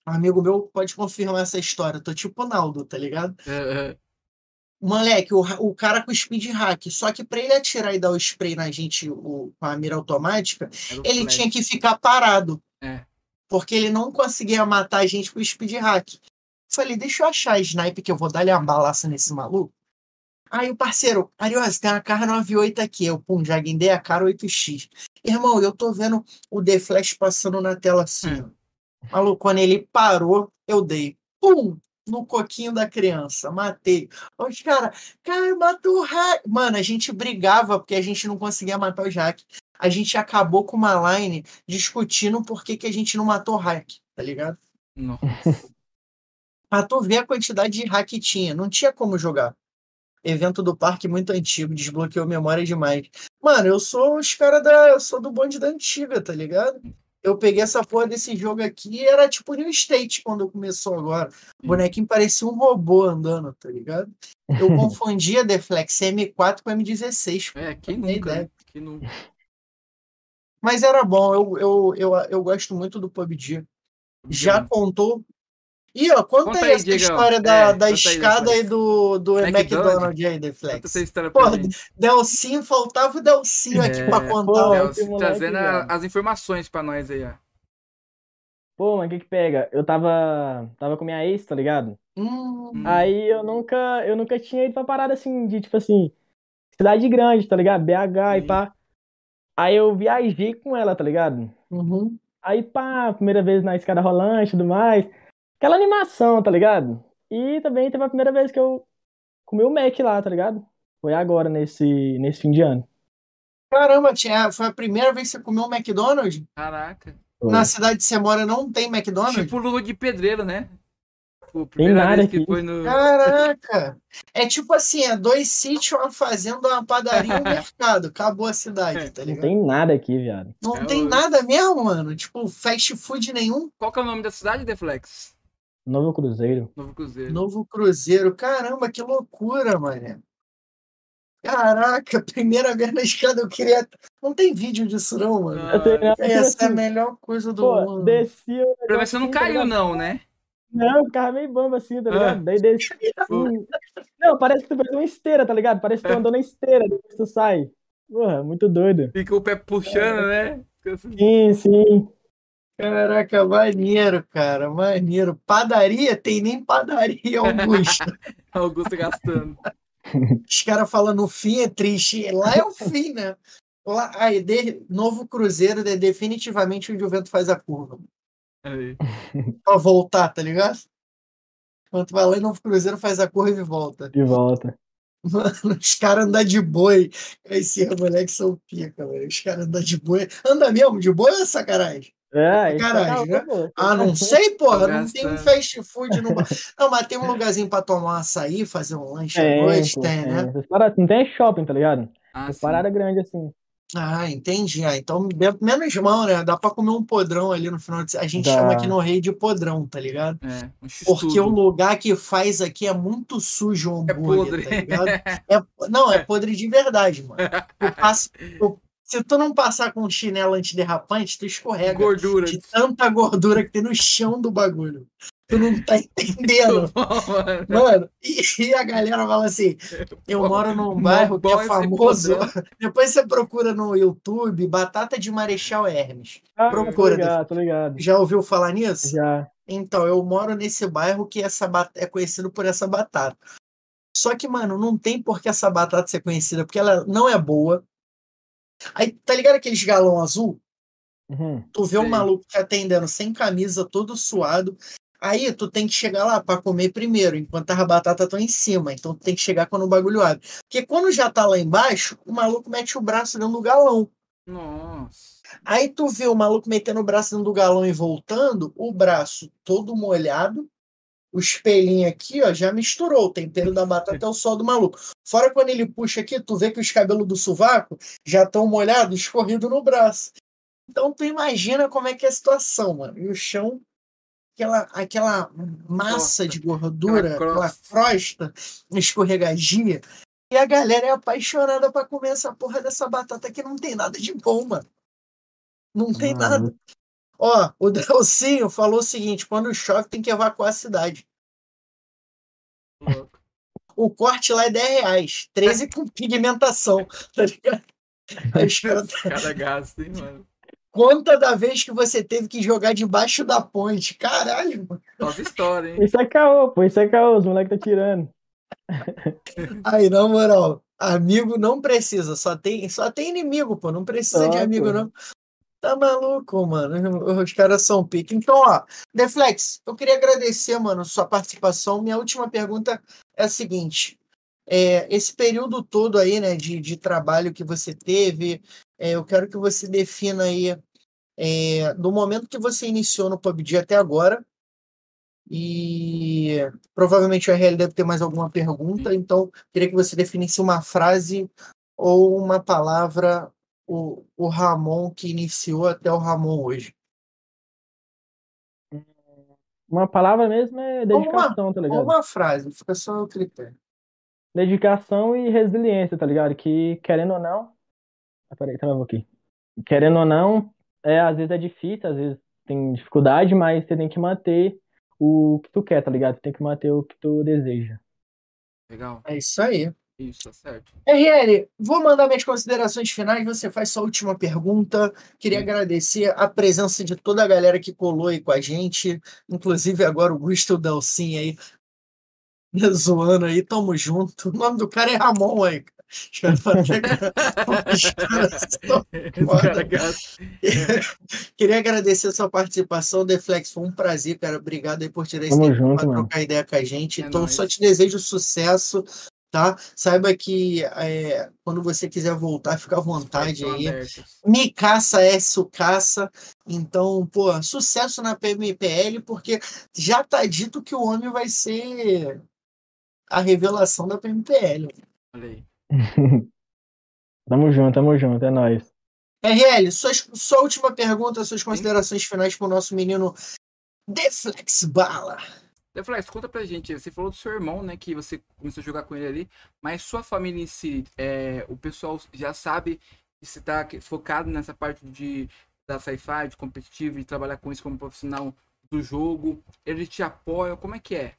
Um amigo meu pode confirmar essa história. Tô tipo Naldo, tá ligado? É. Moleque, o, o cara com speed hack. Só que pra ele atirar e dar o spray na gente o, com a mira automática, ele flash. tinha que ficar parado. É. Porque ele não conseguia matar a gente com o speed hack. Falei, deixa eu achar a sniper que eu vou dar-lhe uma balaça nesse maluco. Aí o parceiro, Ariose, tem uma cara 98 aqui. Eu, pum, já guindei a cara 8x. Irmão, eu tô vendo o The Flash passando na tela assim. Maluco, quando ele parou, eu dei. Pum! No coquinho da criança. Matei. Os caras, cara, matou o hack. Mano, a gente brigava porque a gente não conseguia matar os hack. A gente acabou com uma line discutindo por que, que a gente não matou o hack, tá ligado? Não. Pra tu ver a quantidade de hack que tinha. Não tinha como jogar. Evento do parque muito antigo, desbloqueou memória demais. Mano, eu sou os caras da. Eu sou do bonde da antiga, tá ligado? Eu peguei essa porra desse jogo aqui e era tipo New State quando começou agora. O bonequinho parecia um robô andando, tá ligado? Eu confundia Deflex M4 com M16. É, quem nunca, né? ideia. Quem nunca. Mas era bom, eu, eu, eu, eu gosto muito do PUBG. Já contou. Ih, ó, conta, Conta aí aí, essa Diegão. história É, da, conta da aí, escada Deflex. e do, do McDonald's. McDonald's aí, Conta Deflex. essa história pra Porra. Delcinho, faltava o Delcinho aqui É, pra contar. pô, ó. É, moleque, trazendo a- as informações pra nós aí, ó. Pô, mas o que que pega? Eu tava, tava com minha ex, tá ligado? Hum. Aí eu nunca, eu nunca tinha ido pra parada assim, de tipo assim, cidade grande, tá ligado? BH e Sim. pá. Aí eu viajei com ela, tá ligado? uhum. Aí pá, primeira vez na escada rolante e tudo mais. Aquela animação, tá ligado? E também teve a primeira vez que eu comi o Mac lá, tá ligado? Foi agora, nesse, nesse fim de ano. Caramba, tinha, foi a primeira vez que você comeu um McDonald's? Caraca. Na cidade que você mora não tem McDonald's? Tipo Lula de pedreiro, né? Tipo, Tem primeira nada vez que aqui. foi no. Caraca! É tipo assim, é dois sítios, uma fazenda, uma padaria e um mercado. Acabou a cidade, tá Não ligado? tem nada aqui, viado. Não É tem o- nada mesmo, mano. Tipo, fast food nenhum. Qual que é o nome da cidade, Deflex? Novo Cruzeiro. Novo Cruzeiro. Novo Cruzeiro. Caramba, que loucura, mano. Caraca, primeira vez na escada eu queria. Não tem vídeo disso, não, mano. Ah, Essa é a assim, melhor coisa do pô, mundo. Descia. Pelo menos você não caiu, não, né? Não, ficava meio bamba assim, tá ligado? Ah. Daí descia. Assim. Não, parece que tu fez uma esteira, tá ligado? Parece que tu andou na esteira, depois tu sai. Porra, muito doido. Fica o pé puxando, é. né? Sim, sim. Caraca, maneiro, cara, maneiro. Padaria? Tem nem padaria, Augusto. Augusto gastando. Os caras falando o fim é triste. Lá é o fim, né? Lá, aí, de, novo Cruzeiro é definitivamente onde o vento faz a curva. Aí. Pra voltar, tá ligado? Quando vai lá e Novo Cruzeiro faz a curva e volta. E volta. Mano, os caras andam de boi. Esse moleque são pica, velho. Os caras andam de boi. Anda mesmo, de boi ou é sacanagem? É, Caralho, né? Ah, não sei, porra. Não tem um fast food no bar. Não, mas tem um lugarzinho pra tomar um açaí, fazer um lanche à noite, tem, né? Não tem shopping, tá ligado? Ah, parada grande assim. Ah, entendi. Ah, então, menos mal, né? Dá pra comer um podrão ali no final de... A gente Dá. chama aqui no Rei de podrão, tá ligado? É, um Porque o lugar que faz aqui é muito sujo o é hambúrguer, é podre. tá ligado? É... Não, é podre de verdade, mano. Eu passo, eu se tu não passar com um chinelo antiderrapante, tu escorrega. Gordura. De tanta gordura que tem no chão do bagulho. Tu não tá entendendo. mano. mano e, e, a galera fala assim: eu moro num bairro que é famoso. Depois você procura no YouTube Batata de Marechal Hermes. Ah, procura. Tô ligado, tô ligado. Já ouviu falar nisso? Já. Então, eu moro nesse bairro que essa é conhecido por essa batata. Só que, mano, não tem por que essa batata ser conhecida, porque ela não é boa, Aí, tá ligado aqueles galão azul? Uhum, tu vê o um maluco te atendendo sem camisa, todo suado. Aí tu tem que chegar lá para comer primeiro, enquanto as batatas estão em cima. Então tu tem que chegar quando o bagulho abre. Porque quando já tá lá embaixo, o maluco mete o braço dentro do galão. Nossa. Aí tu vê o maluco metendo o braço dentro do galão e voltando, o braço todo molhado, o espelhinho aqui, ó, já misturou o tempero da batata é o sol do maluco. Fora quando ele puxa aqui, tu vê que os cabelos do sovaco já estão molhados, escorrido no braço. Então tu imagina como é que é a situação, mano. E o chão, aquela, aquela massa de gordura, aquela crosta escorregadia. E a galera é apaixonada para comer essa porra dessa batata que não tem nada de bom, mano. Não tem nada. Ó, o Delcinho falou o seguinte: quando chove, tem que evacuar a cidade. O corte lá é 10 reais, 13 com pigmentação, tá ligado? Cada gasto, hein, mano? Conta da vez que você teve que jogar debaixo da ponte. Caralho, mano. Nossa história, hein? Isso é caô, pô. Isso é caô. Os moleques tá tirando. Aí, na moral, amigo não precisa. Só tem, só tem inimigo, pô. Não precisa só, de amigo, pô. não. Tá maluco, mano. Os caras são pique. Então, ó, Deflex, eu queria agradecer, mano, sua participação. Minha última pergunta é a seguinte. É, esse período todo aí, né, de, de trabalho que você teve, é, eu quero que você defina aí é, do momento que você iniciou no PUBG até agora. E provavelmente a RL deve ter mais alguma pergunta, então queria que você definisse uma frase ou uma palavra o, o Ramon que iniciou até o Ramon hoje? Uma palavra mesmo é dedicação, uma, tá ligado? Uma frase, fica só o critério. Dedicação e resiliência, tá ligado? Que querendo ou não. Ah, peraí, travou aqui. Querendo ou não, é, às vezes é difícil, às vezes tem dificuldade, mas você tem que manter o que tu quer, tá ligado? Você tem que manter o que tu deseja. Legal. É isso aí. Isso, tá certo. RL, vou mandar minhas considerações finais. Você faz sua última pergunta. Queria Sim. agradecer a presença de toda a galera que colou aí com a gente, inclusive agora o Gusto Dalcin aí, zoando aí. Tamo junto. O nome do cara é Ramon aí. Queria agradecer a sua participação, Deflex. Foi um prazer, cara. Obrigado aí por tirar esse tempo para trocar ideia com a gente. É então, nóis. só te desejo sucesso tá? Saiba que é, quando você quiser voltar, fica à vontade aí. Me caça é sucaça. Então, pô, sucesso na PMPL, porque já tá dito que o homem vai ser a revelação da PMPL. Olha aí. tamo junto, tamo junto, é nóis. RL, suas, sua última pergunta, suas considerações finais para o nosso menino Deflex Bala. Deflex, conta pra gente, você falou do seu irmão, né, que você começou a jogar com ele ali, mas sua família em si, é, o pessoal já sabe que você tá focado nessa parte de, da sci-fi, de competitivo, de trabalhar com isso como profissional do jogo, eles te apoiam, como é que é?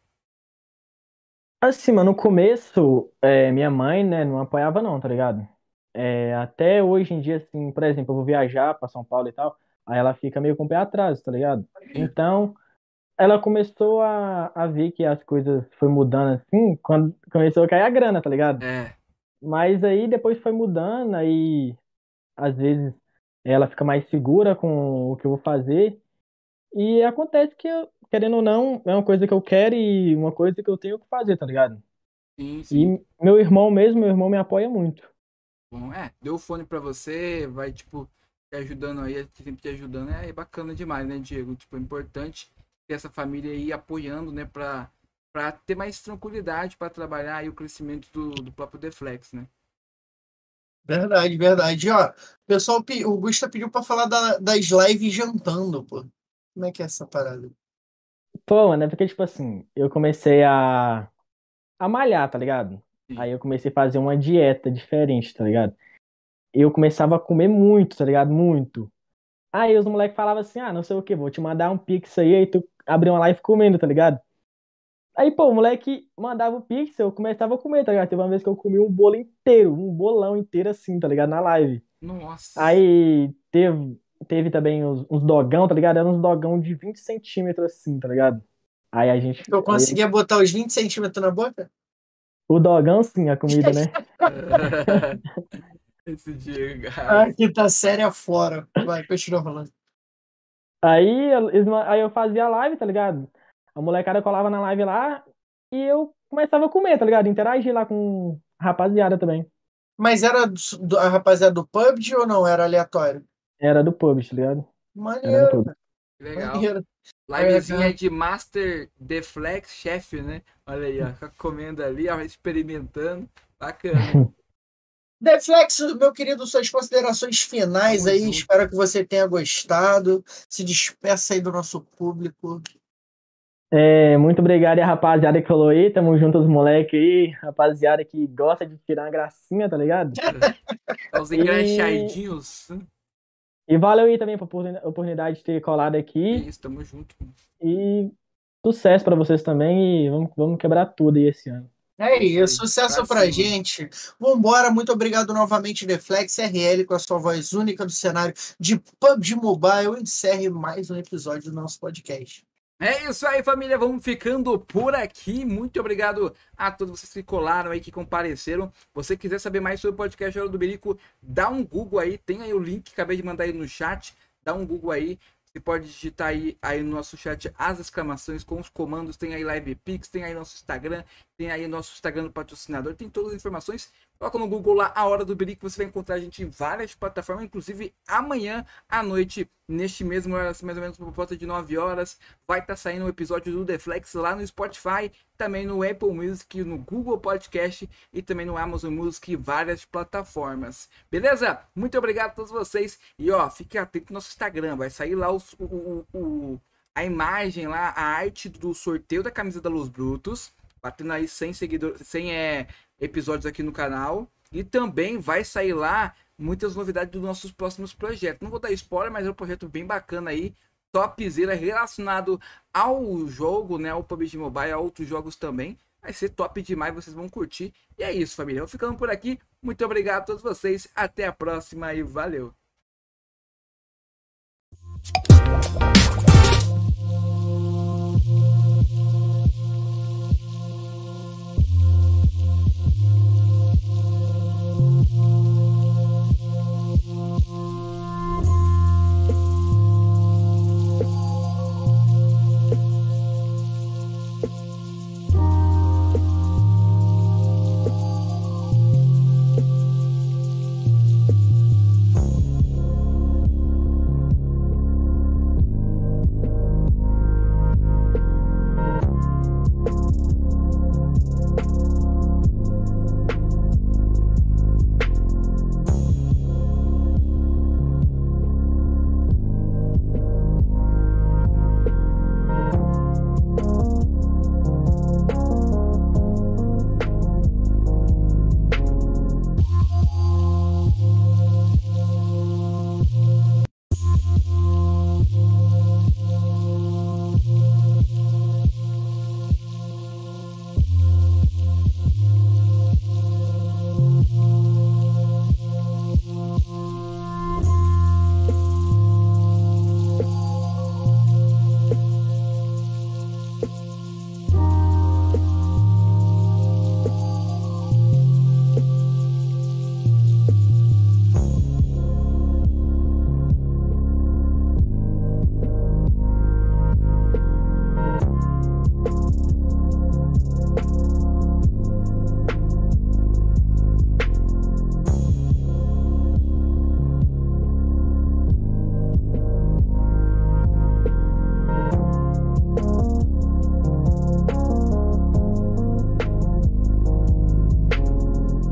Assim, mano, no começo, é, minha mãe, né, não apoiava não, tá ligado? É, até hoje em dia, assim, por exemplo, eu vou viajar pra São Paulo e tal, aí ela fica meio com o pé atrás, tá ligado? Então, ela começou a, a ver que as coisas foi mudando assim, quando começou a cair a grana, tá ligado? É. Mas aí depois foi mudando, aí às vezes ela fica mais segura com o que eu vou fazer. E acontece que, querendo ou não, é uma coisa que eu quero e uma coisa que eu tenho que fazer, tá ligado? Sim, sim. E meu irmão mesmo, meu irmão me apoia muito. Bom, é, deu o fone pra você, vai, tipo, te ajudando aí, sempre te ajudando. É bacana demais, né, Diego? Tipo, é importante ter essa família aí apoiando, né, pra, pra ter mais tranquilidade para trabalhar aí o crescimento do, do próprio Deflex, né? Verdade, verdade. Ó, o pessoal, o Gusta pediu para falar da, das lives jantando, pô. Como é que é essa parada? Pô, mano, é porque, tipo assim, eu comecei a, a malhar, tá ligado? Sim. Aí eu comecei a fazer uma dieta diferente, tá ligado? Eu começava a comer muito, tá ligado? Muito. Aí os moleques falavam assim, ah, não sei o que, vou te mandar um pix aí, aí tu abriu uma live comendo, tá ligado? Aí, pô, o moleque mandava o pix, eu começava a comer, tá ligado? Teve uma vez que eu comi um bolo inteiro, um bolão inteiro assim, tá ligado? Na live. Nossa. Aí teve, teve também uns, uns dogão, tá ligado? Era uns dogão de 20 centímetros assim, tá ligado? Aí a gente. Eu conseguia aí... botar os 20 centímetros na boca? O dogão, sim, a comida, né? Esse dia, cara. Ah, que tá séria fora. Vai, continua falando. Aí, aí eu fazia a live, tá ligado? A molecada colava na live lá e eu começava a comer, tá ligado? Interagir lá com a rapaziada também. Mas era do, a rapaziada do PUBG ou não? Era aleatório? Era do PUBG, tá ligado? Maneiro. Legal. Maneiro. Livezinha de Master Deflex Chef, né? Olha aí, ó. Comendo ali, ó, experimentando. Bacana. Deflex, meu querido, suas considerações finais aí. Espero que você tenha gostado. Se despeça aí do nosso público. É, muito obrigado aí, rapaziada que falou aí. Tamo junto os moleques aí. Rapaziada que gosta de tirar uma gracinha, tá ligado? Os engraxadinhos. E valeu aí também pela oportunidade de ter colado aqui. É isso, tamo junto. E sucesso para vocês também e vamos, vamos quebrar tudo aí esse ano. É isso, sucesso pra, pra gente. Vambora, muito obrigado novamente, Deflex RL, com a sua voz única do cenário de PUBG Mobile. Encerre mais um episódio do nosso podcast. É isso aí, família. Vamos ficando por aqui. Muito obrigado a todos vocês que colaram aí, que compareceram. você quiser saber mais sobre o podcast Hora do Berico, dá um Google aí. Tem aí o link que acabei de mandar aí no chat. Dá um Google aí. Você pode digitar aí, aí no nosso chat as exclamações com os comandos. Tem aí Live Pix, tem aí nosso Instagram, tem aí nosso Instagram do patrocinador, tem todas as informações. Coloca no Google lá a hora do Berico, você vai encontrar a gente em várias plataformas, inclusive amanhã à noite, neste mesmo horário, assim, mais ou menos por volta de 9 horas, vai estar tá saindo um episódio do Deflex lá no Spotify, também no Apple Music, no Google Podcast e também no Amazon Music e várias plataformas. Beleza? Muito obrigado a todos vocês. E ó, fique atento no nosso Instagram, vai sair lá os, o, o, o, a imagem lá, a arte do sorteio da camisa da Luz Brutos. Batendo aí 100 seguidores, 100 é, episódios aqui no canal. E também vai sair lá muitas novidades dos nossos próximos projetos. Não vou dar spoiler, mas é um projeto bem bacana aí, topzera relacionado ao jogo, né, o PUBG Mobile, a outros jogos também. Vai ser top demais, vocês vão curtir. E é isso, família. Eu ficando por aqui. Muito obrigado a todos vocês. Até a próxima e valeu.